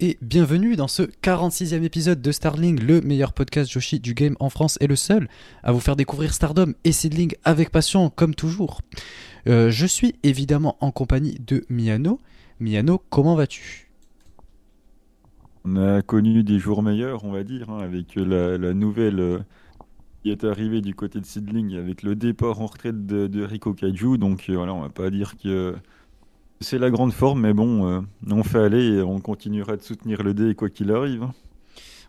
Et bienvenue dans ce 46e épisode de Starling, le meilleur podcast Joshi du game en France et le seul à vous faire découvrir Stardom et Seedling avec passion comme toujours. Euh, je suis évidemment en compagnie de Miano. Miano, comment vas-tu? On a connu des jours meilleurs, on va dire, hein, avec la, nouvelle euh, qui est arrivée du côté de Seedling, avec le départ en retraite de, Rico Kaiju. Donc euh, voilà, on va pas dire que c'est la grande forme, mais bon, euh, on fait aller et on continuera de soutenir le dé quoi qu'il arrive. hein.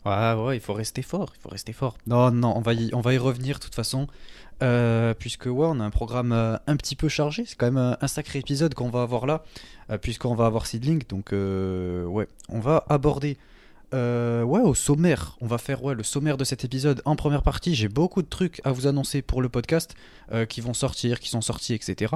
Ouais, ouais, il faut rester fort, il faut rester fort. Non, non, on va y, on va y revenir de toute façon, euh, puisque ouais, on a un programme euh, un petit peu chargé. C'est quand même un, un sacré épisode qu'on va avoir là, euh, puisqu'on va avoir Seedling. Donc euh, ouais, on va aborder. euh, ouais, au sommaire, on va faire ouais, le sommaire de cet épisode en première partie. J'ai beaucoup de trucs à vous annoncer pour le podcast euh, qui vont sortir, qui sont sortis, etc.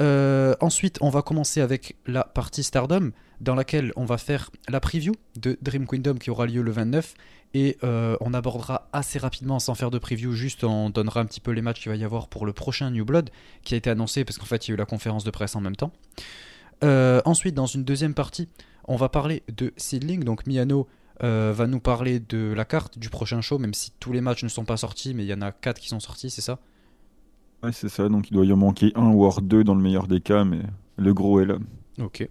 Euh, ensuite, on va commencer avec la partie Stardom, dans laquelle on va faire la preview de Dream Kingdom qui aura lieu le 29. Et euh, on abordera assez rapidement, sans faire de preview, juste on donnera un petit peu les matchs qu'il va y avoir pour le prochain New Blood, qui a été annoncé parce qu'en fait il y a eu la conférence de presse en même temps. Euh, ensuite, dans une deuxième partie, on va parler de Seedling. Donc Miano va nous parler de la carte du prochain show, même si tous les matchs ne sont pas sortis, mais il y en a 4 qui sont sortis, c'est ça? Ouais, c'est ça, donc il doit y en manquer un voire deux dans le meilleur des cas, mais le gros est là. Ok.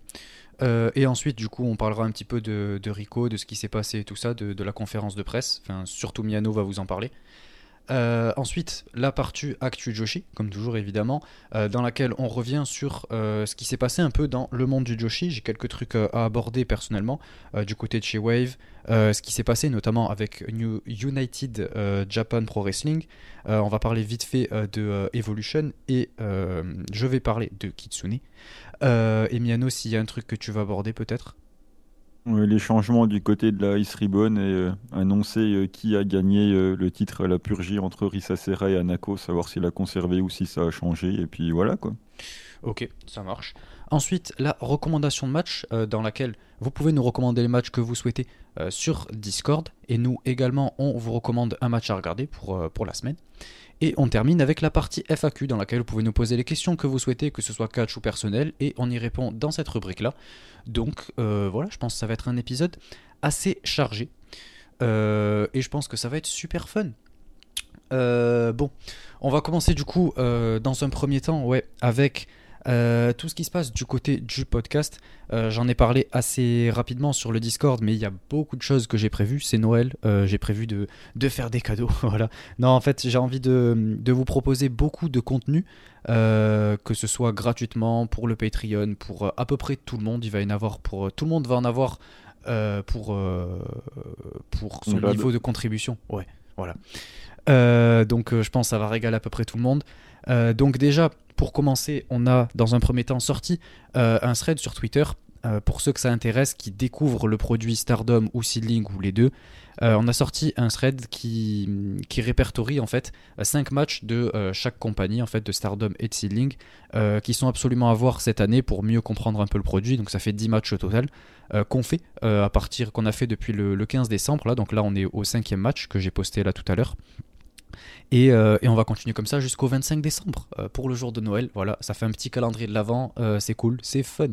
Euh, et ensuite, du coup, on parlera un petit peu de, Rico, de ce qui s'est passé et tout ça, de, de la conférence de presse. Enfin, surtout Miano va vous en parler. Euh, ensuite, la partie Actu Joshi, comme toujours évidemment, euh, dans laquelle on revient sur euh, ce qui s'est passé un peu dans le monde du Joshi. J'ai quelques trucs à aborder personnellement du côté de chez Wave, ce qui s'est passé notamment avec New United Japan Pro Wrestling. On va parler vite fait de Evolution et je vais parler de Kitsune. Et Miano, s'il y a un truc que tu vas aborder peut-être? Les changements du côté de la Ice Ribbon et euh, annoncer euh, qui a gagné euh, le titre à la purgie entre Risa Serra et Anako, savoir s'il a conservé ou si ça a changé, et puis voilà quoi. Ok, ça marche. Ensuite, la recommandation de match, dans laquelle vous pouvez nous recommander les matchs que vous souhaitez sur Discord. Et nous également, on vous recommande un match à regarder pour, pour la semaine. Et on termine avec la partie FAQ, dans laquelle vous pouvez nous poser les questions que vous souhaitez, que ce soit catch ou personnel, et on y répond dans cette rubrique-là. Donc euh, voilà, je pense que ça va être un épisode assez chargé. Euh, et je pense que ça va être super fun. Euh, bon, on va commencer du coup dans un premier temps, ouais, avec euh, tout ce qui se passe du côté du podcast. Euh, J'en ai parlé assez rapidement sur le Discord, mais il y a beaucoup de choses que j'ai prévues. C'est Noël, euh, j'ai prévu de, de faire des cadeaux. voilà. Non, en fait, j'ai envie de, de vous proposer beaucoup de contenu, que ce soit gratuitement pour le Patreon, pour à peu près tout le monde. Il va y en avoir pour tout le monde va en avoir pour pour son niveau de contribution. Ouais, voilà. Donc je pense que ça va régaler à peu près tout le monde. Euh, donc déjà, pour commencer, on a dans un premier temps sorti euh, un thread sur Twitter. euh, pour ceux que ça intéresse, qui découvrent le produit Stardom ou Seedling ou les deux, on a sorti un thread qui, répertorie en fait 5 matchs de chaque compagnie en fait de Stardom et de Seedling qui sont absolument à voir cette année pour mieux comprendre un peu le produit. Donc ça fait 10 matchs au total qu'on fait à partir qu'on a fait depuis le, le 15 décembre là. Donc là on est au cinquième match que j'ai posté là tout à l'heure. Et, euh, et on va continuer comme ça jusqu'au 25 décembre euh, pour le jour de Noël. Voilà, ça fait un petit calendrier de l'avant, c'est cool, c'est fun.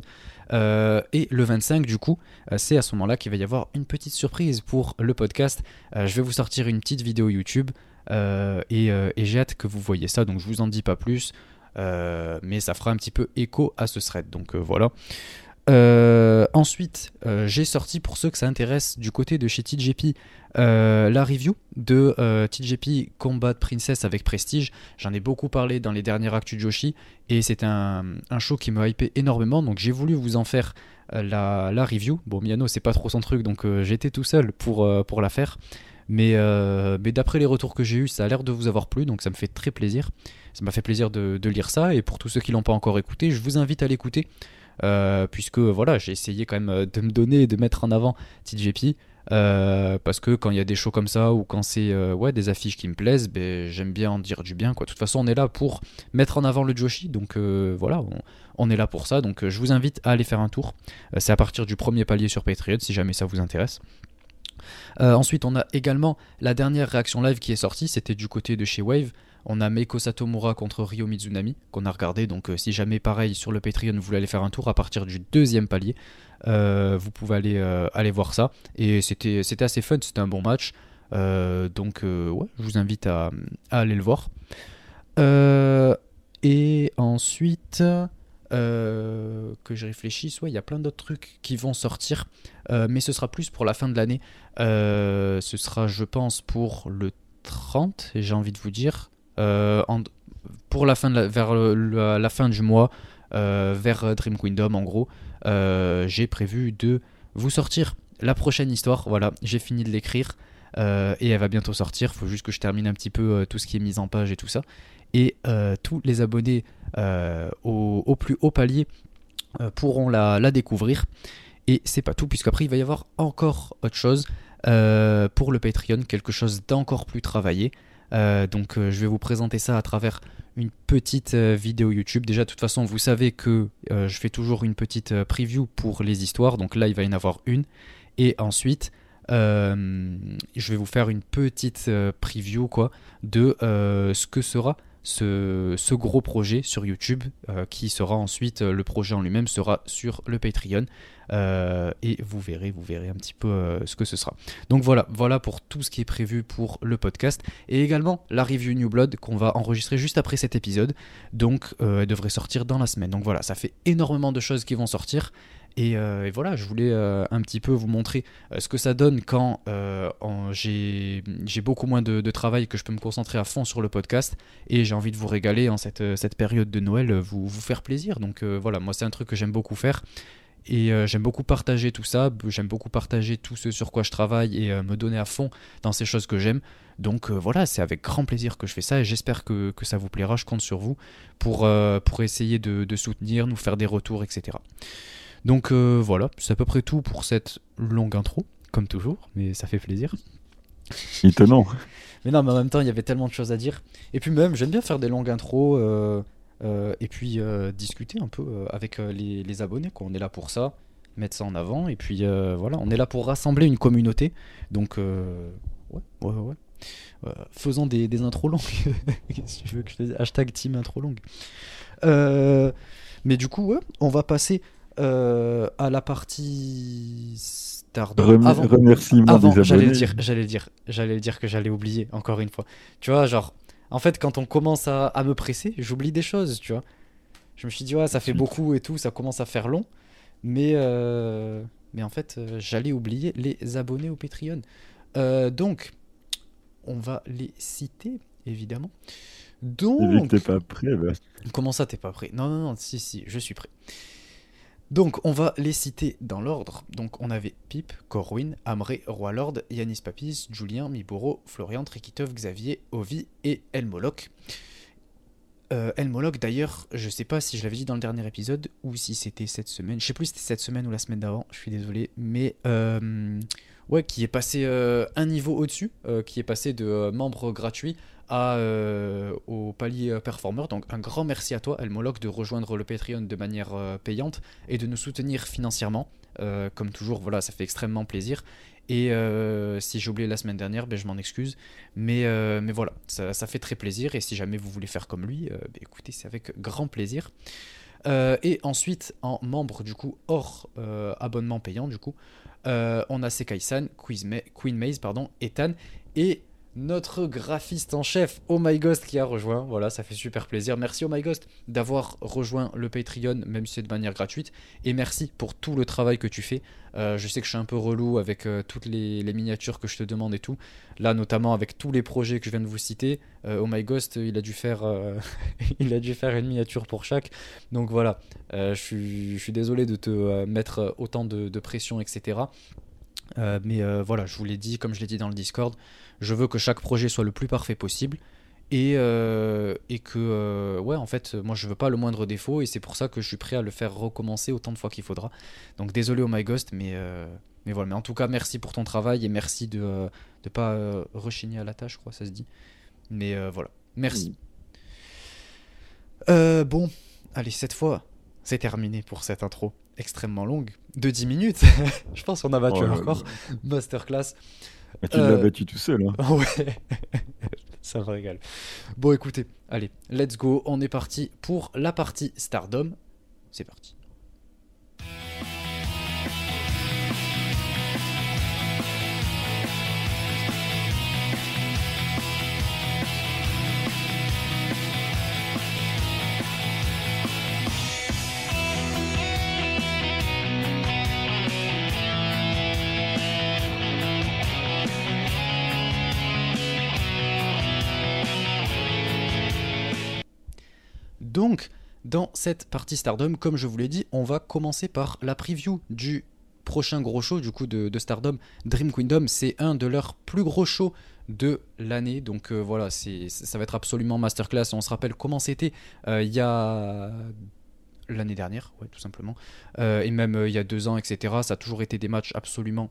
Euh, et le 25 du coup, euh, c'est à ce moment-là qu'il va y avoir une petite surprise pour le podcast. Euh, je vais vous sortir une petite vidéo YouTube euh, et, euh, j'ai hâte que vous voyez ça. Donc je vous en dis pas plus, euh, mais ça fera un petit peu écho à ce thread. Donc euh, voilà. Euh, ensuite, euh, j'ai sorti pour ceux que ça intéresse du côté de chez TJP euh, la review de TJP Combat Princess avec Prestige. J'en ai beaucoup parlé dans les dernières Actu Joshi et c'est un, un show qui me hypé énormément donc j'ai voulu vous en faire la, la review. Bon, Miano, c'est pas trop son truc donc j'étais tout seul pour, pour la faire. Mais, mais d'après les retours que j'ai eus, ça a l'air de vous avoir plu donc ça me fait très plaisir. Ça m'a fait plaisir de, de lire ça et pour tous ceux qui l'ont pas encore écouté, je vous invite à l'écouter. Euh, puisque voilà, j'ai essayé quand même euh, de me donner et de mettre en avant TJP. euh, parce que quand il y a des shows comme ça ou quand c'est des affiches qui me plaisent, ben, j'aime bien en dire du bien. Quoi. De toute façon, on est là pour mettre en avant le Joshi, donc voilà, on, on est là pour ça. Donc je vous invite à aller faire un tour. C'est à partir du premier palier sur Patreon si jamais ça vous intéresse. Ensuite, on a également la dernière réaction live qui est sortie, c'était du côté de chez Wave. On a Meiko Satomura contre Ryo Mizunami qu'on a regardé. Donc si jamais pareil sur le Patreon vous voulez aller faire un tour à partir du deuxième palier, vous pouvez aller, aller voir ça. Et c'était assez fun, c'était un bon match. donc ouais, je vous invite à, aller le voir. et ensuite, euh, que je réfléchisse, ouais, il y a plein d'autres trucs qui vont sortir, euh, mais ce sera plus pour la fin de l'année. Euh, ce sera, je pense, pour le 30, j'ai envie de vous dire, pour la fin la, vers la fin du mois, vers Dream Kingdom, en gros, j'ai prévu de vous sortir la prochaine histoire. Voilà, j'ai fini de l'écrire. et elle va bientôt sortir. Il faut juste que je termine un petit peu tout ce qui est mis en page et tout ça et euh, tous les abonnés euh, au, plus haut palier euh, pourront la, découvrir. Et c'est pas tout, puisqu'après il va y avoir encore autre chose pour le Patreon, quelque chose d'encore plus travaillé. Donc je vais vous présenter ça à travers une petite vidéo YouTube. Déjà, de toute façon, vous savez que je fais toujours une petite preview pour les histoires. Donc là, il va y en avoir une. Et ensuite, je vais vous faire une petite preview quoi, de ce que sera ce, gros projet sur YouTube euh, qui sera ensuite euh, le projet en lui-même sera sur le Patreon. Euh, et vous verrez vous verrez un petit peu ce que ce sera. Donc voilà voilà pour tout ce qui est prévu pour le podcast. Et également la review New Blood qu'on va enregistrer juste après cet épisode. Donc elle devrait sortir dans la semaine. Donc voilà ça fait énormément de choses qui vont sortir euh, et, voilà, je voulais euh, un petit peu vous montrer euh, ce que ça donne quand j'ai beaucoup moins de, travail, que je peux me concentrer à fond sur le podcast. Et j'ai envie de vous régaler en cette, période de Noël, vous, faire plaisir. Donc voilà, moi c'est un truc que j'aime beaucoup faire. Et j'aime beaucoup partager tout ça, j'aime beaucoup partager tout ce sur quoi je travaille et me donner à fond dans ces choses que j'aime. Donc voilà, c'est avec grand plaisir que je fais ça et j'espère que, ça vous plaira. Je compte sur vous pour, essayer de soutenir, nous faire des retours, etc. Donc euh, voilà, c'est à peu près tout pour cette longue intro, comme toujours, mais ça fait plaisir. Étonnant. mais non, mais en même temps, il y avait tellement de choses à dire. Et puis même, j'aime bien faire des longues intros euh, euh, et puis discuter un peu avec les, abonnés. Quoi. On est là pour ça, mettre ça en avant. Et puis voilà, on est là pour rassembler une communauté. Donc ouais, ouais, ouais. faisons des, des intros longues. si tu veux que je te Hashtag team intro longue. mais du coup, ouais, on va passer à la partie stardom. avant, avant j'allais dire, j'allais dire, j'allais dire que j'allais oublier encore une fois. Tu vois, genre, en fait, quand on commence à, me presser, j'oublie des choses, tu vois. Je me suis dit, ouais, ça fait beaucoup et tout, ça commence à faire long, mais euh, mais en fait, euh, j'allais oublier les abonnés au Patreon. donc, on va les citer évidemment. Donc, t'es pas prêt, bah. Comment ça, t'es pas prêt? Non, non, non, si, si, je suis prêt. Donc on va les citer dans l'ordre. Donc on avait Pip, Corwin, Amré, Roi Lord, Yanis Papis, Julien, Miboro, Florian, Trikitov, Xavier, Ovi et Elmoloch. Euh, Elmoloch d'ailleurs, je sais pas si je l'avais dit dans le dernier épisode ou si c'était cette semaine. Je sais plus si c'était cette semaine ou la semaine d'avant, je suis désolé. Mais euh, ouais, qui est passé euh, un niveau au-dessus, euh, qui est passé de membre gratuit euh, au palier euh, performer. Donc un grand merci à toi, Elmoloc, de rejoindre le Patreon de manière euh, payante et de nous soutenir financièrement. comme toujours, voilà, ça fait extrêmement plaisir. Et si j'ai oublié la semaine dernière, ben, je m'en excuse. Mais, mais voilà, ça, fait très plaisir. Et si jamais vous voulez faire comme lui, ben, écoutez, c'est avec grand plaisir. et ensuite, en membre du coup hors abonnement payant, du coup, on a Sekai-san, Queen Maze, pardon, Ethan et notre graphiste en chef, Oh My Ghost, qui a rejoint. Voilà, ça fait super plaisir. Merci Oh My Ghost d'avoir rejoint le Patreon, même si c'est de manière gratuite. Et merci pour tout le travail que tu fais. Euh, je sais que je suis un peu relou avec euh, toutes les, miniatures que je te demande et tout. Là, notamment avec tous les projets que je viens de vous citer. Euh, oh My Ghost, il a dû faire, il a dû faire une miniature pour chaque. Donc voilà, je suis, désolé de te mettre autant de pression, etc. Euh, mais euh, voilà, je vous l'ai dit, comme je l'ai dit dans le Discord, je veux que chaque projet soit le plus parfait possible. Et, euh, et que, ouais, en fait, moi je veux pas le moindre défaut et c'est pour ça que je suis prêt à le faire recommencer autant de fois qu'il faudra. Donc désolé, Oh My Ghost, mais, mais voilà. Mais en tout cas, merci pour ton travail et merci de ne pas rechigner à la tâche, je crois, ça se dit. Mais voilà, merci. bon, allez, cette fois, c'est terminé pour cette intro extrêmement longue, de 10 minutes. je pense qu'on a battu oh un record. Masterclass. tu l'as euh, battu tout seul. Hein. Ouais. Ça me régale. Bon, écoutez, allez, let's go. On est parti pour la partie Stardom. C'est parti. Dans cette partie Stardom, comme je vous l'ai dit, on va commencer par la preview du prochain gros show du coup de, Stardom. Dream Kingdom, c'est un de leurs plus gros shows de l'année. Donc euh, voilà, ça va être absolument masterclass. On se rappelle comment c'était euh, il y a l'année dernière, tout simplement. Euh, et même il y a deux ans, etc. Ça a toujours été des matchs absolument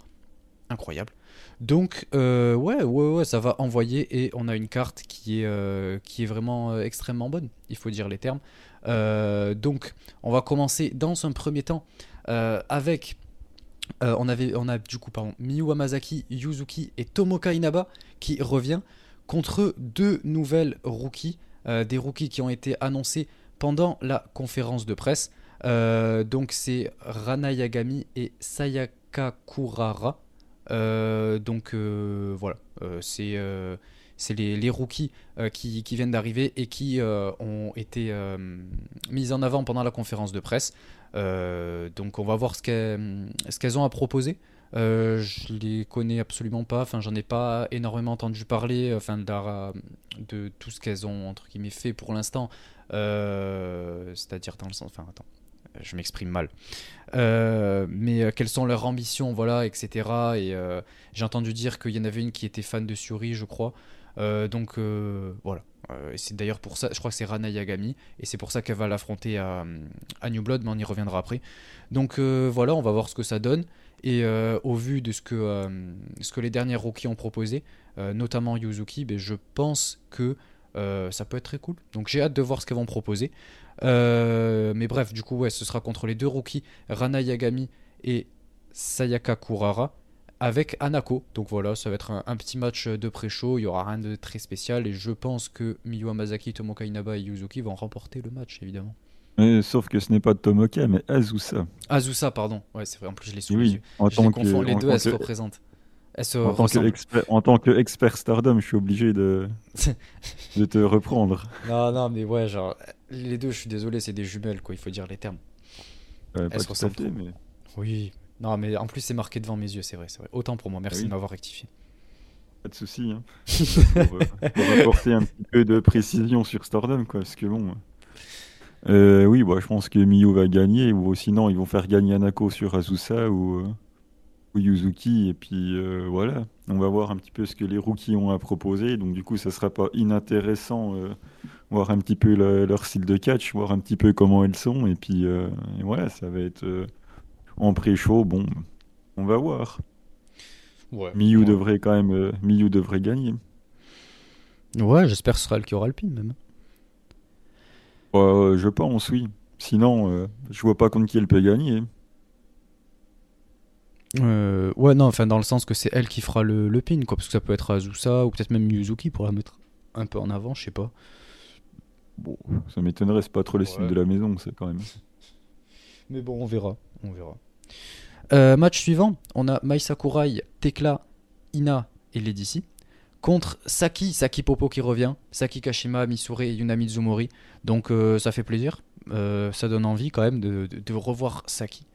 incroyables. Donc ouais, ouais, ouais, ça va envoyer et on a une carte qui est, qui est vraiment extrêmement bonne, il faut dire les termes. donc on va commencer dans un premier temps avec euh, on, avait, on a du coup pardon, Miyu Amazaki, Yuzuki et Tomoka Inaba qui revient contre deux nouvelles rookies, euh, des rookies qui ont été annoncés pendant la conférence de presse. Euh, donc c'est Rana Yagami et Sayaka Kurara. Donc voilà, c'est c'est les, rookies qui, qui, viennent d'arriver et qui ont été mis en avant pendant la conférence de presse. Euh, donc on va voir ce qu'elles ont à proposer. Euh, je les connais absolument pas, enfin j'en ai pas énormément entendu parler, enfin de, tout ce qu'elles ont entre guillemets fait pour l'instant, euh, c'est-à-dire dans le sens, enfin attends, je m'exprime mal, mais quelles sont leurs ambitions, voilà, etc. Et j'ai entendu dire qu'il y en avait une qui était fan de Suri, je crois, donc voilà, euh, c'est d'ailleurs pour ça, je crois que c'est Rana Yagami, et c'est pour ça qu'elle va l'affronter à, New Blood, mais on y reviendra après. Donc euh, voilà, on va voir ce que ça donne. Et euh, au vu de ce que, ce que les derniers rookies ont proposé, notamment Yuzuki, ben, je pense que ça peut être très cool. Donc j'ai hâte de voir ce qu'elles vont proposer. Mais bref, du coup, ouais, ce sera contre les deux rookies, Rana Yagami et Sayaka Kurara avec Anako. Donc voilà, ça va être un, petit match de pré-show, il y aura rien de très spécial et je pense que Miyu Amazaki, Tomoka Inaba et Yuzuki vont remporter le match évidemment. sauf que ce n'est pas Tomoka mais Azusa. Azusa, pardon. Ouais, c'est vrai, en plus je l'ai sous oui, En tant que, les deux, elles se représentent. En, tant en, tant que expert Stardom, je suis obligé de, de te reprendre. Non, non, mais ouais, genre, les deux, je suis désolé, c'est des jumelles, quoi, il faut dire les termes. Ouais, pas se mais... Oui, non, mais en plus, c'est marqué devant mes yeux, c'est vrai, c'est vrai. Autant pour moi, merci de m'avoir rectifié. Pas de souci. Hein. pour, euh, apporter un petit peu de précision sur Stardom, quoi, parce que bon. Euh, oui, bah, je pense que Miyu va gagner, ou sinon ils vont faire gagner Anako sur Azusa ou, euh, ou Yuzuki, et puis voilà. On va voir un petit peu ce que les rookies ont à proposer, donc du coup, ça sera pas inintéressant, voir un petit peu leur style de catch, voir un petit peu comment elles sont, et puis voilà, ça va être en pré-show, bon, on va voir. Ouais, Miyu devrait quand même, euh, Miyu devrait gagner. Ouais, j'espère que ce sera elle qui aura le pin même. Euh, je pense, oui. Sinon, euh, je vois pas contre qui elle peut gagner. Ouais, non, enfin dans le sens que c'est elle qui fera le, le, pin, quoi, parce que ça peut être Azusa ou peut-être même Yuzuki pour la mettre un peu en avant, je sais pas. Bon, ça m'étonnerait, c'est pas trop les signes de la maison, c'est quand même. Mais bon, on verra, on verra. Euh, match suivant, on a Mai Sakurai, Tekla, Ina et Lady contre Saki, Saki Popo qui revient, Saki Kashima, Misure et Yunami Zumori. Donc euh, ça fait plaisir, euh, ça donne envie quand même de, revoir Saki.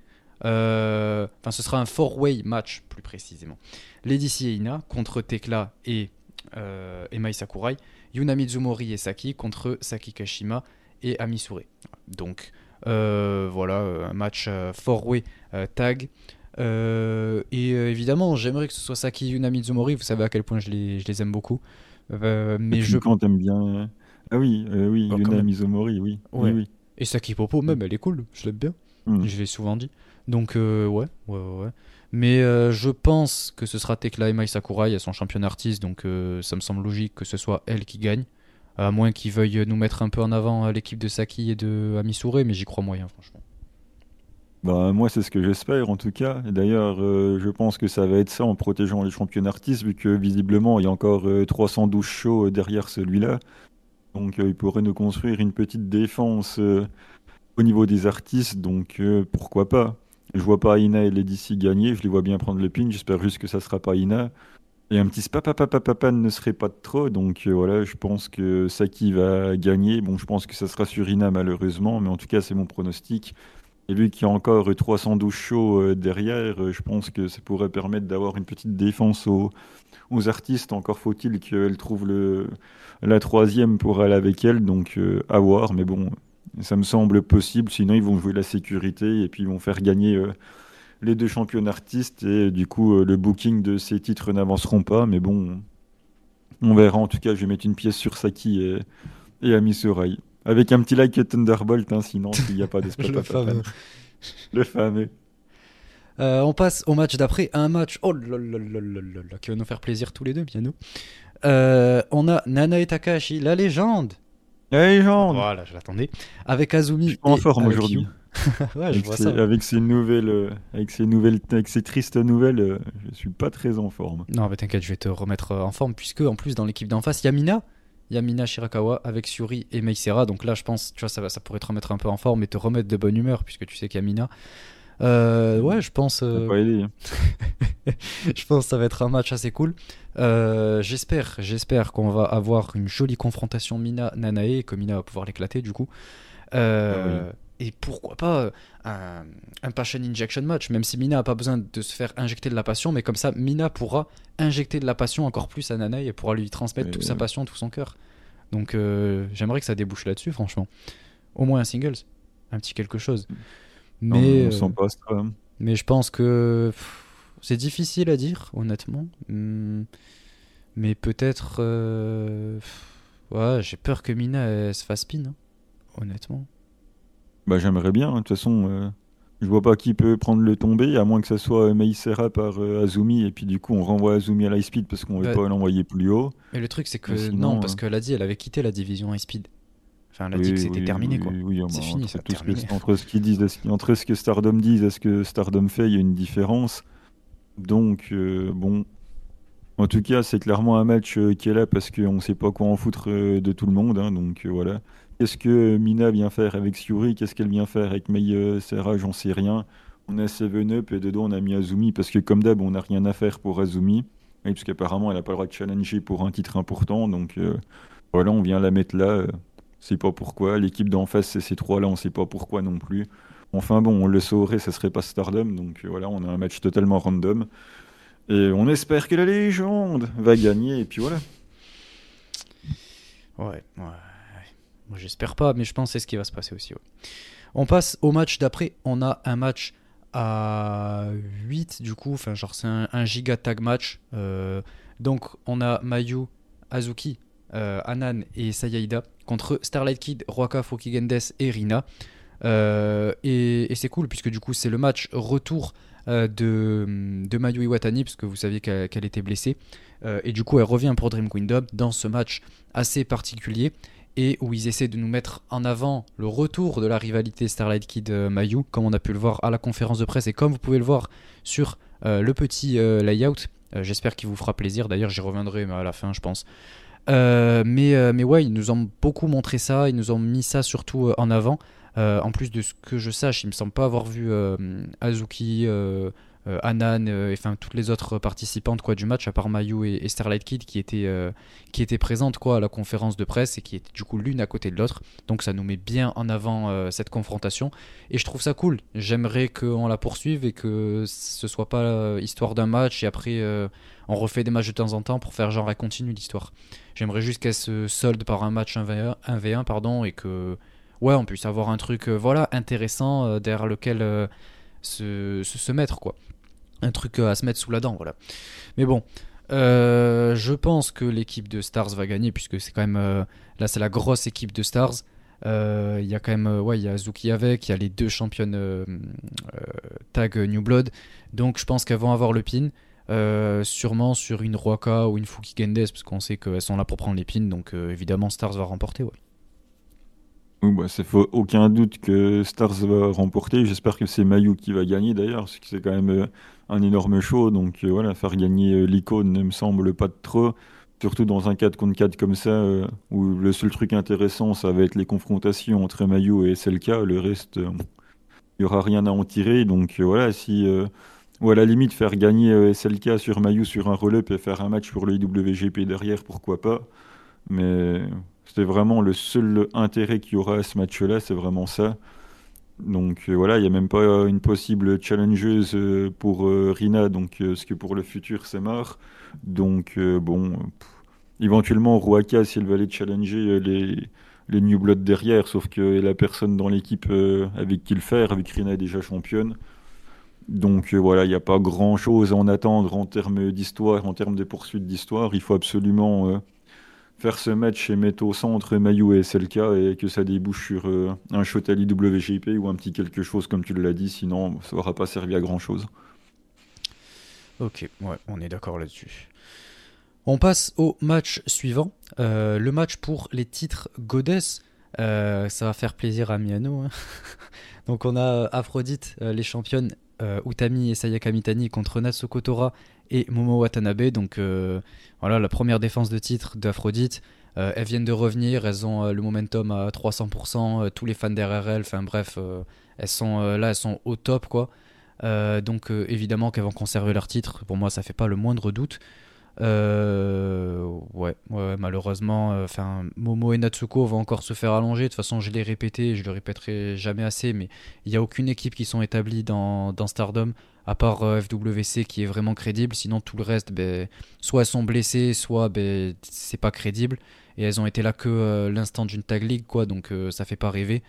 Enfin, ce sera un four-way match plus précisément. Lady et Ina contre Tekla et, et Mai Sakurai, Yunami Zumori et Saki contre Saki Kashima et Amisure. Donc euh, voilà, un match euh, four-way euh, tag. et évidemment, j'aimerais que ce soit Saki Yuna Mizumori. Vous savez à quel point je les, je les aime beaucoup. mais je quand t'aimes bien. Ah oui, oui, oh, Yuna Mizumori, oui. oui. oui. Et Saki Popo, même, elle est cool. Je l'aime bien. Hmm. Je l'ai souvent dit. Donc, ouais, ouais, ouais. Mais je pense que ce sera Tekla Mai Sakurai, elles sont championnes artistes, donc ça me semble logique que ce soit elle qui gagne. À moins qu'ils veuillent nous mettre un peu en avant l'équipe de Saki et de Amisure, mais j'y crois moyen, franchement. Bah, moi, c'est ce que j'espère en tout cas. D'ailleurs, euh, je pense que ça va être ça en protégeant les champions artistes, vu que visiblement, il y a encore euh, 312 shows euh, derrière celui-là. Donc, euh, il pourrait nous construire une petite défense euh, au niveau des artistes. Donc, euh, pourquoi pas? Je vois pas Ina et Lady gagner. Je les vois bien prendre le pin. J'espère juste que ça sera pas Ina. Et un petit spapapapapapa ne serait pas de trop. Donc, euh, voilà, je pense que Saki va gagner. Bon, je pense que ça sera sur Ina, malheureusement. Mais en tout cas, c'est mon pronostic. Et qu'il y a encore 312 shows euh, derrière, euh, je pense que ça pourrait permettre d'avoir une petite défense aux, artistes. Encore faut-il qu'elle trouve la troisième pour aller avec elle, donc à voir. Mais bon, ça me semble possible. Sinon, ils vont jouer la sécurité et puis ils vont faire gagner euh, les deux champions artistes. Et du coup, euh, le booking de ces titres n'avanceront pas. Mais bon, on verra. En tout cas, je vais mettre une pièce sur Saki et, et Ami. Avec un petit like Thunderbolt, hein, sinon, s'il n'y a pas de Le fameux. Le fameux. Euh, on passe au match d'après. Un match oh qui va nous faire plaisir tous les deux, bien nous. Euh, on a Nanae Takahashi, la légende. La légende Voilà, je l'attendais. Avec Azumi. Je suis en forme avec aujourd'hui. Yu. ouais, je Avec vois ces, ça. avec ces nouvelles, euh, avec ces nouvelles, avec ces tristes nouvelles, euh, je suis pas très en forme. Non, mais t'inquiète, je vais te remettre euh, en forme, puisque en plus, dans l'équipe d'en face, il y a Mina. Il y a Mina Shirakawa avec Suri et Meisera. Donc là, je pense, tu vois, ça, va, ça pourrait te remettre un peu en forme et te remettre de bonne humeur, puisque tu sais qu'il y a Mina. Euh, ouais, je pense, euh, pas aider. hein. je pense que ça va être un match assez cool. Euh, j'espère, j'espère qu'on va avoir une jolie confrontation Mina-Nanae, et que Mina va pouvoir l'éclater du coup. Euh, Et pourquoi pas un, un passion injection match, même si Mina n'a pas besoin de se faire injecter de la passion, mais comme ça, Mina pourra injecter de la passion encore plus à Nanae et pourra lui transmettre Et toute sa passion, tout son cœur. Donc euh, j'aimerais que ça débouche là-dessus, franchement. Au moins un singles, un petit quelque chose. Non, Mais, on ça. hein. mais je pense que c'est difficile à dire, honnêtement. Hmm, Mais peut-être. euh, Ouais, j'ai peur que Mina elle se fasse pin, hein, honnêtement. Bah, j'aimerais bien. hein. De toute façon, euh, je vois pas qui peut prendre le tombé, à moins que ça soit euh, Meisera par euh, Azumi, et puis du coup, on renvoie Azumi à l'high speed parce qu'on veut Bah, pas l'envoyer plus haut. Mais le truc, c'est que sinon, non, parce qu'elle a dit, elle avait quitté la division high speed. Enfin, elle a Oui, dit que c'était oui, terminé, oui, quoi. oui, C'est bah, fini, ça, tout ce que- terminé. entre ce qu'ils disent, entre ce que Stardom dit et ce que Stardom fait, il y a une différence. Donc, bon. En tout cas, c'est clairement un match euh, qui est là parce qu'on ne sait pas quoi en foutre euh, de tout le monde. hein, donc, euh, voilà. Qu'est-ce que Mina vient faire avec Syuri Qu'est-ce qu'elle vient faire avec Mei Serra J'en sais rien. On a Seven Up et dedans, on a mis Azumi parce que, comme d'hab, on n'a rien à faire pour Azumi. Oui, parce qu'apparemment, elle n'a pas le droit de challenger pour un titre important. Donc, voilà, on vient la mettre là. euh, c'est pas pourquoi. L'équipe d'en face, c'est ces trois-là, on sait pas pourquoi non plus. Enfin bon, on le saurait, ça serait pas Stardom. Donc voilà, on a un match totalement random. Et on espère que la légende va gagner. Et puis voilà. Ouais, ouais. Moi, j'espère pas, mais je pense que c'est ce qui va se passer aussi. On passe au match d'après. On a un match à 8, du coup. Enfin, genre, c'est un, giga tag match. Euh, donc, on a Mayu, Azuki, euh, Anan et Sayaida contre Starlight Kid, Roaka, Fukigendes et Rina. Euh, et c'est cool, puisque du coup, c'est le match retour de, de Mayu Iwatani, parce que vous saviez qu'elle était blessée. Euh, et du coup, elle revient pour Dream Kingdom dans ce match assez particulier et où ils essaient de nous mettre en avant le retour de la rivalité Starlight Kid euh, comme on a pu le voir à la conférence de presse et comme vous pouvez le voir sur euh, le petit euh, layout. Euh, J'espère qu'il vous fera plaisir. D'ailleurs, j'y reviendrai à la fin, je pense. Euh, mais, euh, mais ouais, ils nous ont beaucoup montré ça, ils nous ont mis ça surtout euh, en avant. Euh, en plus de ce que je sache, il me semble pas avoir vu euh, Azuki, euh, euh, Anan, et enfin toutes les autres participantes quoi du match, à part Mayu et, et Starlight Kid qui étaient qui étaient présentes quoi à la conférence de presse et qui étaient du coup l'une à côté de l'autre. Donc ça nous met bien en avant cette confrontation et je trouve ça cool. J'aimerais qu'on la poursuive et que ce soit pas histoire d'un match et après on refait des matchs de temps en temps pour faire genre elle continue l'histoire. J'aimerais juste qu'elle se solde par un match 1v1, 1v1 pardon et que ouais on puisse avoir un truc euh, voilà intéressant euh, derrière lequel euh, se, se, mettre quoi. Un truc à se mettre sous la dent voilà. Mais bon. Je pense que l'équipe de Stars va gagner puisque c'est quand même là c'est la grosse équipe de Stars. Il y a quand même ouais il y a Zuki avec, il y a les deux championnes tag New Blood. Donc je pense qu'elles vont avoir le pin. Sûrement sur une Roaka ou une Fuki Gendes parce qu'on sait qu'elles sont là pour prendre les pins donc évidemment Stars va remporter ouais. Bah, fait aucun doute que Stars va remporter. J'espère que c'est Mayu qui va gagner d'ailleurs, parce que c'est quand même euh, un énorme show. Donc euh, voilà, faire gagner euh, l'icône ne me semble pas de trop. Surtout dans un 4 contre 4 comme ça, où le seul truc intéressant, ça va être les confrontations entre Mayu et SLK. Le reste, il n'y aura rien à en tirer. Donc voilà, si. ou à la limite, faire gagner SLK sur Mayu sur un roll-up et faire un match pour le IWGP derrière, pourquoi pas. Mais c'est vraiment le seul intérêt qu'il y aura à ce match-là, c'est vraiment ça. Donc euh, voilà, il n'y a même pas une possible challengeuse euh, pour euh, Rina, donc ce que pour le futur c'est mort. Donc bon, éventuellement Ruaka si elle va aller challenger les, New Blood derrière, sauf que la personne dans l'équipe avec qui le faire, avec Rina est déjà championne. Donc voilà, il n'y a pas grand chose à en attendre en termes d'histoire, en termes de poursuite d'histoire. Il faut absolument faire ce match et mettre au centre Mayu et SLK et que ça débouche sur euh, un shot à l'IWGP ou un petit quelque chose comme tu l'as dit, sinon ça n'aura pas servi à grand chose. Ok, ouais, on est d'accord là-dessus. On passe au match suivant, euh, le match pour les titres Goddess. Euh, ça va faire plaisir à Miano. Hein. Donc on a Aphrodite, les championnes Utami et Sayaka Mitani contre Natsuko Tora et Momo Watanabe. Donc euh, voilà, la première défense de titre d'Aphrodite. Euh, elles viennent de revenir, elles ont euh, le momentum à 300%, tous les fans d'RRL, enfin bref, elles sont là, elles sont au top quoi. donc évidemment qu'elles vont conserver leur titre, pour moi ça fait pas le moindre doute. ouais, malheureusement, enfin Momo et Natsuko vont encore se faire allonger. De toute façon, je l'ai répété, je le répéterai jamais assez, mais il n'y a aucune équipe qui sont établies dans Stardom à part euh, FWC qui est vraiment crédible. Sinon, tout le reste, ben, soit elles sont blessées, soit ben, c'est pas crédible. Et elles ont été là que euh, l'instant d'une tag league, quoi, donc euh, ça fait pas rêver.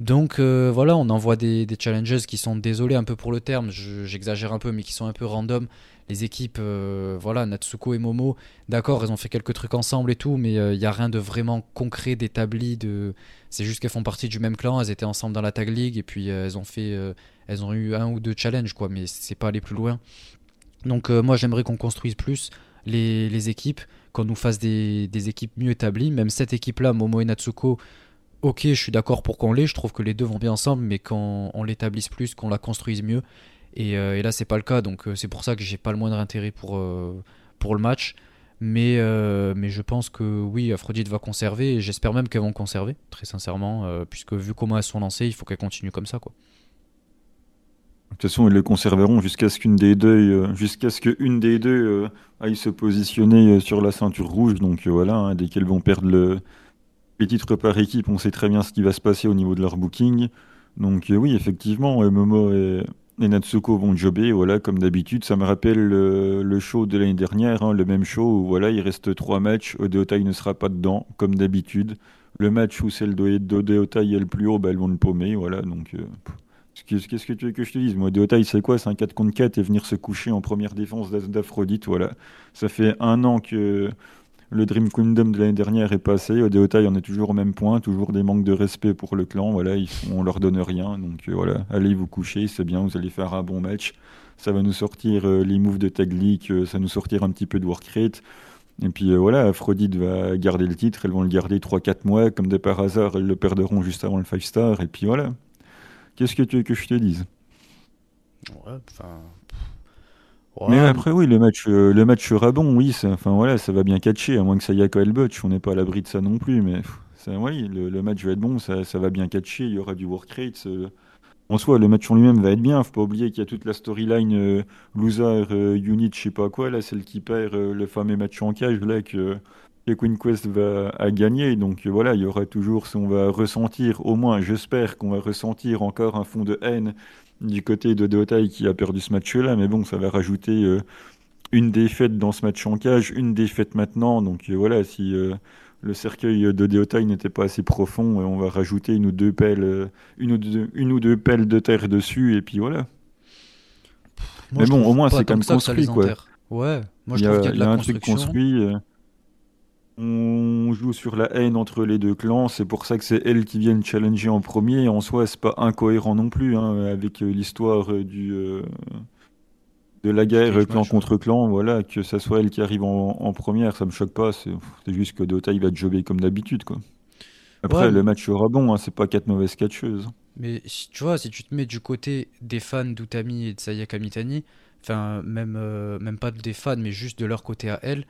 Donc voilà, on envoie des, challenges qui sont, désolés un peu pour le terme, j'exagère un peu, mais qui sont un peu random. Les équipes, voilà, Natsuko et Momo, d'accord, elles ont fait quelques trucs ensemble et tout, mais il n'y a rien de vraiment concret, d'établi. De... C'est juste qu'elles font partie du même clan, elles étaient ensemble dans la Tag League, et puis elles ont fait elles ont eu un ou deux challenges, quoi, mais c'est pas aller plus loin. Donc euh, moi j'aimerais qu'on construise plus les, équipes, qu'on nous fasse des, équipes mieux établies. Même cette équipe-là, Momo et Natsuko, ok, je suis d'accord pour qu'on l'ait, je trouve que les deux vont bien ensemble, mais qu'on on l'établisse plus, qu'on la construise mieux. Et, euh, et là c'est pas le cas, donc euh, c'est pour ça que j'ai pas le moindre intérêt pour, pour le match. Mais, mais je pense que oui, Aphrodite va conserver, et j'espère même qu'elles vont conserver, très sincèrement, puisque vu comment elles sont lancées, il faut qu'elles continuent comme ça. quoi. De toute façon, ils le conserveront jusqu'à ce qu'une des deux, euh, jusqu'à ce qu'une des deux euh, aille se positionner euh, sur la ceinture rouge. Donc voilà, hein, dès qu'elles vont perdre le, les titres par équipe, on sait très bien ce qui va se passer au niveau de leur booking. Donc oui, effectivement, Momo et, Natsuko vont jobber, voilà, comme d'habitude. Ça me rappelle le, show de l'année dernière, hein, le même show où voilà, il reste trois matchs. Odeotai ne sera pas dedans, comme d'habitude. Le match où celle d'Odeotai est le plus haut, bah, elles vont le paumer, voilà. Donc Qu'est-ce que tu veux que je te dise? Moi, c'est quoi? C'est un 4 contre 4 et venir se coucher en première défense d'Aphrodite. Voilà. Ça fait un an que le Dream Kingdom de l'année dernière est passé. Deotai, on est toujours au même point, toujours des manques de respect pour le clan. Voilà, ils, on leur donne rien. Donc euh, voilà, allez vous coucher, c'est bien, vous allez faire un bon match. Ça va nous sortir euh, les moves de Tag League, euh, ça va nous sortir un petit peu de Work Rate. Et puis voilà, Aphrodite va garder le titre, elles vont le garder 3-4 mois, comme de par hasard, elles le perdront juste avant le 5 star, et puis voilà. Qu'est-ce que tu veux que je te dise? Mais après, oui, le match, euh, le match sera bon, oui. Ça, enfin, voilà, ça va bien catcher, à moins que ça y ait le butch. On n'est pas à l'abri de ça non plus. Mais oui, le, match va être bon, ça, ça, va bien catcher. Il y aura du work rate. En soi, le match en lui-même va être bien. Faut pas oublier qu'il y a toute la storyline euh, loser, euh, unit, je sais pas quoi, là, celle qui perd le fameux match en cage, là, que que Queen Quest va à gagner. Donc voilà, il y aura toujours, si on va ressentir, au moins j'espère qu'on va ressentir encore un fond de haine du côté de Deotai qui a perdu ce match-là. Mais bon, ça va rajouter euh, une défaite dans ce match en cage, une défaite maintenant. Donc euh, voilà, si euh, le cercueil de Deotai n'était pas assez profond, on va rajouter une ou deux pelles, une ou deux, une ou deux pelles de terre dessus. Et puis voilà. mais bon, au moins c'est quand même construit. Quoi. Ouais, moi je trouve qu'il y a de la construction. truc construit. On joue sur la haine entre les deux clans, c'est pour ça que c'est elles qui viennent challenger en premier. En soi, c'est pas incohérent non plus, hein, avec euh, l'histoire euh, du euh, de la guerre clan contre clan. Voilà, que ça soit elle qui arrive en, première, ça me choque pas. C'est juste que Dota il va jobber comme d'habitude, quoi. Après, Ouais, le match sera bon, hein, c'est pas quatre mauvaises catcheuses. mais si- tu vois, si tu te mets du côté des fans d'Utami et de Sayaka Mitani, enfin, même, euh, même pas des fans, mais juste de leur côté à elles,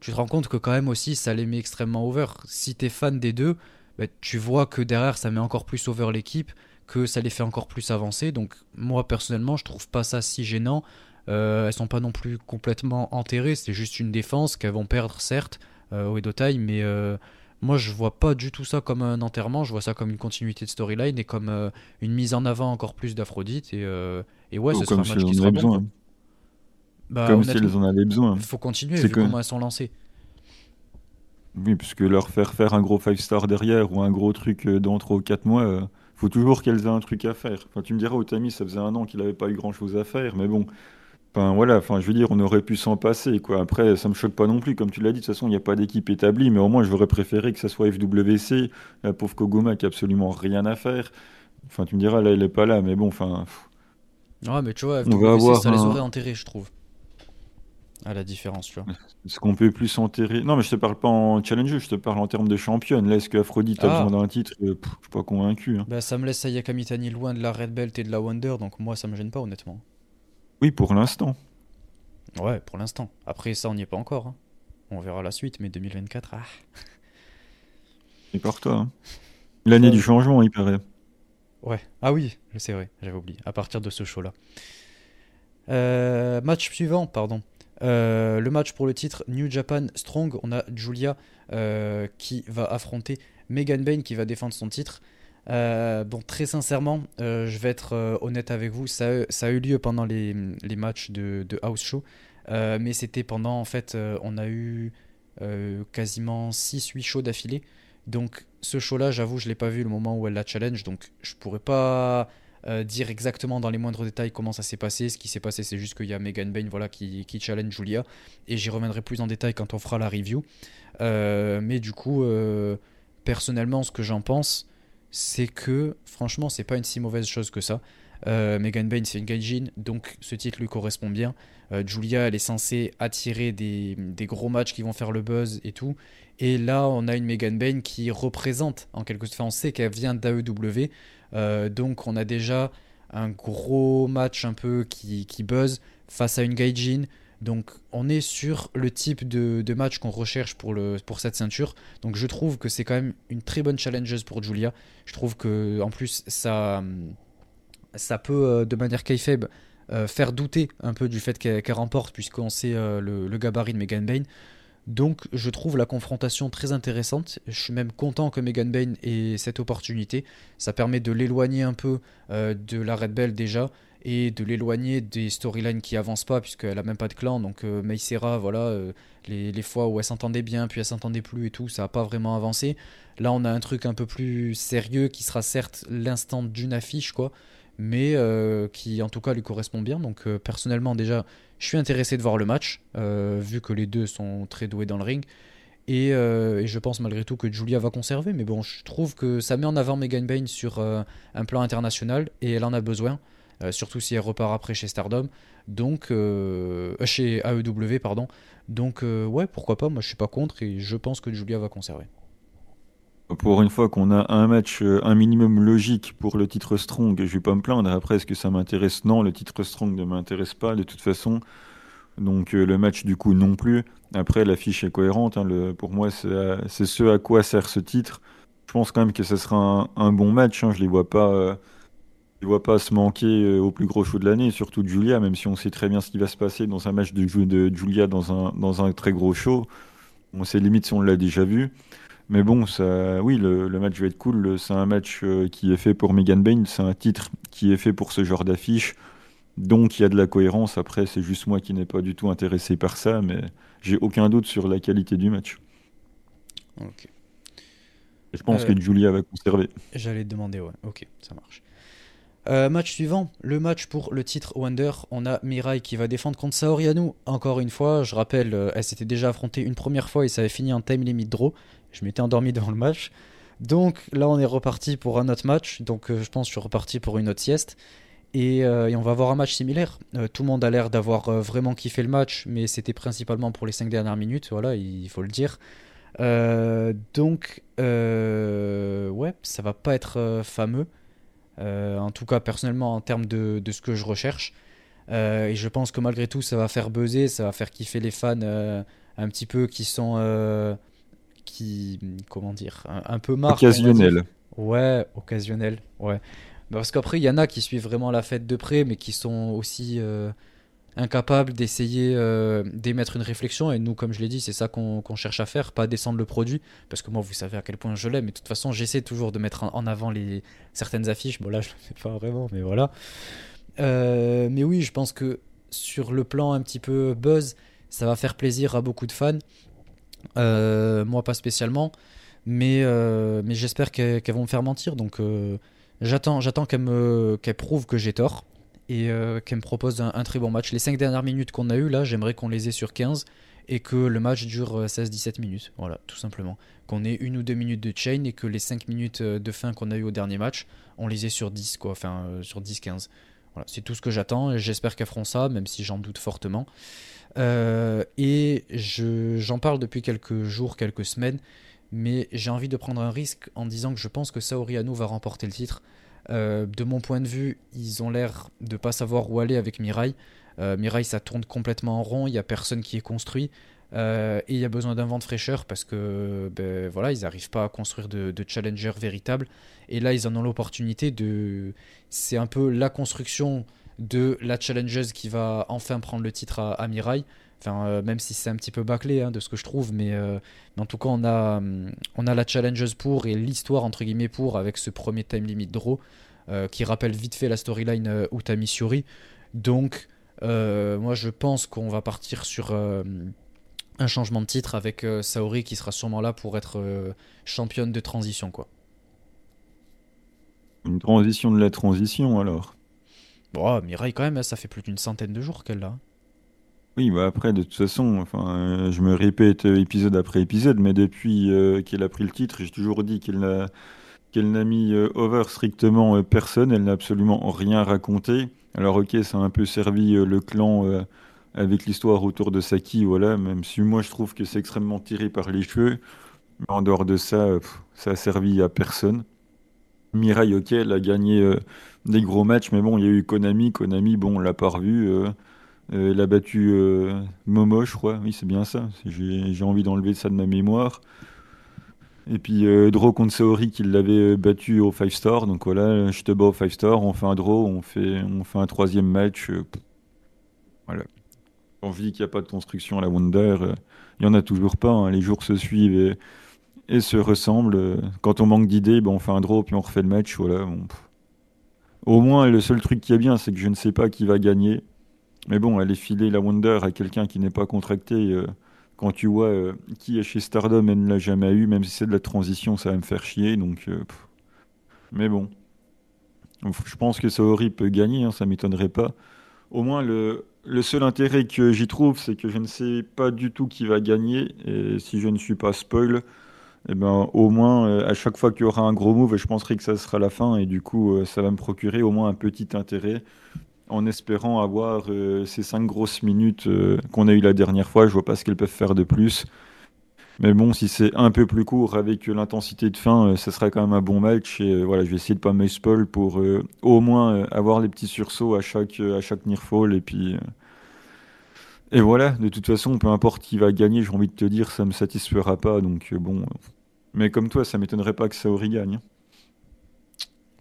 tu te rends compte que quand même aussi, ça les met extrêmement over. Si t'es fan des deux, bah, tu vois que derrière, ça met encore plus over l'équipe, que ça les fait encore plus avancer. Donc, moi, personnellement, je trouve pas ça si gênant. Euh, elles sont pas non plus complètement enterrées, c'est juste une défense qu'elles vont perdre, certes, euh, au Edotai, mais euh, moi, je vois pas du tout ça comme un enterrement, je vois ça comme une continuité de storyline et comme euh, une mise en avant encore plus d'Aphrodite. Et, euh, et ouais, Ou ce sera un match qui sera bon. besoin. Bah, Comme si elles en avaient besoin. il faut continuer vu que- comment elles sont lancées. Oui, puisque leur faire faire un gros 5 star derrière ou un gros truc euh, dans 3 ou 4 mois, euh, faut toujours qu'elles aient un truc à faire. Enfin, tu me diras, Otami, ça faisait un an qu'il n'avait pas eu grand chose à faire, mais bon. Enfin, voilà, enfin, je veux dire, on aurait pu s'en passer, quoi. Après, ça me choque pas non plus, comme tu l'as dit, de toute façon, il n'y a pas d'équipe établie, mais au moins, j'aurais préféré que ça soit FWC, la pauvre Koguma qui a absolument rien à faire. Enfin, tu me diras, là, elle est pas là, mais bon, enfin, pff, Ouais, mais tu vois, On va FWC, avoir ça les aurait enterrés, je trouve. À la différence, tu vois. est-ce qu'on peut plus s'enterrer? Non, mais je te parle pas en challenger, je te parle en termes de championne. Là, est-ce que Aphrodite a Ah. besoin d'un titre? Euh, pff, je suis pas convaincu. hein. Bah, ça me laisse Sayaka Mitani loin de la Red Belt et de la Wonder, donc moi, ça me gêne pas, honnêtement. Oui, pour l'instant. Ouais, pour l'instant. Après, ça, on n'y est pas encore. hein. On verra la suite, mais 2024, ah. Et par toi. hein. L'année Ouais. du changement, il paraît. Ouais. Ah oui, c'est vrai, j'avais oublié. À partir de ce show-là. Euh, match suivant, pardon. Euh, le match pour le titre New Japan Strong. On a Julia euh, qui va affronter Megan Bain qui va défendre son titre. Euh, bon, très sincèrement, je vais être honnête avec vous, ça, a- eu lieu pendant les, matchs de, House Show, mais c'était pendant, en fait, on a eu quasiment 6-8 shows d'affilée. Donc ce show-là, j'avoue, je l'ai pas vu le moment où elle la challenge, donc je pourrais pas euh, dire exactement dans les moindres détails comment ça s'est passé. Ce qui s'est passé, c'est juste qu'il y a Megan Bain voilà, qui, qui challenge Julia, et j'y reviendrai plus en détail quand on fera la review. Euh, mais du coup, euh, personnellement, ce que j'en pense, c'est que franchement, c'est pas une si mauvaise chose que ça. Megan Bain, c'est une gaijin, donc ce titre lui correspond bien. Julia, elle est censée attirer des, des gros matchs qui vont faire le buzz et tout. Et là, on a une Megan Bain qui représente, en quelque sorte, on sait qu'elle vient d'AEW. Euh, donc, on a déjà un gros match un peu qui, buzz face à une gaijin. Donc, on est sur le type de, match qu'on recherche pour, cette ceinture. Donc, je trouve que c'est quand même une très bonne challengeuse pour Julia. Je trouve que, en plus, ça, peut, euh, de manière kayfabe, euh, faire douter un peu du fait qu'elle qu'elle remporte, puisqu'on sait euh, le, le gabarit de Megan Bain. Donc je trouve la confrontation très intéressante. Je suis même content que Megan Bain ait cette opportunité. Ça permet de l'éloigner un peu euh, de la Red Bell déjà et de l'éloigner des storylines qui avancent pas puisqu'elle a même pas de clan. Donc euh, voilà, euh, les, fois où elle s'entendait bien puis elle s'entendait plus et tout, ça a pas vraiment avancé. Là on a un truc un peu plus sérieux qui sera certes l'instant d'une affiche quoi, mais euh, qui en tout cas lui correspond bien. Donc personnellement déjà je suis intéressé de voir le match, euh, vu que les deux sont très doués dans le ring. Et, euh, et je pense malgré tout que Julia va conserver. Mais bon, je trouve que ça met en avant Megan Bain sur euh, un plan international. Et elle en a besoin. surtout si elle repart après chez Stardom. Donc, chez AEW, pardon. Donc, ouais, pourquoi pas. Moi, je suis pas contre. Et je pense que Julia va conserver. Pour une fois qu'on a un match, euh, un minimum logique pour le titre Strong, je vais pas me plaindre. Après, est-ce que ça m'intéresse? Non, le titre Strong ne m'intéresse pas de toute façon. Donc euh, le match du coup non plus. Après, l'affiche est cohérente. hein, pour moi, c'est à- c'est ce à quoi sert ce titre. Je pense quand même que ce sera un, bon match. hein, Je les vois pas, euh, je les vois pas se manquer euh, au plus gros show de l'année, surtout Julia, même si on sait très bien ce qui va se passer dans un match de de Julia dans un, dans un très gros show. On sait limite si on l'a déjà vu. Mais bon, ça, oui, le, le match va être cool. C'est un match euh, qui est fait pour Megan Bain. C'est un titre qui est fait pour ce genre d'affiche. Donc il y a de la cohérence. Après, c'est juste moi qui n'ai pas du tout intéressé par ça, mais j'ai aucun doute sur la qualité du match. Ok. Et je pense Euh, que Julia va conserver. J'allais te demander, ouais. Ok, ça marche. Euh, match suivant, le match pour le titre Wonder. On a Mirai qui va défendre contre Saori Anou. Encore une fois, je rappelle, elle s'était déjà affrontée une première fois et ça avait fini en time limit draw. Je m'étais endormi devant le match. Donc là, on est reparti pour un autre match. Donc euh, je pense que je suis reparti pour une autre sieste. Et, euh, on va avoir un match similaire. Euh, tout le monde a l'air d'avoir vraiment kiffé le match, mais c'était principalement pour les 5 dernières minutes, voilà, il faut le dire. donc, ouais, ça va pas être fameux. en tout cas, personnellement, en termes de, de ce que je recherche. et je pense que malgré tout, ça va faire buzzer, ça va faire kiffer les fans un petit peu qui sont. Qui. Comment dire Un, peu marre. Occasionnel. Ouais, occasionnel. Ouais. Parce qu'après, il y en a qui suivent vraiment la fête de près, mais qui sont aussi euh, incapables d'essayer euh, d'émettre une réflexion. Et nous, comme je l'ai dit, c'est ça qu'on cherche à faire, pas descendre le produit. Parce que moi, vous savez à quel point je l'aime. Mais de toute façon, j'essaie toujours de mettre en avant les, certaines affiches. Bon, là, je le fais pas vraiment, mais voilà. Euh, mais oui, je pense que sur le plan un petit peu buzz, ça va faire plaisir à beaucoup de fans. Moi, pas spécialement. Mais, mais j'espère qu'elles vont me faire mentir. Donc J'attends, j'attends qu'elle me, qu'elle prouve que j'ai tort et euh, qu'elle me propose un, très bon match. Les 5 dernières minutes qu'on a eues là, j'aimerais qu'on les ait sur 15 et que le match dure 16-17 euh, minutes. Voilà, tout simplement. Qu'on ait une ou deux minutes de chain et que les 5 minutes euh, de fin qu'on a eu au dernier match, on les ait sur 10, quoi. Enfin, sur 10-15. Voilà, c'est tout ce que j'attends et j'espère qu'elles feront ça, même si j'en doute fortement. et je, j'en parle depuis quelques jours, quelques semaines mais j'ai envie de prendre un risque en disant que je pense que Saori Anou va remporter le titre. Euh, de mon point de vue, ils ont l'air de pas savoir où aller avec Mirai. Euh, Mirai, ça tourne complètement en rond, il n'y a personne qui est construit. Euh, et il y a besoin d'un vent de fraîcheur parce que ben, voilà, ils n'arrivent pas à construire de, de challenger véritable. Et là, ils en ont l'opportunité de. C'est un peu la construction de la challengeuse qui va enfin prendre le titre à, à Mirai. Enfin, euh, même si c'est un petit peu bâclé hein, de ce que je trouve, mais, euh, en tout cas, on a, on a la challengeuse pour et l'histoire entre guillemets pour avec ce premier time limit draw qui rappelle vite fait la storyline Utami Shiori. Donc, moi je pense qu'on va partir sur un changement de titre avec Saori qui sera sûrement là pour être championne de transition. quoi. Une transition de la transition alors Bon, Mirai quand même, ça fait plus d'une centaine de jours qu'elle l'a. Oui, bah après, de toute façon, enfin, euh, je me répète euh, épisode après épisode, mais depuis euh, qu'elle a pris le titre, j'ai toujours dit qu'elle n'a qu'elle n'a mis over strictement personne, elle n'a absolument rien raconté. Alors ok, ça a un peu servi le clan avec l'histoire autour de Saki, voilà, même si moi je trouve que c'est extrêmement tiré par les cheveux. Mais en dehors de ça, ça a servi à personne. Mirai, ok, elle a gagné des gros matchs, mais bon, il y a eu Konami. Konami, bon, on l'a pas revu. Euh, elle a battu euh, Momo, je crois. Oui, c'est bien ça. J'ai envie d'enlever ça de ma mémoire. Et puis euh, draw contre Saori qui l'avait battu au 5 star. Donc voilà, je te bats au 5 star, on fait un draw, on fait, on fait un troisième match. voilà. On vit qu'il n'y a pas de construction à la Wonder. Il n'y en a toujours pas. Hein. Les jours se suivent et, se ressemblent. Quand on manque d'idées, ben, on fait un draw puis on refait le match. Voilà. Au moins, le seul truc qui est bien, c'est que je ne sais pas qui va gagner. Mais bon, aller filer la Wonder à quelqu'un qui n'est pas contracté, euh, quand tu vois euh, qui est chez Stardom et ne l'a jamais eu, même si c'est de la transition, ça va me faire chier. Donc, euh, mais bon, je pense que Saori peut gagner, hein, ça m'étonnerait pas. Au moins, le, le seul intérêt que j'y trouve, c'est que je ne sais pas du tout qui va gagner. Et si je ne suis pas spoil, eh ben, au moins, à chaque fois qu'il y aura un gros move, je penserai que ça sera la fin. Et du coup, ça va me procurer au moins un petit intérêt en espérant avoir euh, ces cinq grosses minutes euh, qu'on a eu la dernière fois. Je vois pas ce qu'elles peuvent faire de plus. Mais bon, si c'est un peu plus court avec l'intensité de fin, euh, sera quand même un bon match. Et voilà, je vais essayer de pas me spoil pour au moins avoir les petits sursauts à chaque, à chaque nearfall. Et puis. et voilà, de toute façon, peu importe qui va gagner, j'ai envie de te dire, ça me satisfera pas. Donc bon. Mais comme toi, ça m'étonnerait pas que Saori gagne.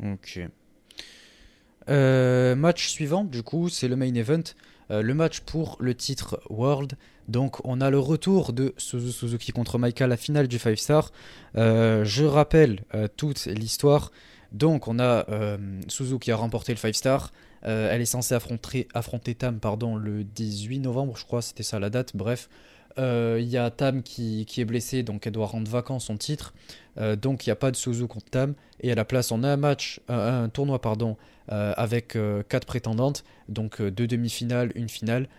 Ok. Euh, match suivant, du coup, c'est le main event. Euh, le match pour le titre World. Donc, on a le retour de Suzuki contre Maika, la finale du 5 Star. Euh, je rappelle toute l'histoire. Donc, on a Suzuki qui a remporté le 5 Star. elle est censée affronter, affronter Tam pardon, le 18 novembre, je crois, c'était ça la date. Bref, il y a Tam qui, qui, est blessé, donc elle doit rendre vacant son titre. donc, il n'y a pas de Suzuki contre Tam. Et à la place, on a un match, un tournoi, pardon, euh, avec euh, quatre prétendantes, donc euh, deux demi-finales, une finale.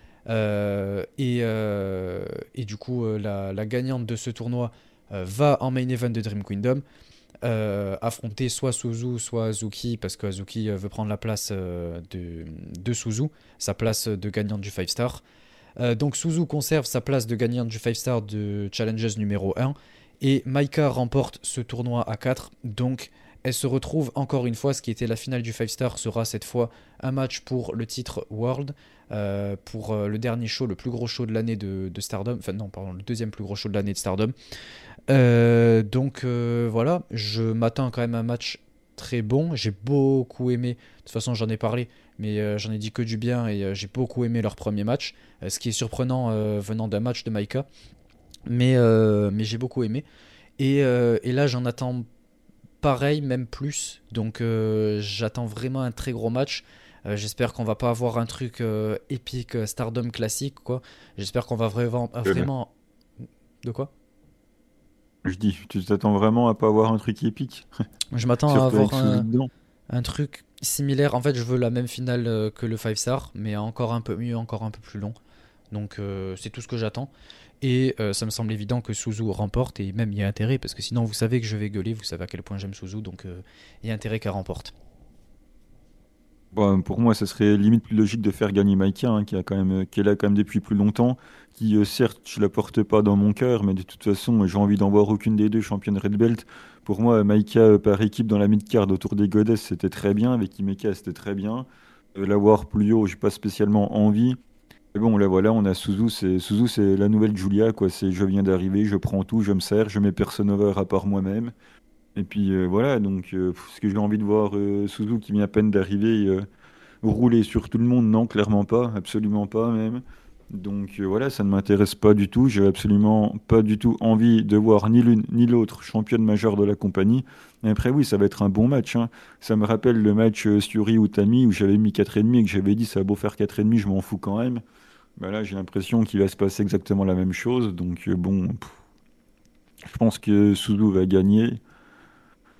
Et, et, du coup, la, la, gagnante de ce tournoi va en main event de Dream Kingdom. affronter soit Suzu, soit Azuki, parce que Azuki veut prendre la place de, de, Suzu, sa place de gagnante du 5 star. Donc Suzu conserve sa place de gagnante du 5 star de Challengers numéro 1 Et Maika remporte ce tournoi à 4. Donc elle se retrouve encore une fois, ce qui était la finale du 5 Star sera cette fois un match pour le titre World, euh, pour euh, le dernier show, le plus gros show de l'année de, Stardom, enfin non, pardon, le deuxième plus gros show de l'année de Stardom. Euh, donc voilà, je m'attends quand même à un match très bon, j'ai beaucoup aimé, de toute façon j'en ai parlé, mais j'en ai dit que du bien et j'ai beaucoup aimé leur premier match, ce qui est surprenant venant d'un match de Maika, mais, mais j'ai beaucoup aimé. Et, et là j'en attends pareil, même plus. Donc euh, j'attends vraiment un très gros match. Euh, j'espère qu'on va pas avoir un truc euh, épique Stardom classique quoi. J'espère qu'on va vraiment vraiment de quoi? Je dis, tu t'attends vraiment à pas avoir un truc épique? Je m'attends à avoir un, truc similaire. En fait, je veux la même finale que le 5 star, mais encore un peu mieux, encore un peu plus long. Donc c'est tout ce que j'attends. Et euh, ça me semble évident que Suzu remporte, et même il y a intérêt, parce que sinon vous savez que je vais gueuler, vous savez à quel point j'aime Suzu, donc euh, il y a intérêt qu'elle remporte. Bon, pour moi, ça serait limite plus logique de faire gagner Maika, hein, qui, a même, qui est là quand même depuis plus longtemps, qui euh, certes, je la porte pas dans mon cœur, mais de toute façon, j'ai envie d'en voir aucune des deux championnes Red Belt. Pour moi, Maika par équipe dans la mid-card autour des Goddess, c'était très bien, avec Imeka, c'était très bien. L'avoir plus haut, j'ai pas spécialement envie bon, là voilà, on a Suzu, c'est Suzu, c'est la nouvelle Julia, quoi. C'est je viens d'arriver, je prends tout, je me sers, je mets personne over à part moi-même. Et puis euh, voilà, donc euh, ce que j'ai envie de voir euh, Suzu qui vient à peine d'arriver rouler sur tout le monde, non, clairement pas, absolument pas même. Donc voilà, ça ne m'intéresse pas du tout. J'ai absolument pas du tout envie de voir ni l'une ni l'autre championne majeure de la compagnie. Mais après, oui, ça va être un bon match. Hein. Ça me rappelle le match Suri ou Tami où j'avais mis 4,5 et que j'avais dit ça va beau faire 4,5, je m'en fous quand même. Bah là, j'ai l'impression qu'il va se passer exactement la même chose. Donc, euh, bon, je pense que Suzu va gagner.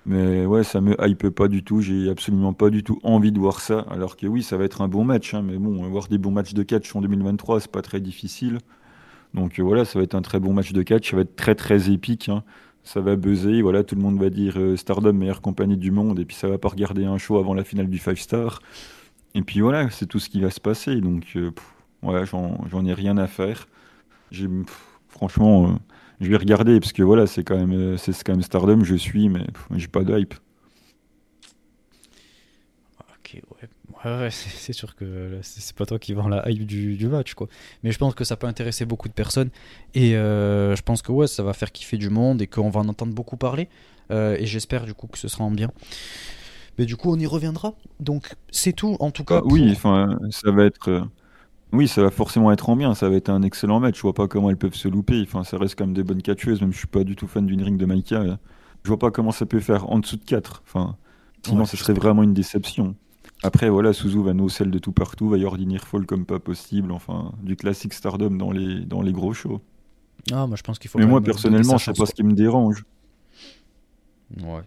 Mais ouais, ça me hype pas du tout. J'ai absolument pas du tout envie de voir ça. Alors que oui, ça va être un bon match. Hein, mais bon, voir des bons matchs de catch en 2023, c'est pas très difficile. Donc euh, voilà, ça va être un très bon match de catch. Ça va être très très épique. Hein. Ça va buzzer. Voilà, tout le monde va dire euh, Stardom, meilleure compagnie du monde. Et puis ça va pas regarder un show avant la finale du 5 Star. Et puis voilà, c'est tout ce qui va se passer. Donc. Ouais, j'en ai rien à faire. Franchement, euh, je vais regarder parce que voilà, c'est quand même, euh, c'est quand même Stardom, je suis, mais j'ai pas de hype. Ok, ouais. ouais, c'est sûr que c'est pas toi qui vends la hype du, du, match, quoi. Mais je pense que ça peut intéresser beaucoup de personnes et euh, je pense que ouais, ça va faire kiffer du monde et qu'on va en entendre beaucoup parler. et j'espère du coup que ce sera en bien. Mais du coup, on y reviendra. Donc, c'est tout en tout cas. Ah oui, enfin, ça va être. Oui, ça va forcément être en bien, ça va être un excellent match. Je vois pas comment elles peuvent se louper. Enfin, ça reste quand même des bonnes catcheuses, même je suis pas du tout fan d'une ring de Maika. Je vois pas comment ça peut faire en dessous de 4. Enfin, sinon, ce serait vraiment une déception. Après, voilà, Suzu va no celle de tout partout, va y ordiner fall comme pas possible. Enfin, du classique Stardom dans les, dans les gros shows. Ah, moi je pense qu'il faut. Mais moi, personnellement, je sais pas ce qui me dérange. Ouais.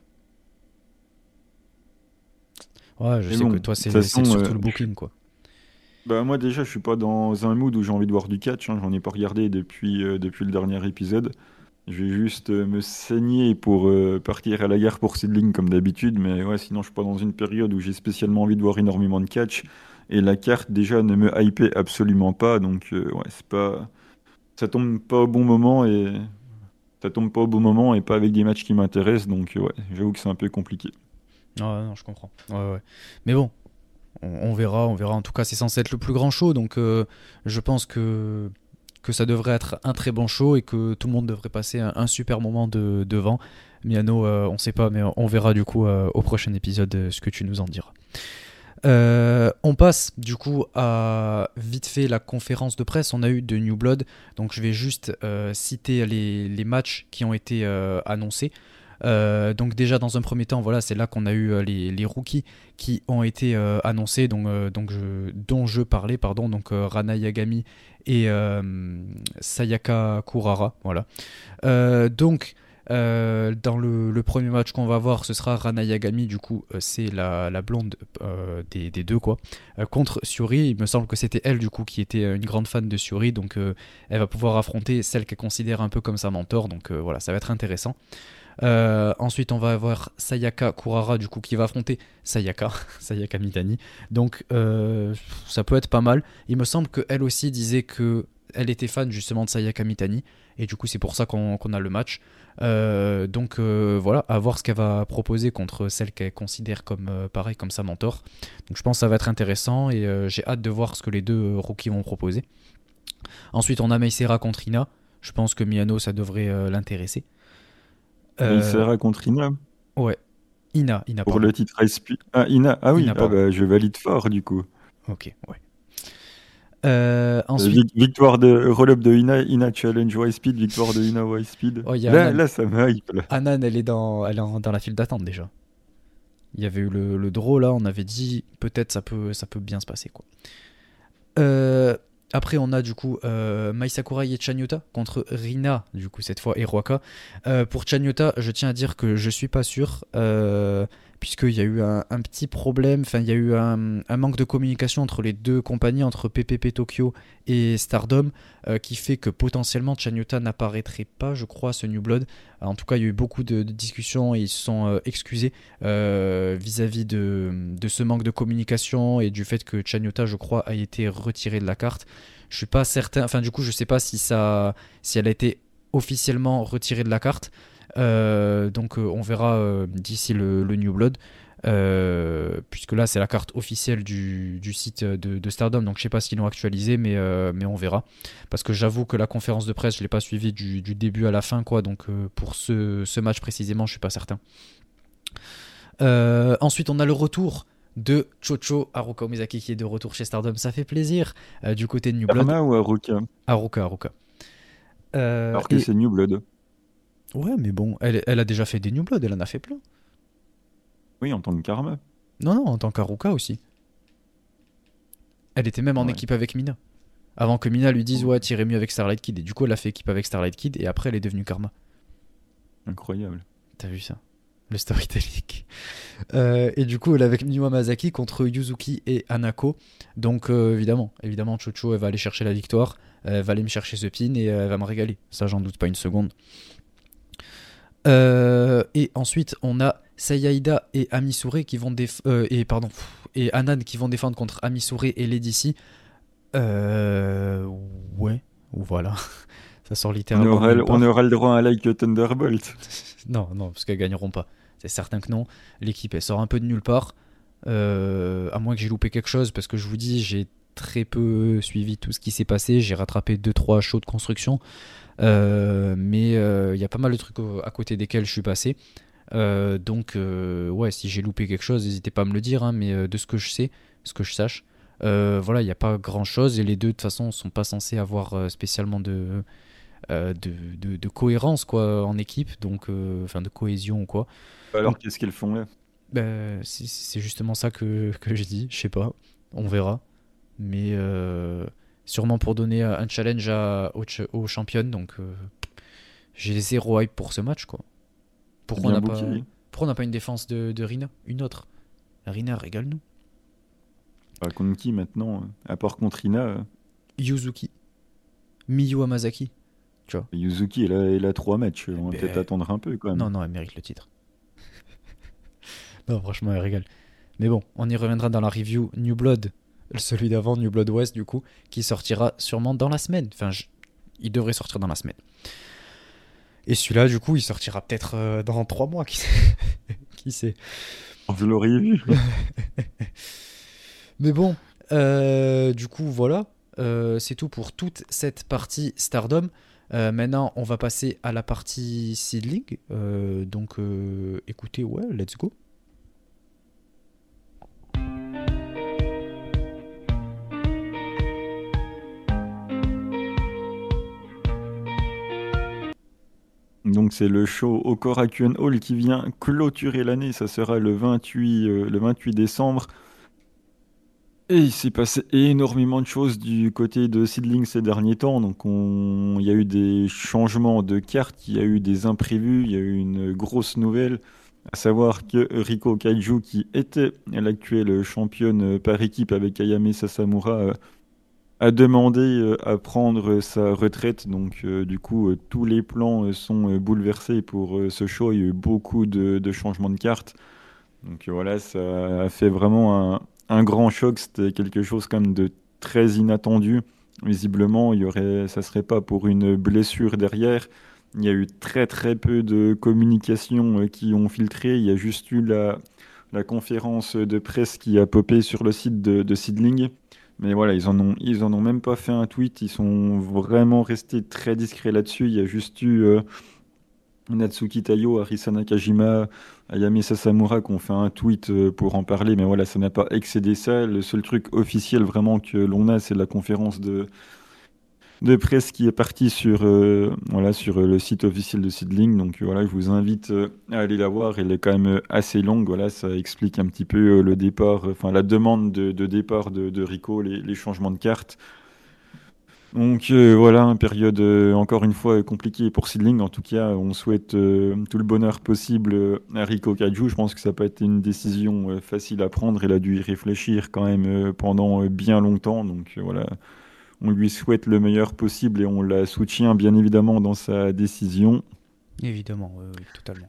Ouais, je sais que toi, c'est surtout le euh, booking, quoi. Bah moi déjà je suis pas dans un mood où j'ai envie de voir du catch, hein. j'en ai pas regardé depuis, euh, depuis le dernier épisode. Je vais juste euh, me saigner pour euh, partir à la guerre pour Seedling comme d'habitude, mais ouais sinon je suis pas dans une période où j'ai spécialement envie de voir énormément de catch. Et la carte déjà ne me hype absolument pas, donc ouais c'est pas... Ça tombe pas au bon moment et... Ça tombe pas au bon moment et pas avec des matchs qui m'intéressent, donc ouais j'avoue que c'est un peu compliqué. Ah non je comprends. Ouais, ouais. Mais bon, on, verra, on verra. En tout cas, c'est censé être le plus grand show, donc euh, je pense que que ça devrait être un très bon show et que tout le monde devrait passer un, super moment de, devant. Miano, euh, on sait pas, mais on verra du coup euh, au prochain épisode ce que tu nous en diras. on passe du coup à vite fait la conférence de presse. On a eu de New Blood, donc je vais juste citer les, matchs qui ont été annoncés. Euh, donc déjà dans un premier temps, voilà, c'est là qu'on a eu euh, les, rookies qui ont été euh, annoncés, donc, dont je parlais, pardon, donc Rana Yagami et Sayaka Kurara, voilà. donc dans le, premier match qu'on va voir, ce sera Rana Yagami, du coup, c'est la, blonde des, deux, quoi, contre Suri. Il me semble que c'était elle, du coup, qui était une grande fan de Suri, donc elle va pouvoir affronter celle qu'elle considère un peu comme sa mentor, donc voilà, ça va être intéressant. Euh, ensuite, on va avoir Sayaka Kurara du coup qui va affronter Sayaka, Sayaka Mitani. Donc, euh, ça peut être pas mal. Il me semble qu'elle aussi disait que elle était fan justement de Sayaka Mitani, et du coup c'est pour ça qu'on a le match. Euh, donc euh, voilà, à voir ce qu'elle va proposer contre celle qu'elle considère comme pareil, comme sa mentor. Donc je pense que ça va être intéressant, et j'ai hâte de voir ce que les deux rookies vont proposer. Ensuite on a Meisera contre Ina, je pense que Miano ça devrait l'intéresser. Meisera contre Ina Ouais, Ina, Ina. Pour le titre Speed. Ah, Ina. Ah oui, ah bah, je valide fort du coup. Ok, ouais. Euh, ensuite... Victoire de roll-up de Ina, Ina Challenge Y Speed, victoire de Ina Y Speed. Oh, là, là, ça me hype. Anan, elle est dans, elle est dans la file d'attente déjà. Il y avait eu le, le draw là, on avait dit peut-être ça peut, ça peut bien se passer quoi. Euh, après, on a du coup euh, Mai et Chanyota contre Rina, du coup, cette fois, et Roaka. Euh, pour Chanyota, je tiens à dire que je suis pas sûr, euh, puisqu'il y a eu un, petit problème, enfin, il y a eu un, manque de communication entre les deux compagnies, entre PPP Tokyo et Stardom, euh, qui fait que potentiellement Chanyota n'apparaîtrait pas, je crois, ce New Blood. En tout cas, il y a eu beaucoup de, discussions et ils se sont excusés vis-à-vis de, ce manque de communication et du fait que Chanyota, je crois, a été retiré de la carte. Je suis pas certain. Enfin, du coup, je sais pas si ça, si elle a été officiellement retirée de la carte. Euh, donc, euh, on verra euh, d'ici le, New Blood. puisque là c'est la carte officielle du, site de, Stardom, donc je sais pas s'ils l'ont actualisé, mais, mais on verra. Parce que j'avoue que la conférence de presse, je l'ai pas suivie du, début à la fin, quoi. Donc pour ce, ce, match précisément, je suis pas certain. ensuite, on a le retour de Chocho Haruka Omizaki qui est de retour chez Stardom. Ça fait plaisir du côté de New Blood. ou Haruka? Haruka, Haruka. Alors que c'est New Blood. Ouais, mais bon, elle, elle, a déjà fait des New Blood, elle en a fait plein. Oui, en tant que Karma. Non, non, en tant qu'Haruka aussi. Elle était même en équipe avec Mina. Avant que Mina lui dise, ouais, tirer mieux avec Starlight Kid. Et du coup, elle a fait équipe avec Starlight Kid et après, elle est devenue Karma. Incroyable. T'as vu ça? Le storytelling. Euh, et du coup, elle est avec Miwa Masaki contre Yuzuki et Anako. Donc, euh, évidemment, évidemment, Chocho, elle va aller chercher la victoire. Elle va aller me chercher ce pin et elle va me régaler. Ça, j'en doute pas une seconde. Euh, et ensuite, on a Sayaida et Amisure qui vont et pardon et Anan qui vont défendre contre Amisure et Lady C. ouais, voilà. Ça sort littéralement. On aura, le droit à un like Thunderbolt. non, non, parce qu'elles gagneront pas. C'est certain que non. L'équipe, elle sort un peu de nulle part. Euh, à moins que j'ai loupé quelque chose, parce que je vous dis, j'ai très peu suivi tout ce qui s'est passé. J'ai rattrapé 2-3 shows de construction. Euh, mais il euh, y a pas mal de trucs à côté desquels je suis passé. donc, ouais, si j'ai loupé quelque chose, n'hésitez pas à me le dire. Hein, mais de ce que je sais, ce que je sache, voilà, il n'y a pas grand chose. Et les deux, de toute façon, sont pas censés avoir spécialement de, de, de, cohérence quoi, en équipe, donc, enfin de cohésion ou quoi. Alors, qu'est-ce qu'elles font là bah, C'est justement ça que, que j'ai dit. Je sais pas. On verra. Mais euh, sûrement pour donner un challenge à, aux, championnes. Donc, euh, j'ai zéro hype pour ce match. quoi. Pourquoi on n'a pas, pourquoi pas une défense de, de Rina? Une autre Rina, régale-nous. Bah, contre qui maintenant À part contre Rina euh? Yuzuki. Miyu Amazaki. Tu vois? Yuzuki, elle a, elle a trois matchs. On va eh peut-être ben, attendre un peu quand même. Non, non, elle mérite le titre. non, franchement, elle régale. Mais bon, on y reviendra dans la review New Blood, celui d'avant, New Blood West, du coup, qui sortira sûrement dans la semaine. Enfin, il devrait sortir dans la semaine. Et celui-là, du coup, il sortira peut-être euh, dans trois mois, qui sait, qui sait. Vous l'auriez vu. Mais bon, euh, du coup, voilà. Euh, c'est tout pour toute cette partie Stardom. Euh, maintenant, on va passer à la partie seedling. Euh, donc, écoutez, ouais, let's go. Donc c'est le show au Korakuen Hall qui vient clôturer l'année. Ça sera le 28, le 28 décembre et il s'est passé énormément de choses du côté de Seedling ces derniers temps. Donc, il y a eu des changements de cartes, il y a eu des imprévus, il y a eu une grosse nouvelle, à savoir que Riko Kaiju, qui était l'actuelle championne par équipe avec Ayame Sasamura, euh, a demandé euh, à prendre sa retraite. Donc, euh, du coup, tous les plans sont bouleversés pour ce show. Il y a eu beaucoup de, de changements de cartes. Donc voilà, ça a fait vraiment un, un grand choc, c'était quelque chose comme de très inattendu. visiblement, il y aurait, ça serait pas pour une blessure derrière. Il y a eu très très peu de communications qui ont filtré. Il y a juste eu la, la conférence de presse qui a popé sur le site de, de Sidling. Mais voilà, ils en, ont, ils en ont même pas fait un tweet. Ils sont vraiment restés très discrets là-dessus. Il y a juste eu Natsuki Tayo, Arisa Nakajima, Ayame Sasamura qui ont fait un tweet euh, pour en parler, mais voilà, ça n'a pas excédé ça. Le seul truc officiel vraiment que l'on a, c'est la conférence de, de presse qui est partie sur, euh, voilà, sur le site officiel de Seedling. Donc voilà, je vous invite euh, à aller la voir. Elle est quand même assez longue. Voilà, ça explique un petit peu le départ, enfin la demande de, départ de, Rico, les, changements de cartes. Donc euh, voilà, une période euh, encore une fois compliquée pour Sidling. En tout cas, on souhaite euh, tout le bonheur possible à Rico Kaju. Je pense que ça n'a pas été une décision facile à prendre. Il a dû y réfléchir quand même pendant bien longtemps. Donc voilà, on lui souhaite le meilleur possible et on la soutient bien évidemment dans sa décision. Évidemment, oui, totalement.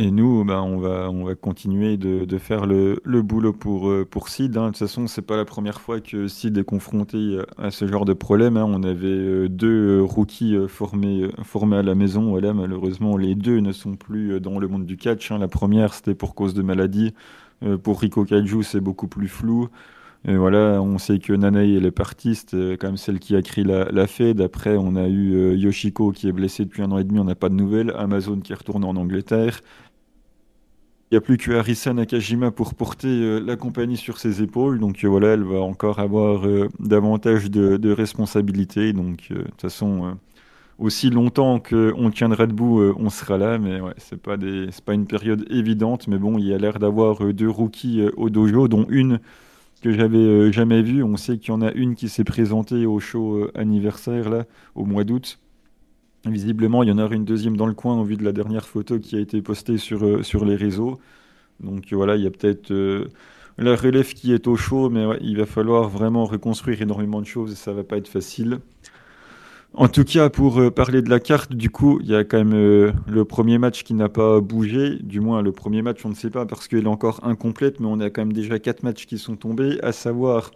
Et nous, bah, on, va, on va continuer de, de faire le, le, boulot pour, euh, pour Sid. Hein. De toute façon, c'est pas la première fois que Sid est confronté à ce genre de problème. Hein. On avait euh, deux euh, rookies formés, formés à la maison. Voilà, malheureusement, les deux ne sont plus dans le monde du catch. Hein. La première, c'était pour cause de maladie. pour Rico Kaiju, c'est beaucoup plus flou. Voilà, on sait que Nanae, elle est partie, c'était quand même celle qui a créé la, la Fed. Après, on a eu Yoshiko qui est blessé depuis un an et demi, on n'a pas de nouvelles. Amazon qui est retourné en Angleterre. Il n'y a plus que Arisa Nakajima pour porter euh, la compagnie sur ses épaules. Donc euh, voilà, elle va encore avoir euh, davantage de, responsabilités. Donc de toute façon, aussi longtemps qu'on tiendra debout, on sera là. Mais ouais, c'est pas pas une période évidente. Mais bon, il y a l'air d'avoir deux rookies au dojo, dont une que j'avais jamais vue. On sait qu'il y en a une qui s'est présentée au show anniversaire là, au mois d'août. Visiblement, il y en aura une deuxième dans le coin au vu de la dernière photo qui a été postée sur, euh, sur les réseaux. Donc voilà, il y a peut-être euh, la relève qui est au chaud, mais il va falloir vraiment reconstruire énormément de choses et ça va pas être facile. En tout cas, pour euh, parler de la carte, du coup, il y a quand même le premier match qui n'a pas bougé. Du moins, le premier match, on ne sait pas parce qu'il est encore incomplète, mais on a quand même déjà quatre matchs qui sont tombés, à savoir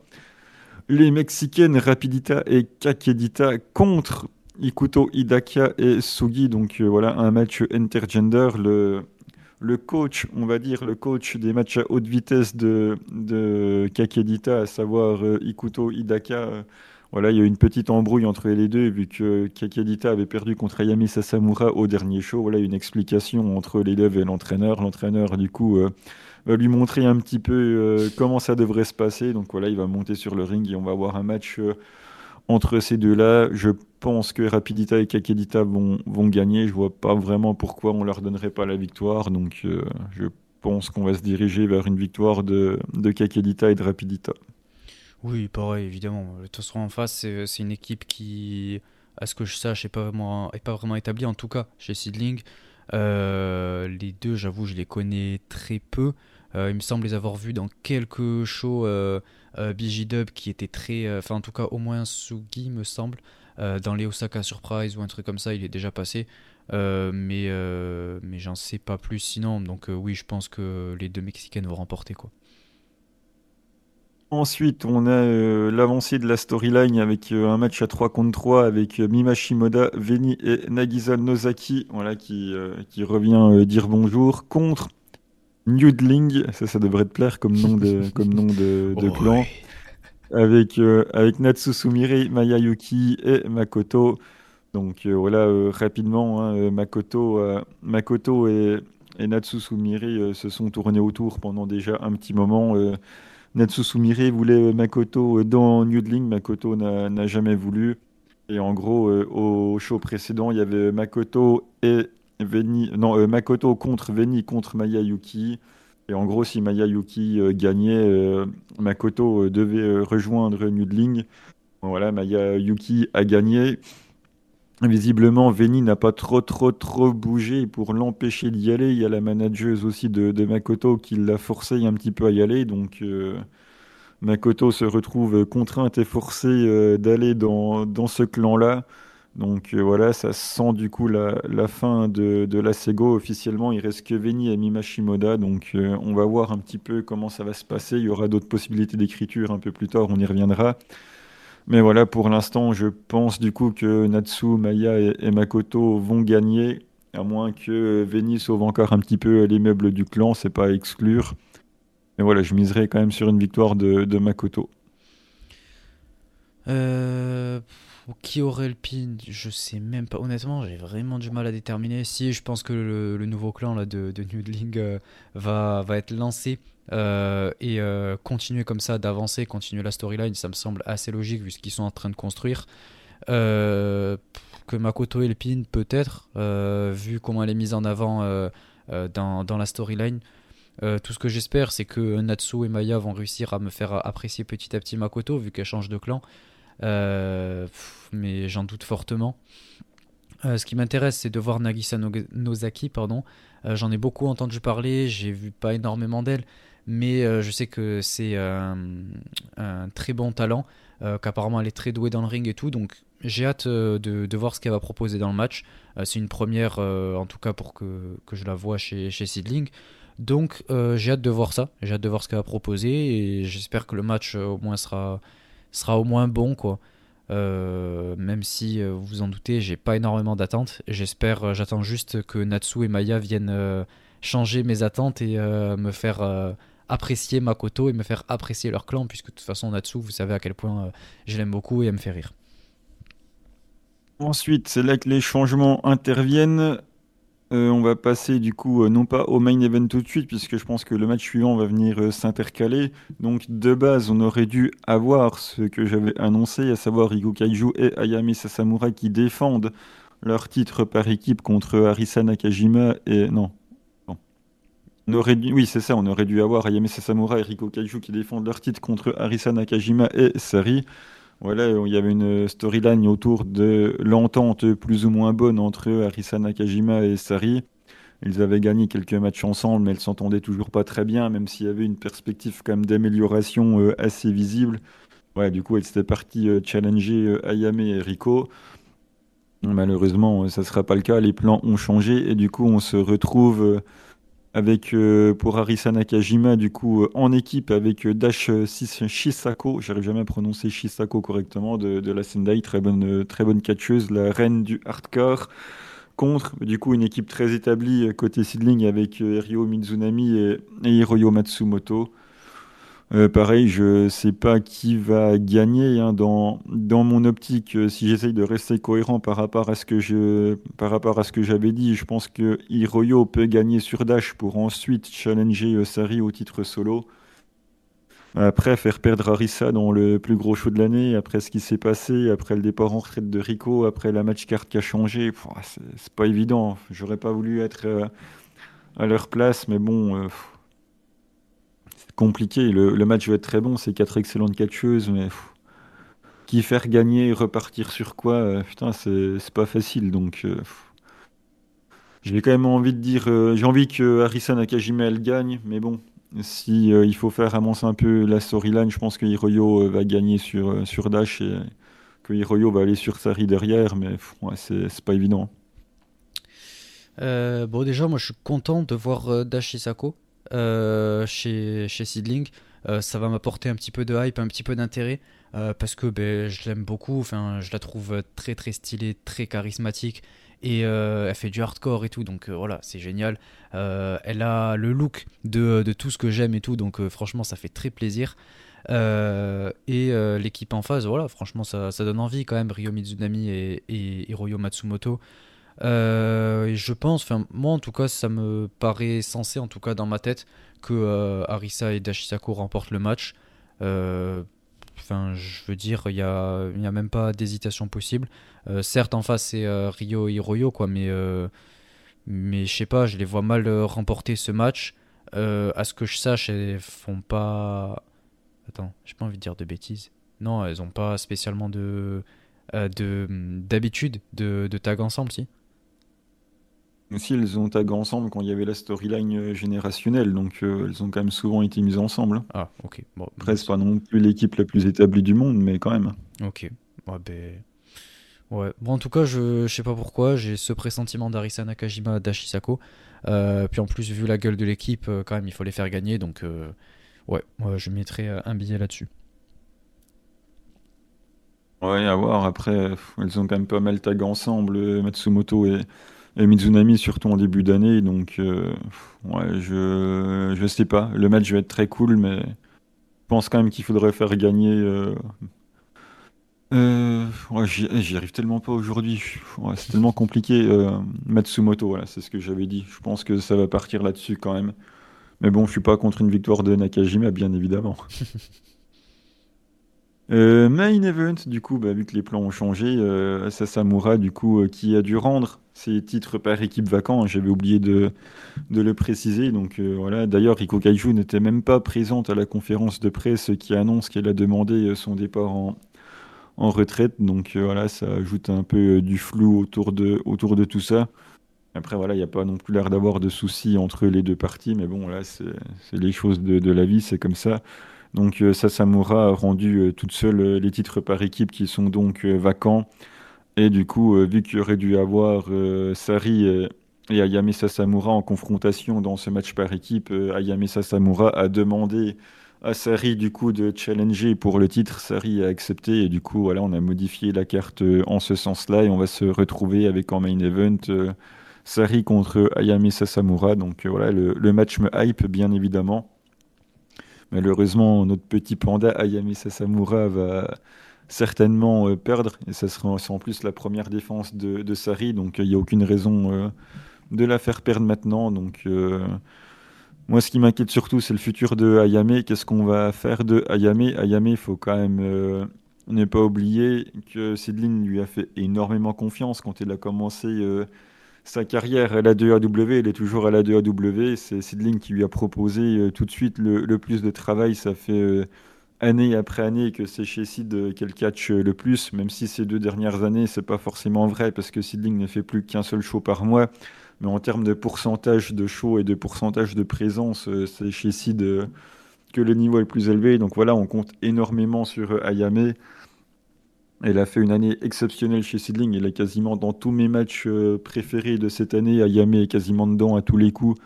les Mexicaines Rapidita et Kakedita contre Ikuto Hidaka et Sugi. Donc euh, voilà, un match intergender. Le, coach, on va dire, le coach des matchs à haute vitesse de, de Kakedita, à savoir euh, Ikuto Hidaka. Euh, voilà, il y a eu une petite embrouille entre les deux, vu que Kakedita avait perdu contre Ayami Sasamura au dernier show. Voilà, une explication entre l'élève et l'entraîneur. L'entraîneur, du coup, va lui montrer un petit peu comment ça devrait se passer. Donc voilà, il va monter sur le ring et on va avoir un match entre ces deux-là. Je pense que Rapidita et Kakedita vont, gagner. Je vois pas vraiment pourquoi on leur donnerait pas la victoire. Donc euh, je pense qu'on va se diriger vers une victoire de Kakedita et de Rapidita. Oui, pareil, évidemment. De toute façon, en face, c'est une équipe qui, à ce que je sache, n'est pas, vraiment, est pas vraiment établie, en tout cas chez Seedling. Euh, les deux, j'avoue, je les connais très peu. Euh, il me semble les avoir vus dans quelques shows euh, Dub qui était très. Euh, enfin, en tout cas, au moins Sugi, me semble. Euh, dans les Osaka Surprise ou un truc comme ça, il est déjà passé. mais mais j'en sais pas plus sinon. Donc, oui, je pense que les deux Mexicaines vont remporter. quoi. Ensuite, on a l'avancée de la storyline avec un match à 3 contre 3 avec Mima Shimoda, Veni et Nagisa Nozaki voilà, qui, qui revient dire bonjour contre Newdling, ça, ça devrait te plaire comme nom de, comme nom de, de oh, clan. Avec, euh, avec Natsu Sumire, Mayayuki et Makoto. Donc euh, voilà, euh, rapidement, hein, Makoto, Makoto et, et Natsu Sumire se sont tournés autour pendant déjà un petit moment. Natsu Sumire voulait Makoto dans Newdling, Makoto n'a jamais voulu. Et en gros, au show précédent, il y avait Makoto et Veni, non, euh, Makoto contre Veni contre Mayayuki. Et en gros, si Mayayuki euh, gagnait, euh, Makoto devait rejoindre Nudling. Voilà, Mayayuki a gagné. Visiblement, Veni n'a pas trop, trop, trop bougé pour l'empêcher d'y aller. Il y a la manageuse aussi de, Makoto qui l'a forcé un petit peu à y aller. Donc, Makoto se retrouve contrainte et forcée d'aller dans, ce clan-là. Donc euh, voilà, ça sent du coup la, fin de, de la Sego officiellement. Il reste que Veni et Mimashimoda, donc euh, on va voir un petit peu comment ça va se passer. Il y aura d'autres possibilités d'écriture un peu plus tard, on y reviendra. Mais voilà, pour l'instant, je pense du coup que Natsu, Maya et, Makoto vont gagner, à moins que Veni sauve encore un petit peu les meubles du clan, c'est pas à exclure. Mais voilà, je miserai quand même sur une victoire de, Makoto. Euh, qui aurait le pin? Je sais même pas. Honnêtement, j'ai vraiment du mal à déterminer. Si je pense que le, nouveau clan de, de Noodling euh, va, va être lancé euh, et euh, continuer comme ça d'avancer, continuer la storyline, ça me semble assez logique vu ce qu'ils sont en train de construire. que Makoto pin, peut-être, vu comment elle est mise en avant dans, dans la storyline. tout ce que j'espère, c'est que Natsu et Maya vont réussir à me faire apprécier petit à petit Makoto, vu qu'elle change de clan. Euh, mais j'en doute fortement. Euh, ce qui m'intéresse, c'est de voir Nagisa Nozaki. Pardon. Euh, j'en ai beaucoup entendu parler, j'ai vu pas énormément d'elle, mais je sais que c'est un très bon talent, qu'apparemment elle est très douée dans le ring et tout, donc j'ai hâte de, voir ce qu'elle va proposer dans le match. c'est une première, en tout cas pour que, que je la vois chez, chez Seedling. Donc j'ai hâte de voir ça, j'ai hâte de voir ce qu'elle va proposer et j'espère que le match au moins sera, sera au moins bon quoi. Euh, même si euh, vous vous en doutez, j'ai pas énormément d'attentes. J'espère, euh, j'attends juste que Natsu et Maya viennent changer mes attentes et me faire apprécier Makoto et me faire apprécier leur clan, puisque de toute façon Natsu, vous savez à quel point je l'aime beaucoup et elle me fait rire. Ensuite, c'est là que les changements interviennent. Euh, on va passer du coup, euh, non pas au main event tout de suite, puisque je pense que le match suivant va venir euh, s'intercaler. Donc de base, on aurait dû avoir ce que j'avais annoncé, à savoir Rigo Kaiju et Ayame Sasamura qui défendent leur titre par équipe contre Arisa Nakajima et... Non. Oui, c'est ça, on aurait dû avoir Ayame Sasamura et Rigo Kaiju qui défendent leur titre contre Arisa Nakajima et Sari. Voilà, il y avait une storyline autour de l'entente plus ou moins bonne entre Arisa Nakajima et Sari. Ils avaient gagné quelques matchs ensemble, mais ils s'entendaient toujours pas très bien, même s'il y avait une perspective quand d'amélioration euh, assez visible. Du coup, elle s'était partie euh, challenger euh, Ayame et Rico. Malheureusement, ça ne sera pas le cas. Les plans ont changé et du coup, on se retrouve avec euh, pour Arisa Nakajima du coup euh, en équipe avec euh, Dash Shisako, j'arrive jamais à prononcer Shisako correctement de, la Sendai, très bonne très bonne catcheuse, la reine du hardcore contre du coup une équipe très établie côté seedling avec Ryo Mizunami et Hiroyo Matsumoto. Euh, pareil, je sais pas qui va gagner hein, dans, dans mon optique. Euh, si j'essaye de rester cohérent par rapport à ce que je par rapport à ce que j'avais dit, je pense que Hiroyo peut gagner sur Dash pour ensuite challenger euh, Sari au titre solo. Après, faire perdre Arisa dans le plus gros show de l'année, après ce qui s'est passé, après le départ en retraite de Rico, après la match carte qui a changé, c'est pas évident. J'aurais pas voulu être à leur place, mais bon compliqué. Le, match va être très bon, c'est quatre excellentes catcheuses, mais qui faire gagner, repartir sur quoi euh, Putain, c'est pas facile. Donc, euh, j'ai quand même envie de dire, euh, j'ai envie que Harrison Nakajima elle gagne, mais bon, si il faut faire avancer un peu la storyline, je pense que Hiroyo va gagner sur, sur Dash et que Hiroyo va aller sur Sari derrière, mais c'est pas évident. bon, déjà, moi je suis content de voir Dash Isako. Euh, chez, chez Seedling. Euh, ça va m'apporter un petit peu de hype, un petit peu d'intérêt. Euh, parce que ben, je l'aime beaucoup, enfin, je la trouve très très stylée, très charismatique et elle fait du hardcore et tout, donc voilà, c'est génial. elle a le look de, tout ce que j'aime et tout, donc franchement, ça fait très plaisir. et l'équipe en phase, voilà, franchement, ça, ça, donne envie quand même. Ryo Mizunami et, et Hiroyo Matsumoto, euh, je pense, enfin moi en tout cas, ça me paraît censé, en tout cas dans ma tête, que euh, Arisa et Dashisako remportent le match. Euh, enfin, je veux dire, il n'y a, a même pas d'hésitation possible. certes, en face, c'est Ryo et Hiroyo, quoi, mais, mais je sais pas, je les vois mal remporter ce match. à ce que je sache, elles font pas. Attends, j'ai pas envie de dire de bêtises. Non, elles ont pas spécialement de d'habitude de, de tag ensemble, si aussi, elles ont tagué ensemble quand il y avait la storyline euh, générationnelle, donc euh, elles ont quand même souvent été mises ensemble. Ah, ok. Bon, Après, c'est pas non plus l'équipe la plus établie du monde, mais quand même. Ok. Ouais, ben... ouais. Bon, en tout cas, je, je sais pas pourquoi, j'ai ce pressentiment d'Arisa Nakajima d'Ashisako. Euh, puis en plus, vu la gueule de l'équipe, quand même, il faut les faire gagner, donc ouais, ouais, je mettrai un billet là-dessus. Ouais, à voir. Après, elles ont quand même pas mal tagué ensemble, Matsumoto et, et Mizunami, surtout en début d'année. Donc, ouais, je, je sais pas. Le match va être très cool, mais je pense quand même qu'il faudrait faire gagner euh, j'y arrive tellement pas aujourd'hui. c'est tellement compliqué. Euh, Matsumoto, voilà, c'est ce que j'avais dit. Je pense que ça va partir là-dessus quand même. Mais bon, je suis pas contre une victoire de Nakajima, bien évidemment. euh, main event, du coup, bah, vu que les plans ont changé, euh, Sasamura, du coup, qui a dû rendre ses titres par équipe vacants. J'avais oublié de, le préciser. Donc voilà. D'ailleurs, Riko Kaiju n'était même pas présente à la conférence de presse qui annonce qu'elle a demandé son départ en, retraite. Donc euh, voilà, ça ajoute un peu euh, du flou autour de, autour de tout ça. Après, voilà, il n'y a pas non plus l'air d'avoir de soucis entre les deux parties, mais bon, là, c'est les choses de, la vie, c'est comme ça. Donc, euh, Sasamura a rendu toute seule les titres par équipe qui sont donc vacants. Et du coup, vu qu'il aurait dû avoir Sari et, et Ayame Sasamura en confrontation dans ce match par équipe, Ayame Sasamura a demandé à Sari du coup de challenger pour le titre. Sari a accepté et du coup voilà on a modifié la carte euh, en ce sens-là et on va se retrouver avec en main event euh, Sari contre Ayame Sasamura. Donc euh, voilà le, match me hype bien évidemment. Malheureusement notre petit panda Ayame Sasamura va certainement perdre. Et ça sera en plus la première défense de, de Sari donc il n'y a aucune raison de la faire perdre maintenant. Donc moi, ce qui m'inquiète surtout, c'est le futur de Ayame. Qu'est-ce qu'on va faire de Ayame Ayame, il faut quand même euh, ne pas oublier que Sidling lui a fait énormément confiance quand il a commencé euh, sa carrière à la 2AW. Il est toujours à la 2AW. C'est Sidling qui lui a proposé euh, tout de suite le, plus de travail. Ça fait année après année que c'est chez Sid qu'elle catch le plus, même si ces deux dernières années, c'est pas forcément vrai parce que Sidling ne fait plus qu'un seul show par mois. Mais en termes de pourcentage de show et de pourcentage de présence, euh, c'est chez Sid euh, que le niveau est le plus élevé. Donc voilà, on compte énormément sur euh, Ayame. Elle a fait une année exceptionnelle chez Sidling. Elle est quasiment dans tous mes matchs préférés de cette année. Ayame est quasiment dedans à tous les coups.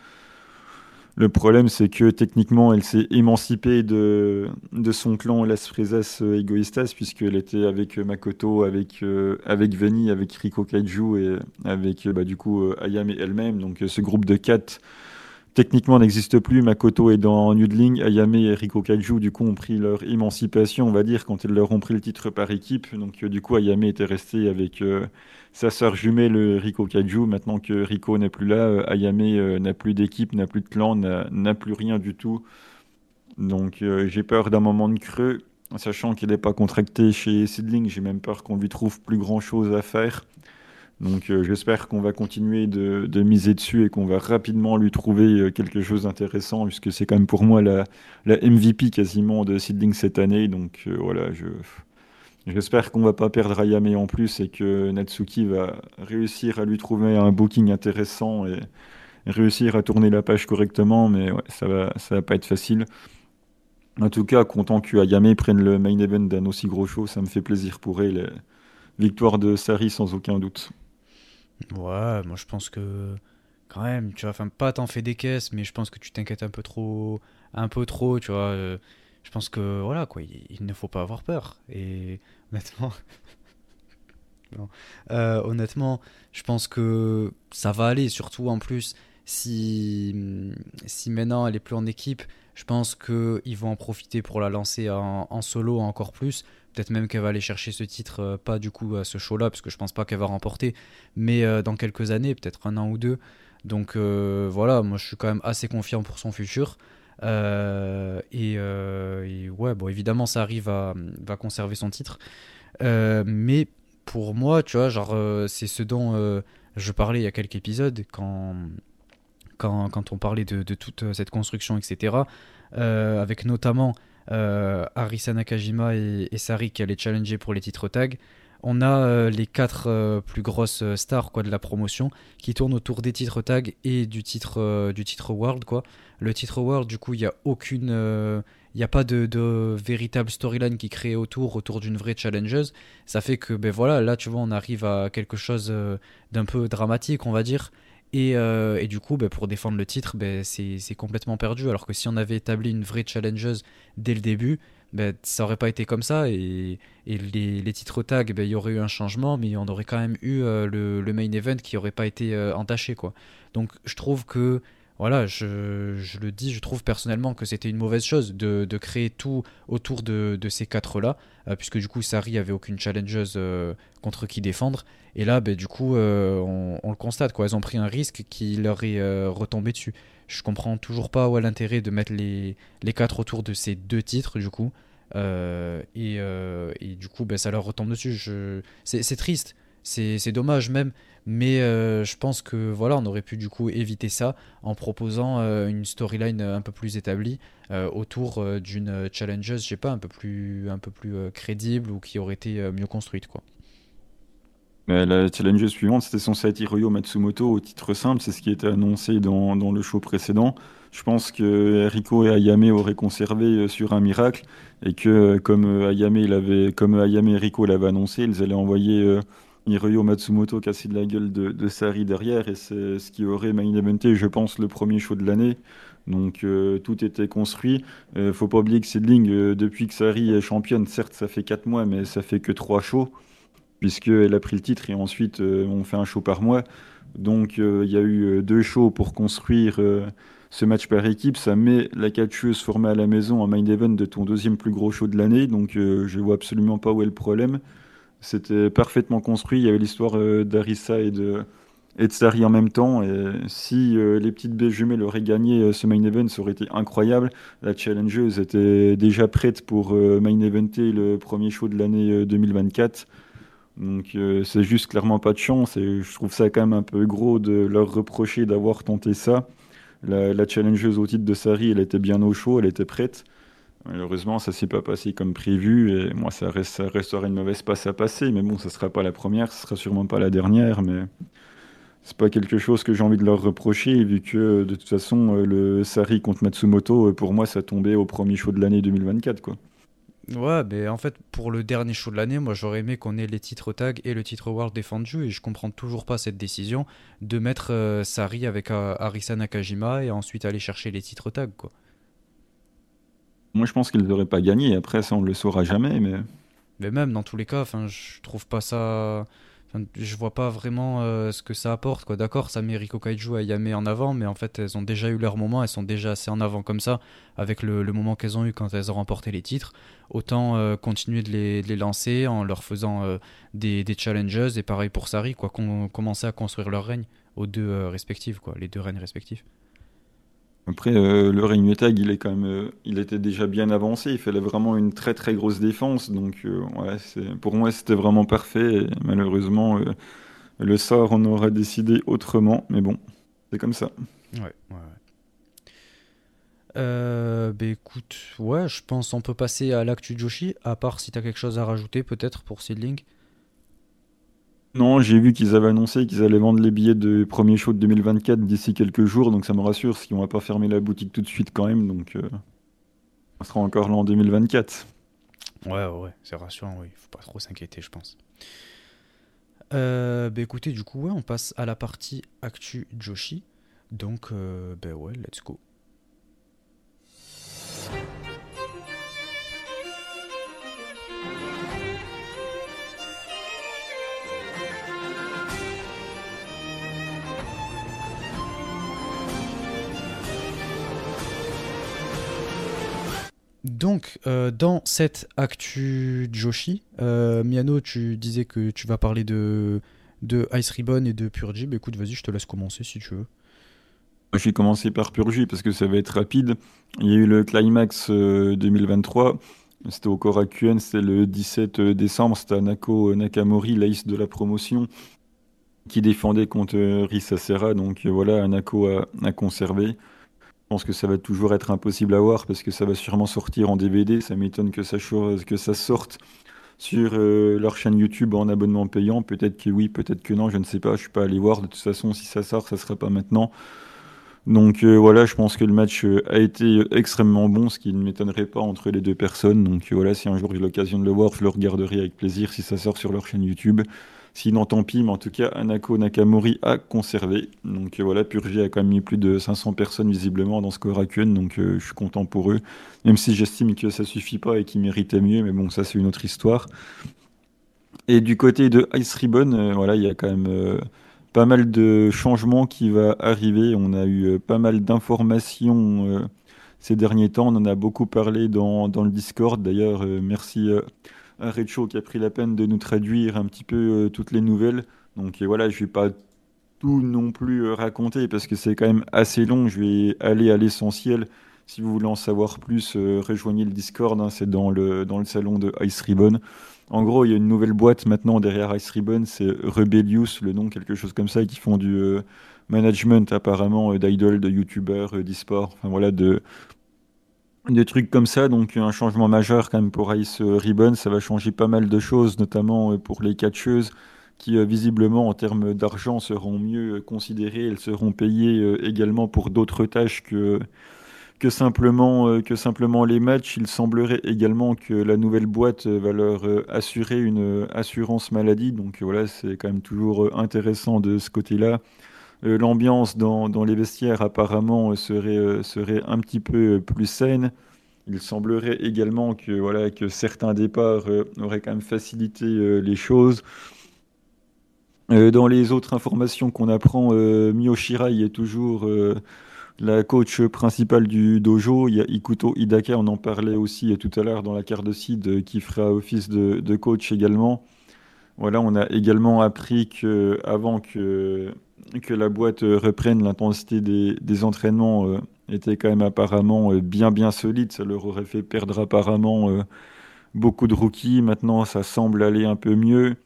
Le problème, c'est que techniquement, elle s'est émancipée de, de son clan Las Fresas Egoistas, puisqu'elle était avec Makoto, avec, euh, avec Veni, avec Riko Kaiju et avec bah, du coup Ayame elle-même. Donc ce groupe de quatre techniquement n'existe plus. Makoto est dans Noodling, Ayame et Riko Kaiju du coup ont pris leur émancipation, on va dire, quand ils leur ont pris le titre par équipe. Donc euh, du coup Ayame était resté avec euh, sa sœur jumelle Riko Kaiju. Maintenant que Riko n'est plus là, euh, Ayame n'a plus d'équipe, n'a plus de clan, n'a plus rien du tout. Donc j'ai peur d'un moment de creux, sachant qu'il n'est pas contracté chez Sidling. J'ai même peur qu'on lui trouve plus grand chose à faire. Donc euh, j'espère qu'on va continuer de, miser dessus et qu'on va rapidement lui trouver euh, quelque chose d'intéressant, puisque c'est quand même pour moi la, MVP quasiment de Seedling cette année. Donc euh, voilà, je, j'espère qu'on va pas perdre Ayame en plus et que Natsuki va réussir à lui trouver un booking intéressant et réussir à tourner la page correctement, mais ça va, va pas être facile. En tout cas, content que Ayame prenne le main event d'un aussi gros show, ça me fait plaisir pour elle. Victoire de Sari sans aucun doute. Ouais, moi je pense que quand même, tu vois, enfin pas t'en fais des caisses, mais je pense que tu t'inquiètes un peu trop, un peu trop, tu vois. Euh, je pense que voilà quoi, il, ne faut pas avoir peur. Et honnêtement, euh, honnêtement, je pense que ça va aller. Surtout en plus, si si maintenant elle est plus en équipe, je pense qu'ils vont en profiter pour la lancer en solo encore plus. Peut-être même qu'elle va aller chercher ce titre, euh, pas du coup à ce show-là, parce que je pense pas qu'elle va remporter, mais euh, dans quelques années, peut-être un an ou deux. Donc euh, voilà, moi je suis quand même assez confiant pour son futur. Et, ouais, bon, évidemment, ça arrive à va conserver son titre. mais pour moi, tu vois, genre, c'est ce dont je parlais il y a quelques épisodes, quand, quand, quand on parlait de, toute cette construction, etc. avec notamment Arisa Nakajima et, Sari qui allaient challenger pour les titres tag. On a euh, les quatre euh, plus grosses stars quoi, de la promotion qui tournent autour des titres tag et du titre, du titre World. Quoi. Le titre World, du coup, il n'y a aucune. il n'y a pas de, véritable storyline qui crée autour, autour d'une vraie challengeuse. Ça fait que, ben voilà, là, tu vois, on arrive à quelque chose d'un peu dramatique, on va dire. Euh, et, du coup, bah, pour défendre le titre, bah, c'est complètement perdu. Alors que si on avait établi une vraie challengeuse dès le début, ben, ça aurait pas été comme ça et, les, titres tag, ben, il y aurait eu un changement, mais on aurait quand même eu le, le, main event qui aurait pas été entaché. Quoi. Donc je trouve que voilà, je, le dis, je trouve personnellement que c'était une mauvaise chose de, créer tout autour de, ces quatre-là, puisque du coup, Sari avait aucune challengeuse contre qui défendre. Et là, ben, du coup, on, on, le constate, quoi. Elles ont pris un risque qui leur est retombé dessus. Je comprends toujours pas où est l'intérêt de mettre les, quatre autour de ces deux titres, du coup. Euh, et, euh, du coup, ben, ça leur retombe dessus. C'est triste, c'est dommage même, mais euh, je pense que voilà, on aurait pu du coup éviter ça en proposant une storyline un peu plus établie autour d'une challengeuse, je sais pas, un peu plus, un peu plus crédible ou qui aurait été mieux construite, quoi. La challenge suivante, c'était censé être Hiroyo Matsumoto au titre simple, c'est ce qui était annoncé dans, dans, le show précédent. Je pense que Rico et Ayame auraient conservé euh, sur un miracle et que euh, comme euh, Ayame, il avait, comme Ayame et Rico l'avaient annoncé, ils allaient envoyer Hiroyo Matsumoto casser de la gueule de, Sari derrière et c'est ce qui aurait main eventé, je pense, le premier show de l'année. Donc tout était construit. Euh, faut pas oublier que Sidling, depuis que Sari est championne, certes ça fait 4 mois, mais ça fait que 3 shows puisqu'elle a pris le titre et ensuite euh, on fait un show par mois. Donc euh, il y a eu euh, deux shows pour construire ce match par équipe. Ça met la catcheuse formée à la maison en main event de ton deuxième plus gros show de l'année. Donc je vois absolument pas où est le problème. C'était parfaitement construit. Il y avait l'histoire d'Arissa et de, et de Sari en même temps. Et si les petites baies jumelles auraient gagné ce main event, ça aurait été incroyable. La challengeuse était déjà prête pour main eventer le premier show de l'année 2024. Donc euh, c'est juste clairement pas de chance et je trouve ça quand même un peu gros de leur reprocher d'avoir tenté ça. La, la, challengeuse au titre de Sari, elle était bien au chaud, elle était prête. Malheureusement, ça s'est pas passé comme prévu et moi ça, reste, ça restera une mauvaise passe à passer. Mais bon, ça sera pas la première, ce sera sûrement pas la dernière, mais c'est pas quelque chose que j'ai envie de leur reprocher vu que de toute façon le Sari contre Matsumoto, pour moi, ça tombait au premier show de l'année 2024 quoi. Ouais, mais en fait, pour le dernier show de l'année, moi j'aurais aimé qu'on ait les titres tag et le titre World défendu, et je comprends toujours pas cette décision de mettre euh, Sari avec euh, Arisa Nakajima et ensuite aller chercher les titres tag, quoi. Moi je pense qu'ils n'auraient pas gagné, après ça on le saura jamais, mais. Mais même dans tous les cas, je trouve pas ça je vois pas vraiment euh, ce que ça apporte. Quoi. D'accord, ça met Riko Kaiju et Yame en avant, mais en fait, elles ont déjà eu leur moment, elles sont déjà assez en avant comme ça, avec le, moment qu'elles ont eu quand elles ont remporté les titres. Autant euh, continuer de les, lancer en leur faisant euh, des, des, challenges, et pareil pour Sari, quoi, qu'on commencer à construire leur règne aux deux respectifs, quoi, les deux règnes respectifs. Après, euh, le règne tag, il est quand même, euh, il était déjà bien avancé. Il fallait vraiment une très très grosse défense. Donc, euh, ouais, pour moi, c'était vraiment parfait. malheureusement, le sort, on aurait décidé autrement. Mais bon, c'est comme ça. Ouais, ouais. ouais. bah écoute, ouais, je pense on peut passer à l'actu Joshi, à part si tu as quelque chose à rajouter peut-être pour Seedling. Non, j'ai vu qu'ils avaient annoncé qu'ils allaient vendre les billets de premier show de 2024 d'ici quelques jours, donc ça me rassure, parce qu'on va pas fermer la boutique tout de suite quand même, donc euh, on sera encore là en 2024. Ouais, ouais, c'est rassurant, oui, faut pas trop s'inquiéter, je pense. Euh, bah écoutez, du coup, ouais, on passe à la partie actu Joshi, donc euh, ben ouais, let's go. Donc, euh, dans cette actu Joshi, euh, Miano, tu disais que tu vas parler de, de Ice Ribbon et de Purgy. Bah, écoute, vas-y, je te laisse commencer si tu veux. Je vais commencer par Purgy parce que ça va être rapide. Il y a eu le Climax 2023. Euh, c'était au Korakuen, c'était le 17 décembre. C'était Anako Nakamori, l'ace de la promotion, qui défendait contre Risa Serra. Donc voilà, Anako a conservé. Je pense que ça va toujours être impossible à voir parce que ça va sûrement sortir en DVD. Ça m'étonne que ça, sorte sur euh, leur chaîne YouTube en abonnement payant. Peut-être que oui, peut-être que non, je ne sais pas. Je suis pas allé voir. De toute façon, si ça sort, ça sera pas maintenant. Donc euh, voilà, je pense que le match euh, a été extrêmement bon, ce qui ne m'étonnerait pas entre les deux personnes. Donc voilà, si un jour j'ai l'occasion de le voir, je le regarderai avec plaisir si ça sort sur leur chaîne YouTube. Sinon, tant pis, mais en tout cas, Anako Nakamori a conservé. Donc voilà, Purgé a quand même mis plus de 500 personnes visiblement dans ce Korakuen, donc je suis content pour eux. Même si j'estime que ça suffit pas et qu'ils méritaient mieux, mais bon, ça c'est une autre histoire. Et du côté de Ice Ribbon, voilà, il y a quand même pas mal de changements qui va arriver. On a eu euh, pas mal d'informations euh, ces derniers temps. On en a beaucoup parlé dans, dans le Discord. D'ailleurs, euh, merci à Recho qui a pris la peine de nous traduire un petit peu toutes les nouvelles. Donc voilà, je vais pas tout non plus raconter parce que c'est quand même assez long. Je vais aller à l'essentiel. Si vous voulez en savoir plus, rejoignez le Discord. Hein. c'est dans le, dans le salon de Ice Ribbon. En gros, il y a une nouvelle boîte maintenant derrière Ice Ribbon, c'est Rebellious, le nom, quelque chose comme ça, qui font du euh, management apparemment euh, d'idoles, de youtubeurs, euh, d'e-sport, enfin voilà, de, des trucs comme ça. Donc un changement majeur quand même pour Ice Ribbon, ça va changer pas mal de choses, notamment pour les catcheuses qui visiblement en termes d'argent seront mieux considérées, elles seront payées également pour d'autres tâches que que simplement, euh, que simplement les matchs. Il semblerait également que la nouvelle boîte va leur euh, assurer une assurance maladie. Donc voilà, c'est quand même toujours euh, intéressant de ce côté-là. L'ambiance dans, les vestiaires apparemment serait, serait un petit peu plus saine. Il semblerait également que, voilà, que certains départs auraient quand même facilité les choses. dans les autres informations qu'on apprend, Mio est toujours la coach principale du dojo, il y a Ikuto Hidaka, on en parlait aussi tout à l'heure dans la carte de seed, qui fera office de, coach également. Voilà, on a également appris que avant que, que la boîte reprenne, l'intensité des, entraînements euh, était quand même apparemment euh, bien bien solide. Ça leur aurait fait perdre apparemment euh, beaucoup de rookies. Maintenant, ça semble aller un peu mieux.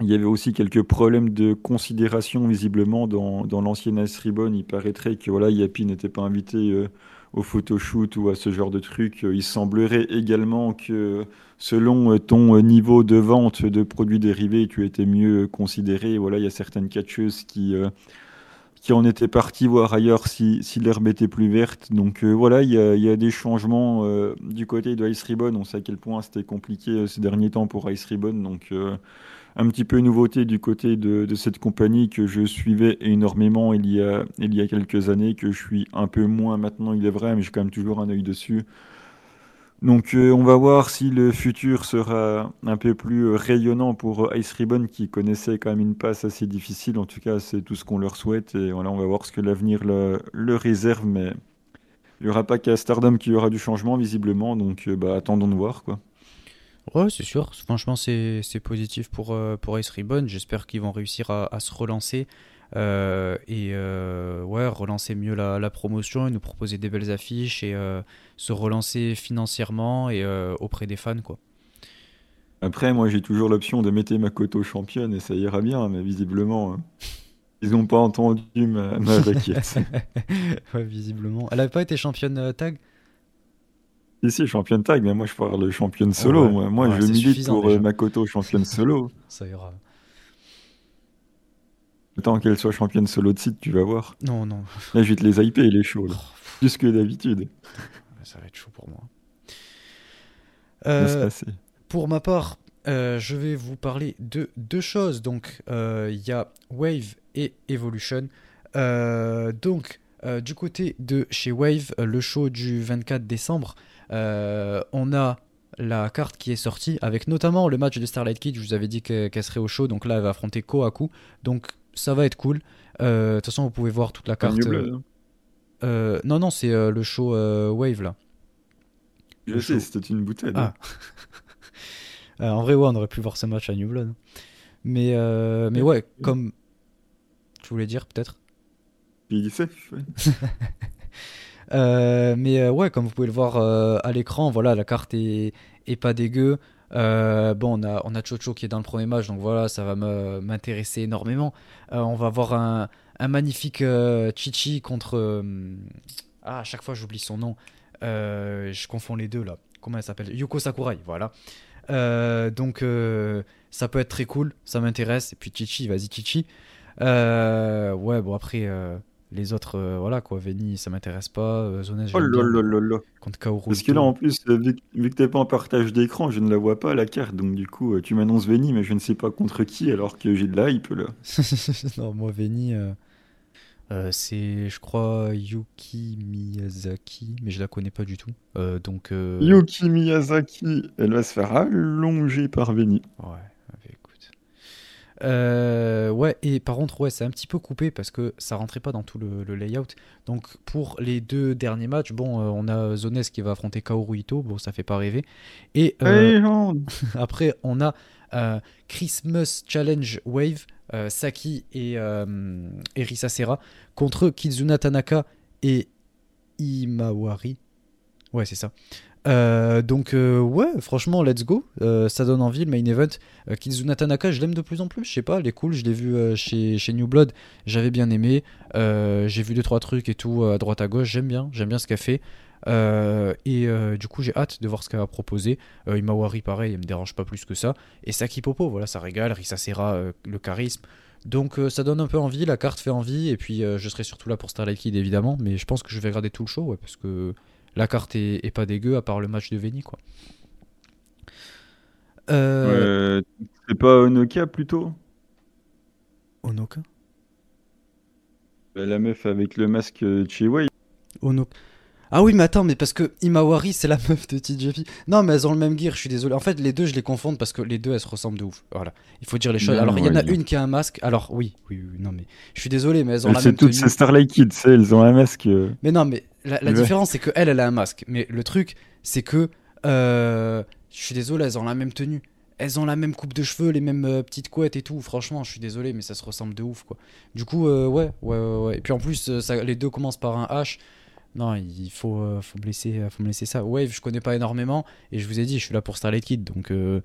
Il y avait aussi quelques problèmes de considération visiblement dans, dans l'ancienne Ice Ribbon. Il paraîtrait que voilà, Yapi n'était pas invité euh, au photoshoot ou à ce genre de truc. Il semblerait également que selon euh, ton euh, niveau de vente de produits dérivés, tu étais mieux considéré. Voilà, il y a certaines catcheuses qui, qui en étaient parties voir ailleurs si, si l'herbe était plus verte. Donc voilà, il y, a, il y, a, des changements du côté de Ice Ribbon. On sait à quel point c'était compliqué ces derniers temps pour Ice Ribbon. Donc un petit peu nouveauté du côté de, cette compagnie que je suivais énormément il y, a, il y a quelques années, que je suis un peu moins maintenant, il est vrai, mais j'ai quand même toujours un œil dessus. Donc euh, on va voir si le futur sera un peu plus rayonnant pour Ice Ribbon qui connaissait quand même une passe assez difficile. En tout cas, c'est tout ce qu'on leur souhaite et voilà, on va voir ce que l'avenir le, réserve. Mais il n'y aura pas qu'à Stardom qu'il y aura du changement visiblement. Donc euh, bah, attendons de voir quoi. Ouais, c'est sûr. Franchement, c'est positif pour, euh, pour Ace Ribbon. J'espère qu'ils vont réussir à, se relancer euh, et euh, ouais, relancer mieux la, promotion et nous proposer des belles affiches et se relancer financièrement et auprès des fans. quoi. Après, moi, j'ai toujours l'option de mettre ma Makoto championne et ça ira bien, mais visiblement, ils n'ont pas entendu ma, ma requête. ouais, visiblement. Elle n'avait pas été championne tag? Ici, championne tag, mais moi je parle championne solo. Moi, moi je milite pour euh, Makoto championne solo. Ça ira. Tant qu'elle soit championne solo de site, tu vas voir. Non, non. Là, je vais te les hyper, les shows. Là. Oh, Plus que d'habitude. Ça va être chaud pour moi. Euh, pour ma part, euh, je vais vous parler de deux choses. Donc, il y a Wave et Evolution. donc, du côté de chez Wave, le show du 24 décembre, euh, on a la carte qui est sortie avec notamment le match de Starlight Kid. Je vous avais dit qu'elle serait au show, donc là elle va affronter Kohaku. Donc ça va être cool. Euh, de toute façon, vous pouvez voir toute la carte. Euh, non, non, c'est le show Wave là. Je sais, c'était une bouteille. Ah. en vrai, ouais, on aurait pu voir ce match à New Blood. Mais, mais ouais, comme. Je voulais dire peut-être. Il. Euh, mais euh, ouais, comme vous pouvez le voir euh, à l'écran, voilà, la carte est, pas dégueu. bon, on a, on Chocho qui est dans le premier match, donc voilà, ça va m'intéresser énormément. on va avoir un, un magnifique Chichi contre. ah, à chaque fois j'oublie son nom. je confonds les deux là. Comment elle s'appelle? Yuko Sakurai, voilà. donc ça peut être très cool, ça m'intéresse. Et puis Chichi, vas-y Chichi. ouais, bon après Les autres, euh, voilà quoi. Veni, ça m'intéresse pas. Euh, Zonez, Oh là bien. là là là. Contre Kaoru Parce que là, en plus, euh, vu, que vu que t'es pas en partage d'écran, je ne la vois pas la carte. Donc du coup, tu m'annonces Veni, mais je ne sais pas contre qui, alors que j'ai de la hype là. non, moi, Veni, euh, euh, c'est, je crois, Yuki Miyazaki, mais je la connais pas du tout. Donc, Yuki Miyazaki, elle va se faire allonger par Veni. Ouais, écoute. Euh, ouais, et par contre, ouais, c'est un petit peu coupé parce que ça rentrait pas dans tout le, le layout. Donc, pour les deux derniers matchs, bon, euh, on a Zones qui va affronter Kaoru Ito, bon, ça fait pas rêver. Et euh, après, on a Christmas Challenge Wave, Saki et, et Risa Serra contre Kizuna Tanaka et Imawari. Ouais, c'est ça. Euh, donc, euh, ouais, franchement, let's go. Euh, ça donne envie, le main event. Kizuna Tanaka, je l'aime de plus en plus. Je sais pas, elle est cool. Je l'ai vu chez, New Blood. J'avais bien aimé. J'ai vu deux trois trucs et tout à droite à gauche. J'aime bien. J'aime bien ce qu'elle fait. Et du coup, j'ai hâte de voir ce qu'elle va proposer. Imawari, pareil, elle me dérange pas plus que ça. Et Saki Popo, voilà, ça régale. Risa Serra, euh, le charisme. Donc, ça donne un peu envie. La carte fait envie. Et puis, je serai surtout là pour Starlight Kid, évidemment. Mais je pense que je vais regarder tout le show, ouais, parce que la carte est, est pas dégueu, à part le match de Veni, quoi. Euh, Euh, c'est pas Onoka plutôt? Onoka? Bah, La meuf avec le masque de chez Way. Ono- Ah oui, mais attends, mais parce que Imawari, c'est la meuf de TJP. Non, mais elles ont le même gear, je suis désolé. En fait, les deux, je les confonds parce que les deux, elles se ressemblent de ouf. Voilà. Il faut dire les choses. Non, Alors, il y en a une qui a un masque. Alors, oui, oui, oui, non, mais je suis désolé, mais elles ont Elles, la c'est même toutes ces Starlight Kids, tu sais, elles ont un masque. euh. Mais non, mais la, la Ouais. différence, c'est que elle, elle a un masque. Mais le truc, c'est que. euh, je suis désolé, elles ont la même tenue. Elles ont la même coupe de cheveux, les mêmes euh, petites couettes et tout. Franchement, je suis désolé, mais ça se ressemble de ouf, quoi. Du coup, euh, ouais, ouais, ouais, ouais. Et puis en plus, euh, ça, les deux commencent par un H. Non, il faut, euh, faut, me laisser, euh, faut me laisser ça. Wave, je connais pas énormément. Et je vous ai dit, je suis là pour Starlight Kid. Donc, euh,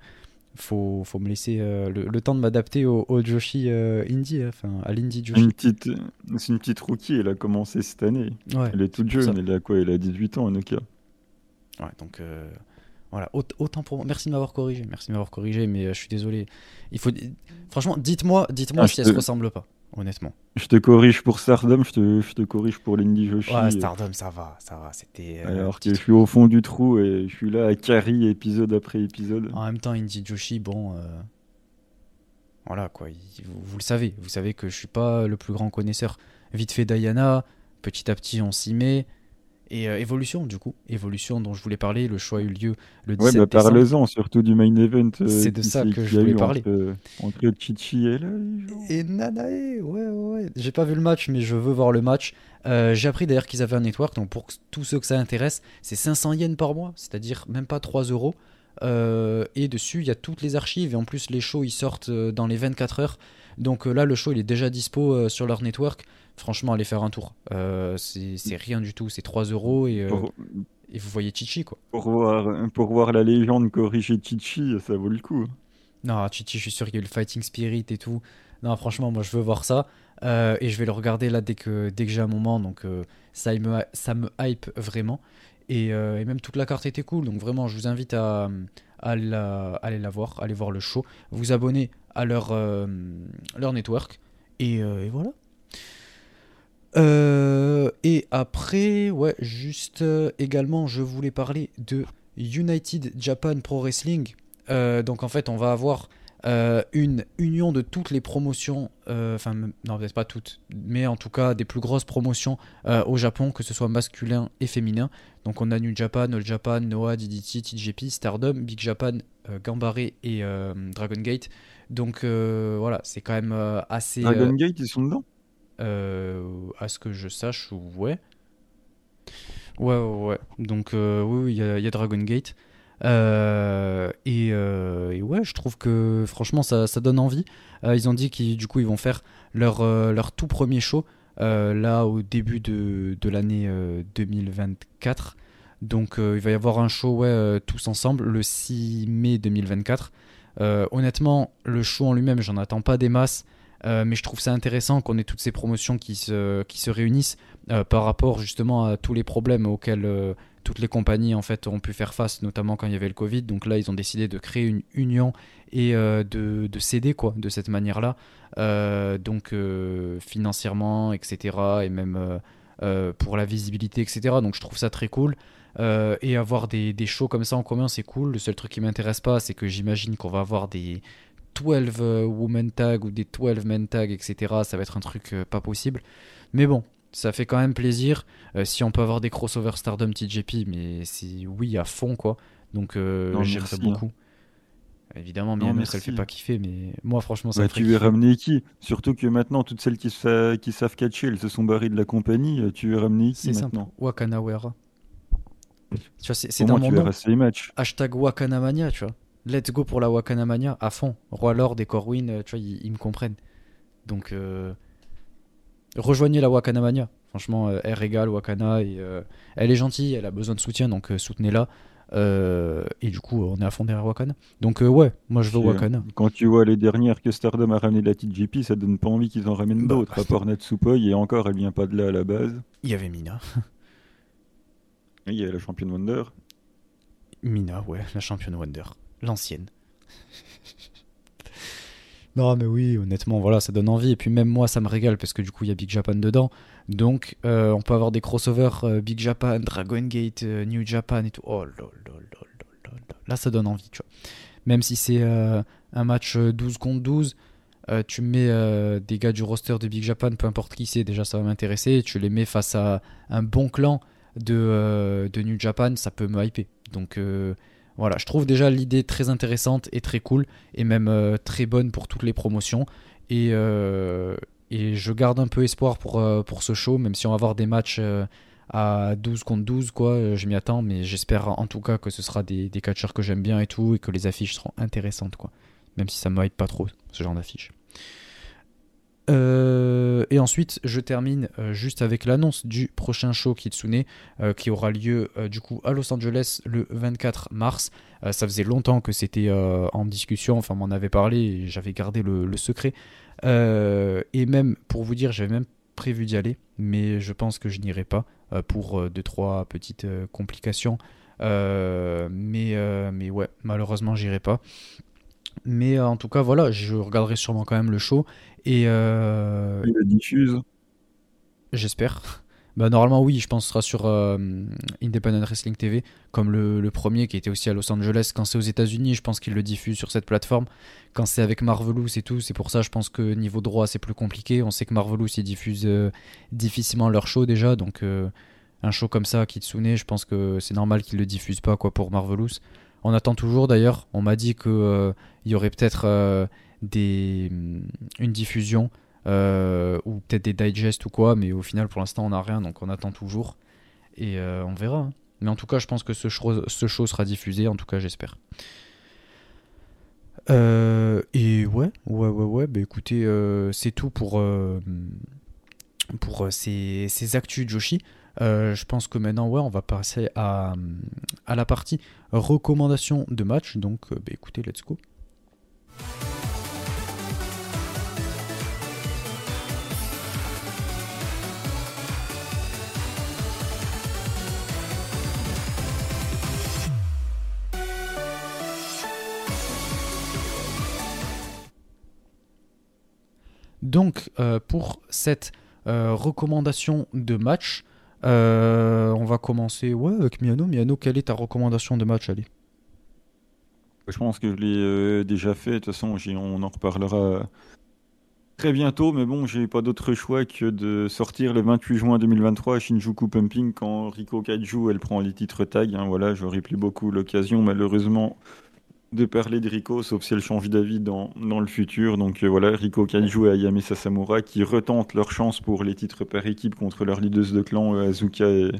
faut, faut me laisser euh, le, le temps de m'adapter au, au Joshi Indie. hein, Enfin, à l'Indie Joshi. Une petite, c'est une petite rookie, elle a commencé cette année. Ouais. Elle est toute jeune, elle a quoi Elle a 18 ans, Onoka. Ouais, donc voilà, Aut- autant pour moi. Merci de m'avoir corrigé, merci de m'avoir corrigé, mais je suis désolé. Il faut, franchement, dites-moi, dites-moi Ah, si je elles se ressemblent pas, honnêtement. Je te corrige pour Stardom, je te, je te corrige pour l'Indie Joshi. Ouais, Stardom, ça va, ça va. C'était. euh, Alors que je suis au fond du trou et je suis là à carry épisode après épisode. En même temps, Indie Joshi, bon. euh, Voilà, quoi. il- vous, vous le savez. Vous savez que je suis pas le plus grand connaisseur. Vite fait, Diana. Petit à petit, on s'y met. Et euh, Évolution, du coup. Évolution dont je voulais parler. Le choix a eu lieu le 17 Ouais, bah décembre. parle-en, surtout du main event. euh, C'est de ça que je voulais parler. Entre, entre Chichi et là. Et Nanae, ouais, ouais, ouais. J'ai pas vu le match, mais je veux voir le match. Euh, J'ai appris d'ailleurs qu'ils avaient un network, donc pour tous ceux que ça intéresse, c'est 500 yens par mois, c'est-à-dire même pas 3 euros. Euh, et dessus, il y a toutes les archives, et en plus, les shows ils sortent dans les 24 heures. Donc là, le show il est déjà dispo sur leur network. Franchement, allez faire un tour. Euh, c'est rien du tout, c'est 3 euros et, euh, Pour, et vous voyez Chichi quoi. pour voir, pour voir la légende corriger Chichi, ça vaut le coup. Non, Chichi, je suis sûr qu'il y a eu le Fighting Spirit et tout. Non, franchement, moi je veux voir ça. Euh, et je vais le regarder là dès que, dès que j'ai un moment. Donc ça, me, ça me hype vraiment. Et, et même toute la carte était cool. Donc vraiment, je vous invite à, à la- aller la voir, aller voir le show. Vous abonner à leur, leur network. Et, et voilà. Euh, et après, ouais, juste euh, également, je voulais parler de United Japan Pro Wrestling. Euh, donc en fait, on va avoir une union de toutes les promotions, enfin non peut-être pas toutes, mais en tout cas des plus grosses promotions au Japon, que ce soit masculin et féminin. Donc on a New Japan, All Japan, Noah, DDT, TJP, Stardom, Big Japan, Gambare et Dragon Gate. Donc voilà, c'est quand même assez... Dragon Gate, ils sont dedans? À ce que je sache, ouais. Ouais, ouais, ouais. Donc, euh, oui, oui, il y, a- il y a Dragon Gate. Euh, et, euh, ouais, je trouve que franchement, ça, ça donne envie. Euh, ils ont dit qu'ils ils vont faire leur, euh, leur tout premier show euh, là au début de, de l'année euh, 2024. Donc, euh, il va y avoir un show ouais, euh, tous ensemble le 6 mai 2024. Euh, honnêtement, le show en lui-même, j'en attends pas des masses. Euh, mais je trouve ça intéressant qu'on ait toutes ces promotions qui se, qui se réunissent euh, par rapport justement à tous les problèmes auxquels euh, toutes les compagnies en fait ont pu faire face, notamment quand il y avait le Covid. Donc là, ils ont décidé de créer une union et de, de, céder quoi, de cette manière-là. donc financièrement, etc. Et même pour la visibilité, etc. Donc je trouve ça très cool. et avoir des, des, shows comme ça en commun, c'est cool. Le seul truc qui m'intéresse pas, c'est que j'imagine qu'on va avoir des 12 women tag ou des 12 men tag, etc. Ça va être un truc pas possible. Mais bon, ça fait quand même plaisir. Euh, si on peut avoir des crossovers Stardom TJP, mais c'est oui à fond quoi. Donc euh, beaucoup. Hein. Évidemment, mais ça le fait pas kiffer, mais moi franchement ça bah, me Tu veux ramener qui? Surtout que maintenant toutes celles qui, qui savent catcher, elles se sont barrées de la compagnie. Euh, tu veux ramener qui maintenant? Wakanawera. Tu vois, c'est dans mon nom. Hashtag Wakanamania, tu vois. Let's go pour la Wakanamania à fond. Roi Lord et Corwin, tu vois, ils, me comprennent. Donc euh, rejoignez la Wakanamania. Franchement, euh, elle régale Wakana et euh, elle est gentille, elle a besoin de soutien, donc euh, soutenez-la. et du coup, on est à fond derrière Wakana. Donc ouais, moi je veux Wakana. Quand tu vois les dernières que Stardom a ramené de la TGP, ça donne pas envie qu'ils en ramènent bah, d'autres, à part Natsupoi, et encore, elle vient pas de là à la base. Il y avait Mina. il y avait la championne Wonder. Mina, ouais, la championne Wonder. L'ancienne. Non, mais oui, honnêtement, voilà, ça donne envie. Et puis même moi, ça me régale parce que du coup, il y a Big Japan dedans. Donc, euh, on peut avoir des crossovers euh, Big Japan, Dragon Gate, euh, New Japan et tout. Oh là là là là ça donne envie, tu vois. Même si c'est un match 12 contre 12, tu mets des gars du roster de Big Japan, peu importe qui c'est, déjà ça va m'intéresser. Tu les mets face à un bon clan de, de New Japan, ça peut me hyper. Donc voilà, je trouve déjà l'idée très intéressante et très cool, et même euh, très bonne pour toutes les promotions. Et, euh, je garde un peu espoir pour, euh, pour ce show, même si on va avoir des matchs à 12 contre 12, quoi, je m'y attends, mais j'espère en tout cas que ce sera des, catcheurs que j'aime bien et tout, et que les affiches seront intéressantes, quoi. Même si ça me hype pas trop, ce genre d'affiches. Euh, et ensuite, je termine euh, juste avec l'annonce du prochain show Kitsune euh, qui aura lieu du coup à Los Angeles le 24 mars. ça faisait longtemps que c'était en discussion, enfin, m'en avait parlé et j'avais gardé le, secret. et même, pour vous dire, j'avais même prévu d'y aller, mais je pense que je n'irai pas pour deux trois petites complications. mais, mais ouais, malheureusement, j'irai pas. Mais en tout cas, voilà, je regarderai sûrement quand même le show. Et euh, Il le diffuse J'espère. Bah, normalement, oui, je pense que ce sera sur euh, Independent Wrestling TV, comme le, premier qui était aussi à Los Angeles. Quand c'est aux États-Unis, je pense qu'il le diffuse sur cette plateforme. Quand c'est avec Marvelous et tout, c'est pour ça, je pense que niveau droit, c'est plus compliqué. On sait que Marvelous, ils diffusent euh, difficilement leur show déjà, donc un show comme ça, Kitsune, je pense que c'est normal qu'ils le diffusent pas quoi pour Marvelous. On attend toujours d'ailleurs. On m'a dit qu'il y aurait peut-être des, mm, une diffusion euh, ou peut-être des digests ou quoi, mais au final pour l'instant on n'a rien donc on attend toujours et euh, on verra. Hein. Mais en tout cas, je pense que ce show, ce show sera diffusé, en tout cas j'espère. Euh, et ouais, ouais, ouais, ouais, bah écoutez, c'est tout pour, pour ces, ces actus Joshi. je pense que maintenant, ouais, on va passer à, à la partie recommandation de match. Donc, bah écoutez, let's go. Donc, euh, pour cette euh, recommandation de match, euh, on va commencer ouais, avec Miano. Miano, quelle est ta recommandation de match allez Je pense que je l'ai déjà fait. De toute façon, on en reparlera très bientôt. Mais bon, j'ai pas d'autre choix que de sortir le 28 juin 2023 à Shinjuku Pumping quand Riko Kaiju elle prend les titres tag. Hein. voilà, j'aurais plus beaucoup l'occasion. Malheureusement, de parler de Rico, sauf si elle change d'avis dans, dans le futur. Donc euh, voilà, Rico Kaiju et Ayame Sasamura qui retentent leur chance pour les titres par équipe contre leurs leaders de clan euh, Azuka et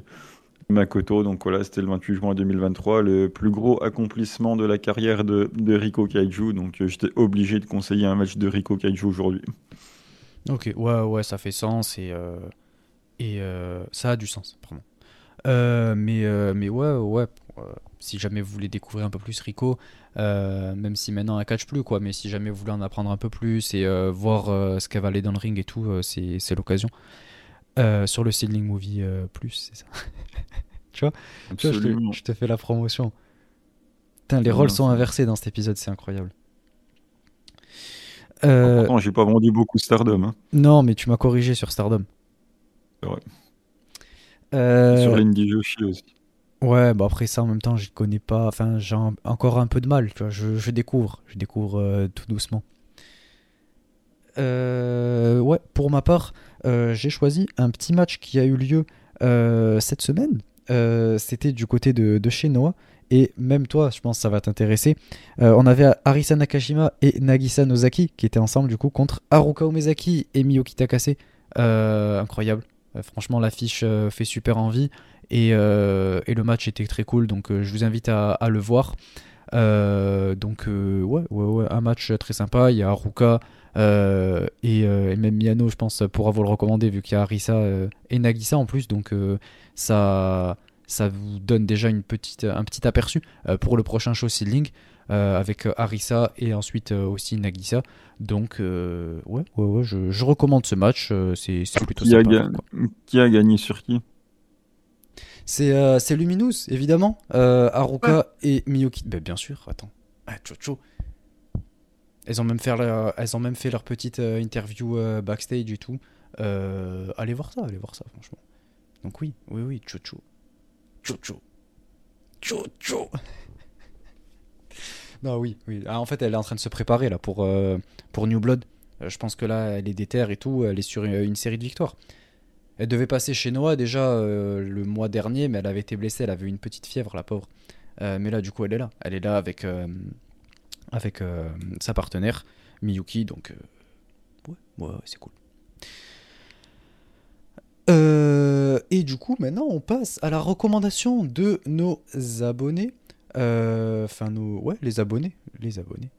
Makoto. Donc voilà, c'était le 28 juin 2023, le plus gros accomplissement de la carrière de, de Rico Kaiju. Donc euh, j'étais obligé de conseiller un match de Rico Kaiju aujourd'hui. Ok, ouais, ouais, ça fait sens et, et ça a du sens, pardon. mais, mais ouais, ouais, si jamais vous voulez découvrir un peu plus Rico, euh, même si maintenant elle catch plus, quoi, mais si jamais vous voulez en apprendre un peu plus et euh, voir euh, ce qu'elle va aller dans le ring et tout, c'est l'occasion. sur le Seedling Movie Plus, c'est ça. Tu vois, tu vois je, te, je, te, fais la promotion. Putain, les rôles sont inversés dans cet épisode, c'est incroyable. Euh... Pourtant, j'ai pas vendu beaucoup Stardom. Hein. Non, mais tu m'as corrigé sur Stardom. C'est vrai. Euh... Sur l'Indie Joshi aussi. Ouais, bah après ça, en même temps, je connais pas. Enfin, j'ai encore un peu de mal. Tu vois, je, découvre. Je découvre euh, tout doucement. Euh, ouais, pour ma part, euh, j'ai choisi un petit match qui a eu lieu cette semaine. C'était du côté de, de chez Noah. Et même toi, je pense que ça va t'intéresser. on avait Arisa Nakashima et Nagisa Nozaki qui étaient ensemble du coup contre Haruka Umezaki et Miyoki Takase. incroyable. franchement, l'affiche fait super envie. Et, et, le match était très cool. Donc je vous invite à, à le voir. donc ouais, ouais, ouais, un match très sympa. Il y a euh, euh, et, même Miano, je pense, pourra vous le recommander vu qu'il y a Arisa euh, et Nagisa en plus. Donc ça, ça vous donne déjà une petite, un petit aperçu pour le prochain show Seedling avec Arisa et ensuite aussi Nagisa. Donc ouais, ouais, ouais je, recommande ce match. c'est plutôt qui sympa. A qui a gagné sur qui? C'est Luminous, évidemment. Haruka et Miyoki. Ben, bien sûr, attends. Ah, Chocho. Elles ont même fait leur, elles ont même fait leur petite euh, interview euh, backstage et tout. Euh, allez voir ça, allez voir ça, franchement. Donc oui, oui, oui, Chocho. Chocho. Chocho. non, oui, oui. Ah, en fait, elle est en train de se préparer là pour, pour New Blood. je pense que là, elle est déterre et tout. Elle est sur une, série de victoires. Elle devait passer chez Noah déjà le mois dernier, mais elle avait été blessée. Elle avait une petite fièvre, la pauvre. mais là, du coup, elle est là. Elle est là avec euh, sa partenaire Miyuki. Donc, euh, ouais, ouais, c'est cool. Euh, et du coup, maintenant, on passe à la recommandation de nos abonnés. Enfin, nos. Ouais, les abonnés. Les abonnés.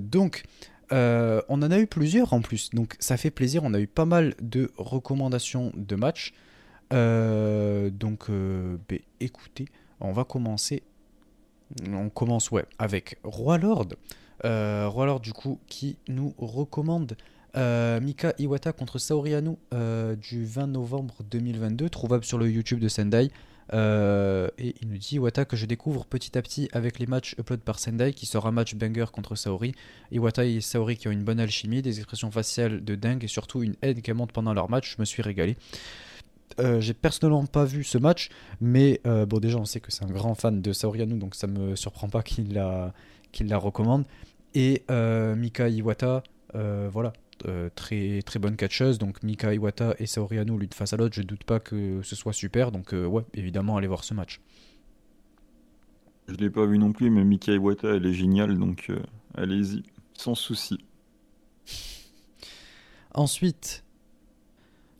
donc, on en a eu plusieurs en plus. Donc, ça fait plaisir. On a eu pas mal de recommandations de matchs. donc, bah, écoutez, on va commencer on commence ouais, avec Roi Lord. Euh, Roi Lord, du coup, qui nous recommande euh, Mika Iwata contre Saori Anu euh, du 20 novembre 2022, trouvable sur le YouTube de Sendai. Et il nous dit Iwata que je découvre petit à petit avec les matchs upload par Sendai, qui sera match banger contre Saori. Iwata et Saori qui ont une bonne alchimie, des expressions faciales de dingue et surtout une haine qui monte pendant leur match. Je me suis régalé. Euh, j'ai personnellement pas vu ce match, mais euh, bon déjà on sait que c'est un grand fan de Saorianu, donc ça me surprend pas qu'il la, qu'il la recommande. Et euh, Mika Iwata, voilà, très très bonne catcheuse, donc Mika Iwata et Saorianu l'une face à l'autre, je doute pas que ce soit super, donc ouais, évidemment allez voir ce match. Je l'ai pas vu non plus, mais Mika Iwata elle est géniale, donc allez-y, sans souci. Ensuite,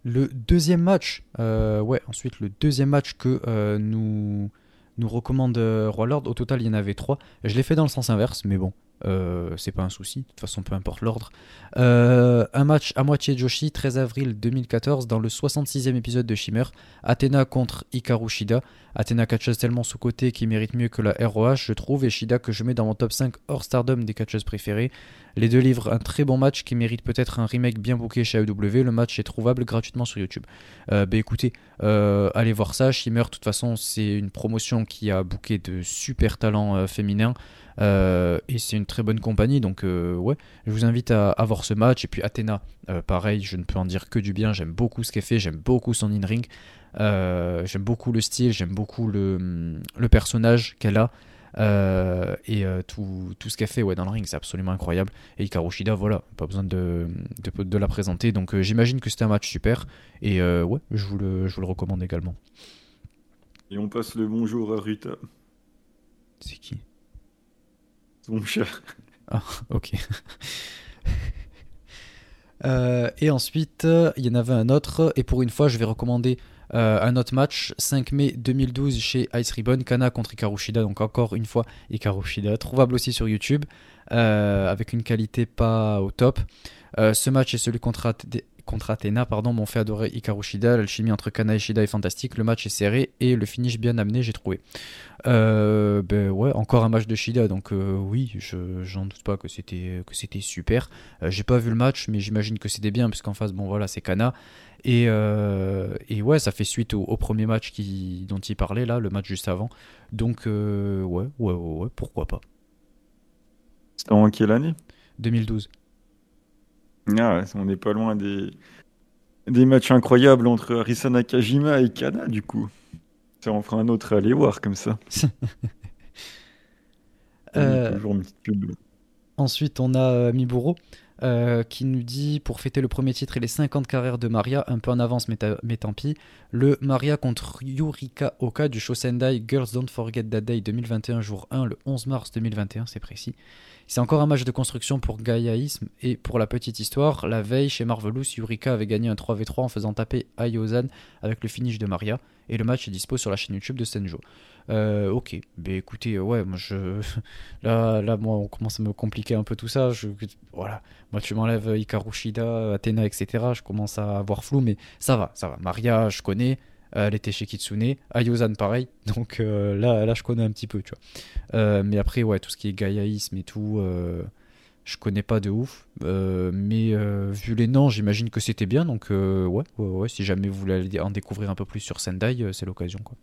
le deuxième match, euh, ouais, ensuite le deuxième match que euh, nous, nous recommande euh, Roi Lord, au total il y en avait trois. Je l'ai fait dans le sens inverse, mais bon, euh, c'est pas un souci, de toute façon peu importe l'ordre. Euh, un match à moitié Joshi, 13 avril 2014, dans le 66e épisode de Shimmer. Athena contre Hikaru Shida. Athena catcheuse tellement sous-côté qui mérite mieux que la ROH, je trouve, et Shida que je mets dans mon top 5 hors stardom des catcheuses préférées. Les deux livrent un très bon match qui mérite peut-être un remake bien booké chez AEW. Le match est trouvable gratuitement sur YouTube. Euh, bah écoutez, allez voir ça. Shimmer, de toute façon, c'est une promotion qui a booké de super talents féminins. Euh, et c'est une très bonne compagnie, donc euh, ouais, je vous invite à, voir ce match. Et puis Athéna, euh, pareil, je ne peux en dire que du bien. J'aime beaucoup ce qu'elle fait, j'aime beaucoup son in-ring, j'aime beaucoup le style, j'aime beaucoup le, le personnage qu'elle a. et tout, tout, ce qu'elle fait ouais, dans le ring, c'est absolument incroyable. Et Ikarushida, voilà, pas besoin de, de, de la présenter. Donc j'imagine que c'était un match super. Et ouais, je vous, le, je vous le recommande également. Et on passe le bonjour à Rita. C'est qui? Ah, ok. Euh, et ensuite, il y en avait un autre. Et pour une fois, je vais recommander euh, un autre match. 5 mai 2012 chez Ice Ribbon. Kana contre Ikarushida. Donc encore une fois, Ikarushida. Trouvable aussi sur YouTube. Euh, avec une qualité pas au top. ce match est celui contre, contre Athena, pardon, m'ont fait adorer Hikaru Shida. L'alchimie entre Kana et Shida est fantastique. Le match est serré et le finish bien amené, j'ai trouvé. Euh, ben ouais, encore un match de Shida, donc euh, oui, je j'en doute pas que c'était que c'était super. Euh, j'ai pas vu le match, mais j'imagine que c'était bien parce qu'en face, bon voilà, c'est Kana et, et ouais, ça fait suite au, premier match qui dont il parlait là, le match juste avant. Donc ouais, ouais, ouais, ouais, pourquoi pas. C'était en quelle année? 2012. Ah on n'est pas loin des des matchs incroyables entre Arisa Nakajima et Kana du coup. Ça en fera un autre à aller voir comme ça. Euh, ensuite, on a euh, Miburo euh, qui nous dit pour fêter le premier titre et les 50 carrières de Maria, un peu en avance, mais, mais tant pis. Le Maria contre Yurika Oka du Shosendai Girls Don't Forget That Day 2021, jour 1, le 11 mars 2021, c'est précis. C'est encore un match de construction pour Gaiaism et pour la petite histoire, la veille chez Marvelous, Yurika avait gagné un 3v3 en faisant taper Ayozan avec le finish de Maria et le match est dispo sur la chaîne YouTube de Senjo. Euh, ok, ben écoutez, ouais, moi je. Là, là, moi, on commence à me compliquer un peu tout ça. Voilà, moi tu m'enlèves Hikaru Shida, Athena, etc. Je commence à avoir flou, mais ça va, ça va. Maria, je connais. Euh, elle était chez Kitsune. Ayozan, pareil. Donc euh, là, là, je connais un petit peu, tu vois. Euh, mais après, ouais, tout ce qui est Gaiaïsme et tout, je connais pas de ouf. mais vu les noms, j'imagine que c'était bien. Donc ouais, ouais, si jamais vous voulez en découvrir un peu plus sur Sendai, c'est l'occasion, quoi.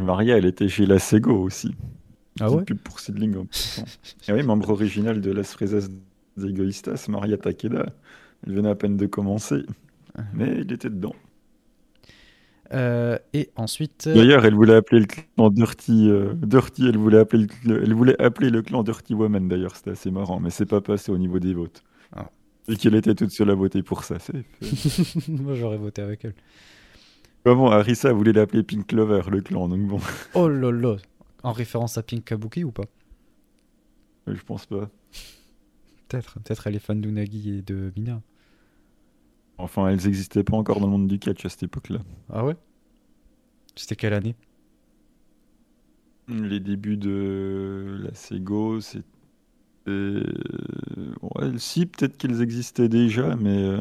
Maria, elle était chez la Sego aussi. Ah ouais pub pour Sidling en ah oui, membre original de Las Fresas de Egoistas, Maria Takeda. Elle venait à peine de commencer. Ah. Mais il était dedans. Euh, et ensuite. Euh, D'ailleurs, elle voulait appeler le clan Dirty. Euh, Dirty, elle voulait appeler le, elle voulait appeler le clan Dirty Woman. D'ailleurs, c'était assez marrant, mais c'est pas passé au niveau des votes. Ah. Et qu'elle était toute seule à voter pour ça. Moi, j'aurais voté avec elle. Comment Arisa voulait l'appeler Pink Clover, le clan, donc bon. Oh là là, en référence à Pink Kabuki ou pas? Je pense pas. Peut-être, peut-être elle est fan d'Unagi et de Mina. Enfin, elles n'existaient pas encore dans le monde du catch à cette époque-là. Ah ouais? C'était quelle année? Les débuts de la Sego, c'était. Ouais, si, peut-être qu'elles existaient déjà, mais. Euh,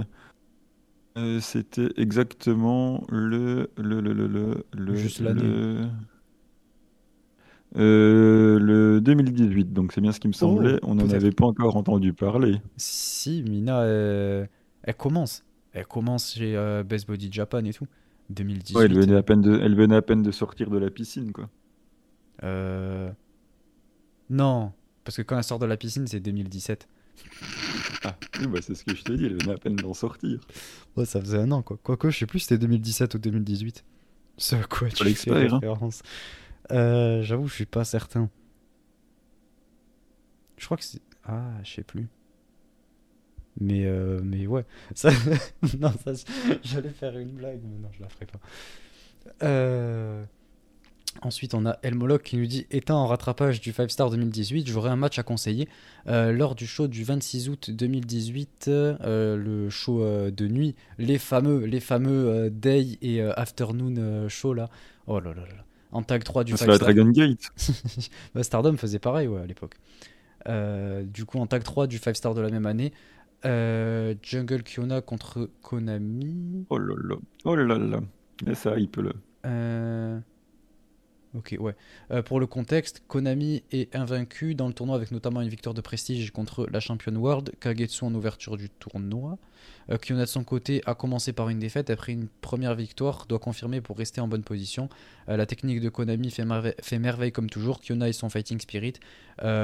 euh, c'était exactement le. Le. Le. Le. le Juste l'année. Euh, le 2018, donc c'est bien ce qui me oh, semblait. On n'en avait pas encore entendu parler. Si, Mina, elle commence. Elle commence chez euh, Best Body Japan et tout. 2018. elle, venait à peine de, elle venait à peine de sortir de la piscine, quoi. Euh... Non, parce que quand elle sort de la piscine, c'est 2017. Ah, oui, bah c'est ce que je t'ai dit, elle venait à peine d'en sortir. Ouais, ça faisait un an, quoi. Quoique, je sais plus si c'était 2017 ou 2018. Ce à quoi tu fais hein. référence. Euh, J'avoue, je suis pas certain. Je crois que c'est... Ah, je sais plus. Mais, euh, mais ouais. Ça... non, ça, j'allais faire une blague, mais non, je la ferai pas. Euh... Ensuite, on a Elmoloc qui nous dit Étant en rattrapage du 5 Star 2018, j'aurais un match à conseiller. Euh, lors du show du 26 août 2018, euh, le show euh, de nuit, les fameux, les fameux Day et Afternoon show là. Oh là là là. En tag 3 du 5 Star. C'est la Dragon Gate. Bah, Stardom faisait pareil ouais, à l'époque. du coup, en tag 3 du 5 Star de la même année, euh, Jungle Kiona contre Konami. Oh là là. Oh là là. Ça, il peut le. Euh... Ok, ouais. Euh, pour le contexte, Konami est invaincu dans le tournoi avec notamment une victoire de prestige contre la championne World, Kagetsu en ouverture du tournoi. Euh, Kiona de son côté a commencé par une défaite, après une première victoire, doit confirmer pour rester en bonne position. Euh, la technique de Konami fait, merveille comme toujours, Kiona et son fighting spirit,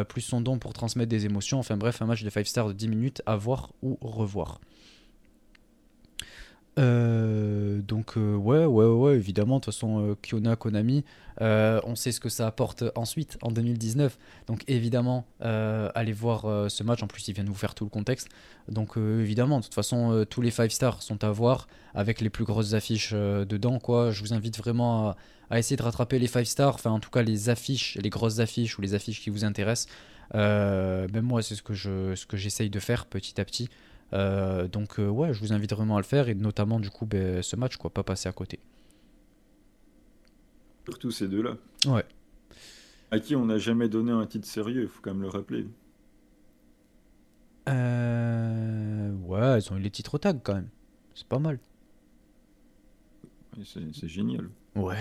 plus son don pour transmettre des émotions, enfin bref, un match de 5 stars de 10 minutes à voir ou revoir. Euh, donc euh, ouais, ouais, ouais, évidemment, de toute façon, euh, Kiona, Konami, on sait ce que ça apporte ensuite, en 2019. Donc évidemment, allez voir ce match, en plus il vient de vous faire tout le contexte. Donc évidemment, de toute façon, tous les 5 stars sont à voir, avec les plus grosses affiches dedans, quoi. Je vous invite vraiment à, à, essayer de rattraper les 5 stars, enfin en tout cas les affiches, les grosses affiches ou les affiches qui vous intéressent. même moi, c'est ce que j'essaye de faire petit à petit. Euh, donc euh, ouais, je vous invite vraiment à le faire et notamment du coup ben, ce match quoi, pas passer à côté. Surtout ces deux-là. Ouais. À qui on n'a jamais donné un titre sérieux, il faut quand même le rappeler. Euh... Ouais, ils ont eu les titres au tag quand même. C'est pas mal. C'est génial. Ouais.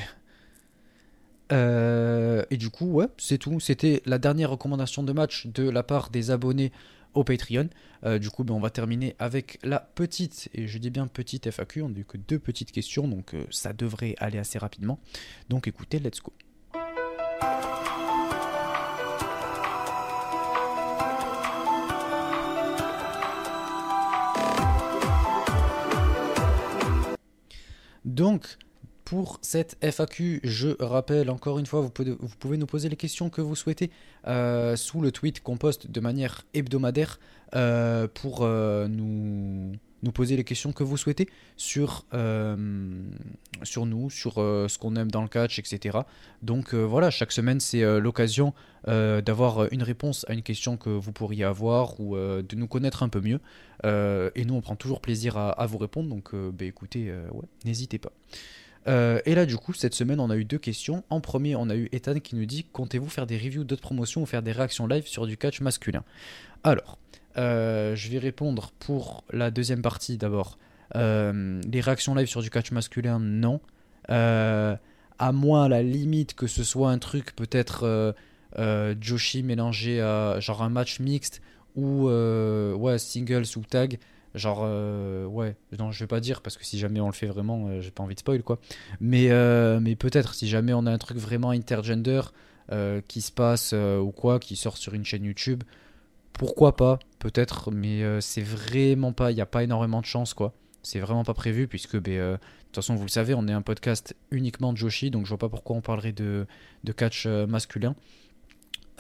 Euh, et du coup, ouais, c'est tout. C'était la dernière recommandation de match de la part des abonnés au Patreon. Euh, du coup, ben, on va terminer avec la petite, et je dis bien petite FAQ, on n'a eu que deux petites questions, donc euh, ça devrait aller assez rapidement. Donc écoutez, let's go. Donc, pour cette FAQ, je rappelle encore une fois, vous pouvez, nous poser les questions que vous souhaitez euh, sous le tweet qu'on poste de manière hebdomadaire euh, pour euh, nous, poser les questions que vous souhaitez sur, sur nous, sur ce qu'on aime dans le catch, etc. Donc voilà, chaque semaine, c'est l'occasion d'avoir une réponse à une question que vous pourriez avoir ou de nous connaître un peu mieux. et nous, on prend toujours plaisir à, vous répondre, donc bah, écoutez, n'hésitez pas. Euh, et là, du coup, cette semaine, on a eu deux questions. En premier, on a eu Ethan qui nous dit Comptez-vous faire des reviews d'autres promotions ou faire des réactions live sur du catch masculin? Alors, euh, je vais répondre pour la deuxième partie d'abord. Euh, les réactions live sur du catch masculin, non. à moins, à la limite, que ce soit un truc peut-être Joshi mélangé à genre un match mixte ou ouais, singles ou tag. Genre, euh, ouais, non, je vais pas dire parce que si jamais on le fait vraiment, euh, j'ai pas envie de spoil quoi. Mais, euh, mais peut-être si jamais on a un truc vraiment intergender qui se passe ou quoi, qui sort sur une chaîne YouTube, pourquoi pas, peut-être, mais c'est vraiment pas, il n'y a pas énormément de chance quoi. C'est vraiment pas prévu puisque, ben, de toute façon, vous le savez, on est un podcast uniquement de Joshi, donc je vois pas pourquoi on parlerait de catch masculin.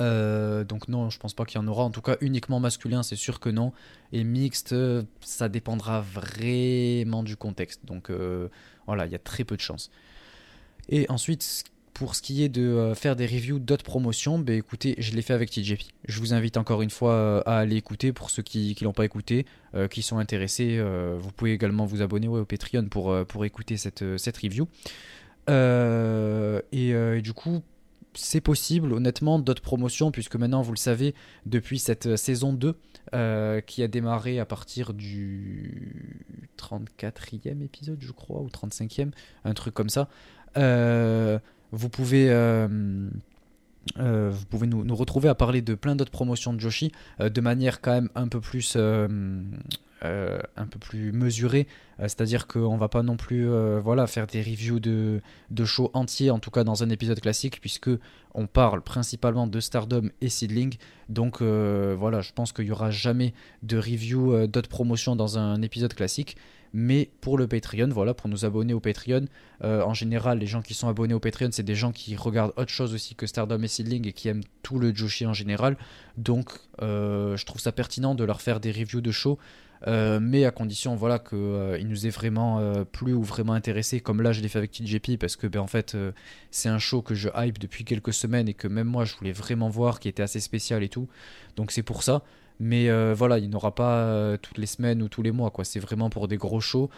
Euh, donc non, je pense pas qu'il y en aura. En tout cas, uniquement masculin, c'est sûr que non. Et mixte, ça dépendra vraiment du contexte. Donc euh, voilà, il y a très peu de chances. Et ensuite, pour ce qui est de euh, faire des reviews d'autres promotions, bah, écoutez, je l'ai fait avec TJP. Je vous invite encore une fois à aller écouter pour ceux qui ne l'ont pas écouté, qui sont intéressés. vous pouvez également vous abonner au Patreon pour, pour écouter cette, cette review. et, du coup, c'est possible, honnêtement, d'autres promotions, puisque maintenant, vous le savez, depuis cette euh, saison 2, euh, qui a démarré à partir du 34e épisode, je crois, ou 35e, un truc comme ça, euh, vous pouvez... vous pouvez nous, retrouver à parler de plein d'autres promotions de Joshi de manière quand même un peu plus euh, un peu plus mesuré, euh, c'est-à-dire qu'on va pas non plus euh, voilà, faire des reviews de, de shows entiers, en tout cas dans un épisode classique, puisque on parle principalement de Stardom et Seedling. Donc voilà, je pense qu'il y aura jamais de review d'autres promotions dans un épisode classique. Mais pour le Patreon, voilà, pour nous abonner au Patreon, en général, les gens qui sont abonnés au Patreon, c'est des gens qui regardent autre chose aussi que Stardom et Seedling et qui aiment tout le Joshi en général. Donc, je trouve ça pertinent de leur faire des reviews de shows euh, mais à condition voilà qu'il euh, nous ait vraiment euh, plu ou vraiment intéressé comme là je l'ai fait avec TJP parce que ben, en fait c'est un show que je hype depuis quelques semaines et que même moi je voulais vraiment voir qui était assez spécial et tout. Donc c'est pour ça. Mais voilà il n'aura pas toutes les semaines ou tous les mois quoi. C'est vraiment pour des gros shows.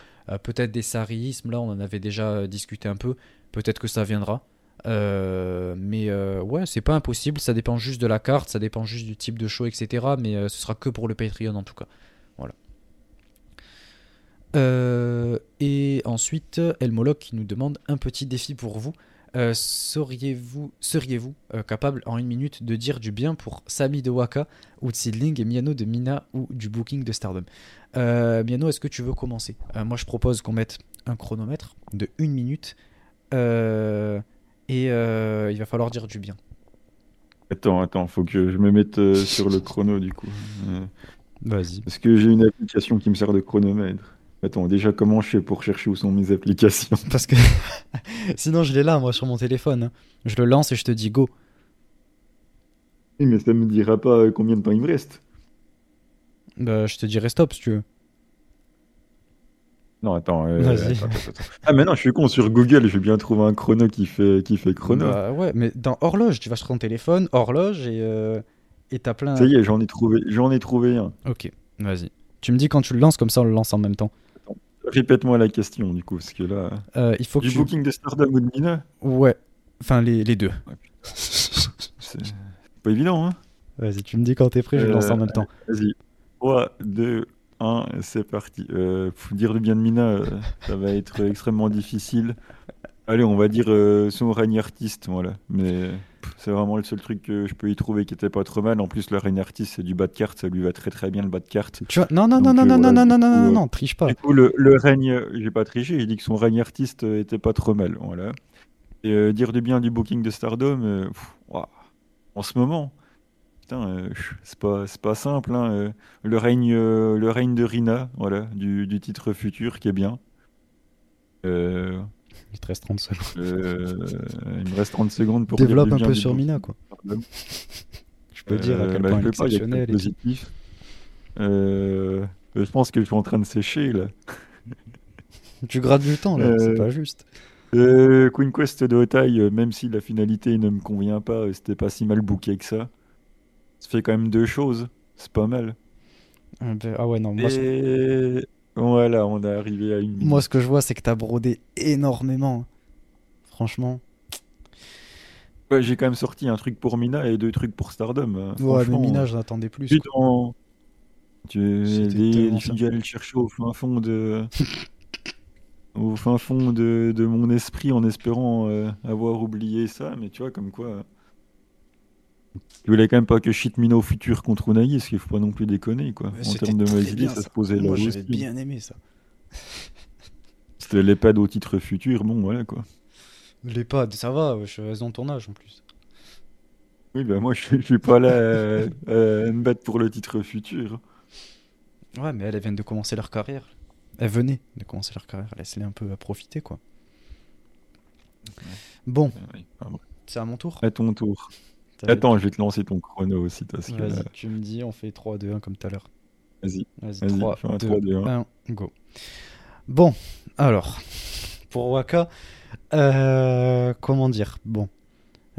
Peut-être des sarismes là on en avait déjà discuté un peu. Peut-être que ça viendra. Mais ouais, c'est pas impossible, ça dépend juste de la carte, ça dépend juste du type de show, etc. Mais ce sera que pour le Patreon en tout cas. Euh, et ensuite, Elmoloc qui nous demande un petit défi pour vous. Euh, seriez-vous seriez -vous, euh, capable en une minute de dire du bien pour Sami de Waka ou Seedling et Miano de Mina ou du booking de Stardom? Miano, est-ce que tu veux commencer? Moi, je propose qu'on mette un chronomètre de une minute et il va falloir dire du bien. Attends, attends, faut que je me mette sur le chrono du coup. Vas-y. Parce que j'ai une application qui me sert de chronomètre. Attends, déjà, comment je fais pour chercher où sont mes applications? Parce que sinon, je l'ai là, moi, sur mon téléphone. Hein. Je le lance et je te dis go. Oui, mais ça me dira pas combien de temps il me reste. Bah, je te dirai stop si tu veux. Non, attends. Euh, ah, mais non, je suis con. Sur Google, je vais bien trouver un chrono qui fait, qui fait chrono. Bah, ouais, mais dans horloge, tu vas sur ton téléphone, horloge et euh, et t'as plein. Ça y est, j'en ai trouvé, j'en ai trouvé un. Ok, vas-y. Tu me dis quand tu le lances, comme ça on le lance en même temps. Répète-moi la question, du coup, parce que là. Euh, il faut du que booking de Stardom ou de Mina Ouais, enfin les, les deux. c'est pas évident, hein Vas-y, tu me dis quand t'es prêt, je lance en même temps. Vas-y. 3, 2, 1, c'est parti. Euh, faut dire le bien de Mina, euh, ça va être extrêmement difficile. Allez, on va dire euh, son règne artiste, voilà. Mais c'est vraiment le seul truc que je peux y trouver qui était pas trop mal. En plus, le règne artiste, c'est du bas de carte, ça lui va très très bien le bas de carte. Tu vois, non, non, non, Donc, non, euh, non, non, voilà, non, non, non, non, euh, non, triche pas. Du coup, le, le règne, j'ai pas triché, j'ai dit que son règne artiste était pas trop mal, voilà. Et euh, dire du bien du booking de Stardom, euh, pff, en ce moment, putain, c'est pas, pas simple, hein, le règne, le règne de Rina, voilà, du, du titre futur qui est bien. Euh, Il te reste 30 secondes. euh, il me reste 30 secondes pour Développe un peu sur Mina, quoi. Je peux dire à Euh, quel bah, point je elle est pas, il tout. positif. Euh, je pense que je suis en train de sécher là. Tu grattes du temps, là, c'est pas juste. Euh, Queen Quest de Otai, euh, même si la finalité ne me convient pas, c'était pas si mal booké que ça. Ça fait quand même deux choses, c'est pas mal. Ah ben- ah ouais, non, moi, Et voilà, on est arrivé à une minute. moi, ce que je vois, c'est que t'as brodé énormément. Franchement. Ouais, j'ai quand même sorti un truc pour Mina et deux trucs pour Stardom. euh, Ouais, mais Mina, euh, j'en attendais plus. quoi. t'en- tu aller le chercher au fin fond de au fin fond de, de mon esprit en espérant euh, avoir oublié ça, mais tu vois comme quoi. Euh, Tu voulais quand même pas que shit Mina au futur contre Unagi, ce qu'il faut pas non plus déconner quoi. Mais En termes de bien, ça ça. se posait Moi, j'avais bien aimé ça. C'était l'EHPAD au titre futur, bon voilà quoi. Les pads, ça va, je suis dans ton âge en plus. Oui bah moi je, suis- je suis pas là euh, à me battre pour le titre futur. Ouais, mais elles viennent de commencer leur carrière. Elles venaient de commencer leur carrière. Laisse-les un peu à profiter, quoi. Euh, bon. c'est à mon tour. À ton tour. Attends, je vais te lancer ton chrono aussi parce que Vas-y, là, tu me dis, on fait 3, 2, 1 comme tout à l'heure. vas-y. Vas-y, Vas-y, 3, fais un 2, 3, 2, 1. 1, go. Bon, alors, pour Waka, euh, comment dire? Bon,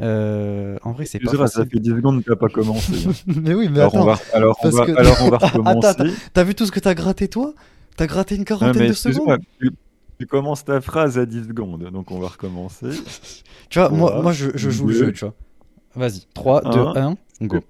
euh, en vrai, c'est pas Excusera, ça facile. fait 10 secondes que t'as pas commencé. mais oui, mais alors, on attends, va, alors, on va, que- alors on va recommencer. attends, t'as vu tout ce que t'as gratté, toi? T'as gratté une Non, quarantaine mais de secondes? tu, tu commences ta phrase à 10 secondes, donc on va recommencer. Tu vois, moi, Trois, moi je, je joue le jeu, tu vois. Vas-y, 3, 2, un, 1, go.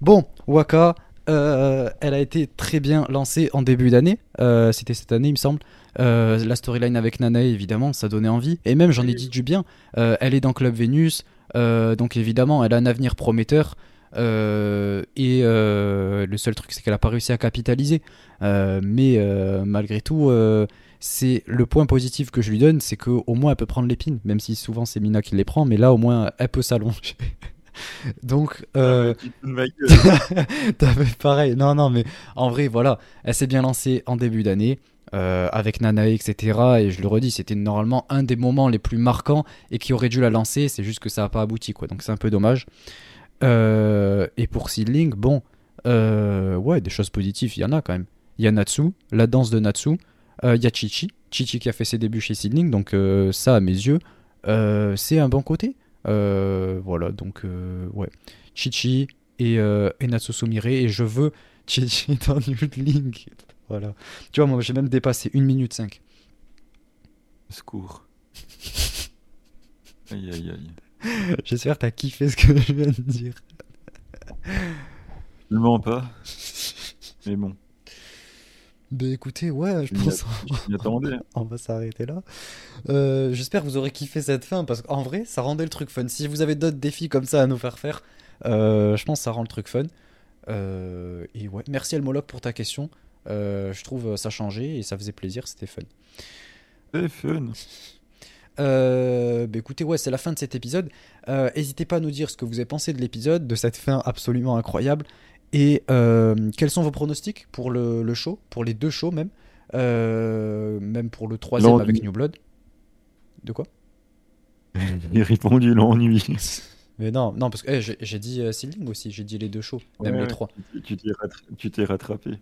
Bon, Waka, euh, elle a été très bien lancée en début d'année. Euh, C'était cette année, il me semble. Euh, la storyline avec Nanae, évidemment, ça donnait envie. Et même, j'en ai dit du bien. Elle est dans Club Vénus. donc, évidemment, elle a un avenir prometteur. Euh, et euh, le seul truc, c'est qu'elle n'a pas réussi à capitaliser. Euh, mais malgré tout, c'est le point positif que je lui donne, c'est qu'au moins elle peut prendre l'épine, même si souvent c'est Mina qui les prend, mais là au moins elle peut s'allonger. Donc, euh, ma gueule. t'avais pareil. Non, non, mais en vrai, voilà, elle s'est bien lancée en début d'année. euh, avec Nanae, etc. Et je le redis, c'était normalement un des moments les plus marquants et qui aurait dû la lancer. C'est juste que ça n'a pas abouti, quoi. Donc c'est un peu dommage. Euh, et pour Seedling, bon, euh, ouais, des choses positives, il y en a quand même. Il y a Natsu, la danse de Natsu. Euh, Il y a Chichi, Chichi qui a fait ses débuts chez Seedling. Donc euh, ça, à mes yeux, euh, c'est un bon côté. Euh, voilà, donc euh, ouais. Chichi et, euh, et Natsu Sumire. Et je veux Chichi dans New Link. Voilà. Tu vois, moi j'ai même dépassé 1 minute 5. Secours. Aïe aïe aïe. J'espère que t'as kiffé ce que je viens de dire. Je ne mens pas. Mais bon, Bah écoutez, ouais, je pense on va s'arrêter là. Euh, J'espère que vous aurez kiffé cette fin parce qu'en vrai, ça rendait le truc fun. Si vous avez d'autres défis comme ça à nous faire faire, euh, je pense que ça rend le truc fun. Euh, et ouais, merci Elmoloc pour ta question. Je trouve ça changeait et ça faisait plaisir, c'était fun. C'est fun. Euh, bah écoutez, ouais, c'est la fin de cet épisode. Euh, N'hésitez pas à nous dire ce que vous avez pensé de l'épisode, de cette fin absolument incroyable. Et euh, quels sont vos pronostics pour le, le show, pour les deux shows même, Euh, même pour le troisième avec New Blood? De quoi? J'ai répondu l'ennui. Mais non, non, parce que eh, j'ai dit Seedling aussi, j'ai dit les deux shows, même Ouais, les ouais, trois. tu- Tu t'es rattrapé.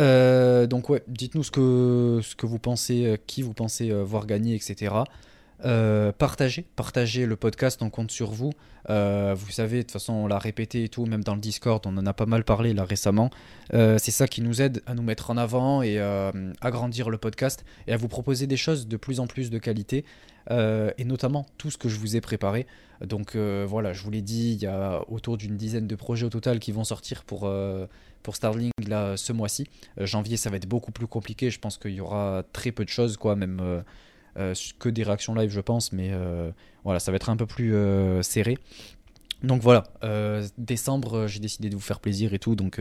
Euh, donc ouais, dites-nous ce que, ce que vous pensez, qui vous pensez voir gagner, etc. Euh, partagez, partagez le podcast, on compte sur vous. Euh, vous savez, de toute façon, on l'a répété et tout, même dans le Discord, on en a pas mal parlé là récemment. Euh, c'est ça qui nous aide à nous mettre en avant et à agrandir le podcast et à vous proposer des choses de plus en plus de qualité et notamment tout ce que je vous ai préparé. Donc voilà, je vous l'ai dit, il y a autour d'une dizaine de projets au total qui vont sortir pour, pour Starlink là ce mois-ci. janvier, ça va être beaucoup plus compliqué. Je pense qu'il y aura très peu de choses, quoi, même que des réactions live, je pense, mais euh, voilà, ça va être un peu plus euh, serré. Donc voilà, décembre, j'ai décidé de vous faire plaisir et tout, donc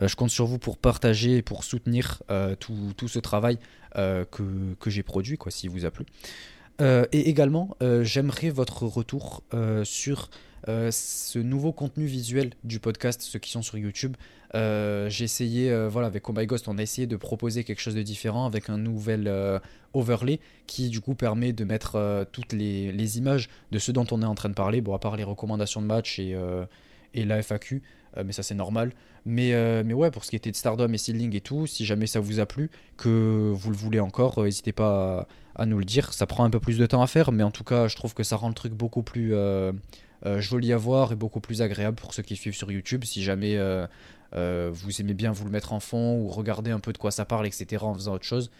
je compte sur vous pour partager et pour soutenir tout, tout, ce travail que, que j'ai produit, quoi, s'il vous a plu. et également, j'aimerais votre retour sur ce nouveau contenu visuel du podcast, ceux qui sont sur YouTube. Euh, j'ai essayé, euh, voilà, avec Oh Ghost, on a essayé de proposer quelque chose de différent avec un nouvel euh, overlay qui, du coup, permet de mettre toutes les, images de ce dont on est en train de parler. Bon, à part les recommandations de match et, et la FAQ, mais ça, c'est normal. Mais, mais ouais, pour ce qui était de Stardom et Seedling et tout, si jamais ça vous a plu, que vous le voulez encore, n'hésitez pas à, nous le dire. Ça prend un peu plus de temps à faire, mais en tout cas, je trouve que ça rend le truc beaucoup plus. Joli à voir et beaucoup plus agréable pour ceux qui suivent sur YouTube. Si jamais euh, vous aimez bien vous le mettre en fond ou regarder un peu de quoi ça parle, etc. en faisant autre chose.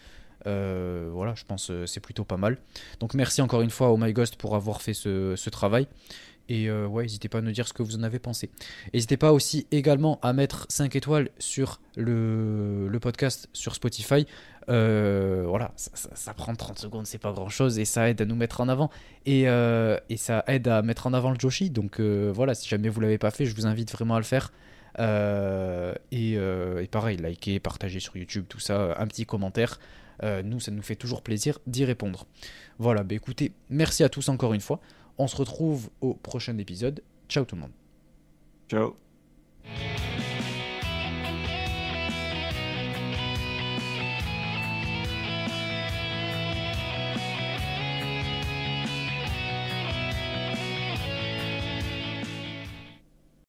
Euh, voilà, je pense que euh, c'est plutôt pas mal. Donc merci encore une fois au My Ghost pour avoir fait ce, travail. Et ouais, n'hésitez pas à nous dire ce que vous en avez pensé. N'hésitez pas aussi également à mettre 5 étoiles sur le, podcast sur Spotify. voilà, ça, prend 30 secondes, c'est pas grand chose et ça aide à nous mettre en avant. Et, et ça aide à mettre en avant le Joshi. Donc voilà, si jamais vous l'avez pas fait, je vous invite vraiment à le faire. Euh, euh, et, pareil, liker, partager sur YouTube, tout ça, un petit commentaire. Euh, nous, ça nous fait toujours plaisir d'y répondre. Voilà, bah écoutez, merci à tous encore une fois. On se retrouve au prochain épisode. Ciao tout le monde. Ciao.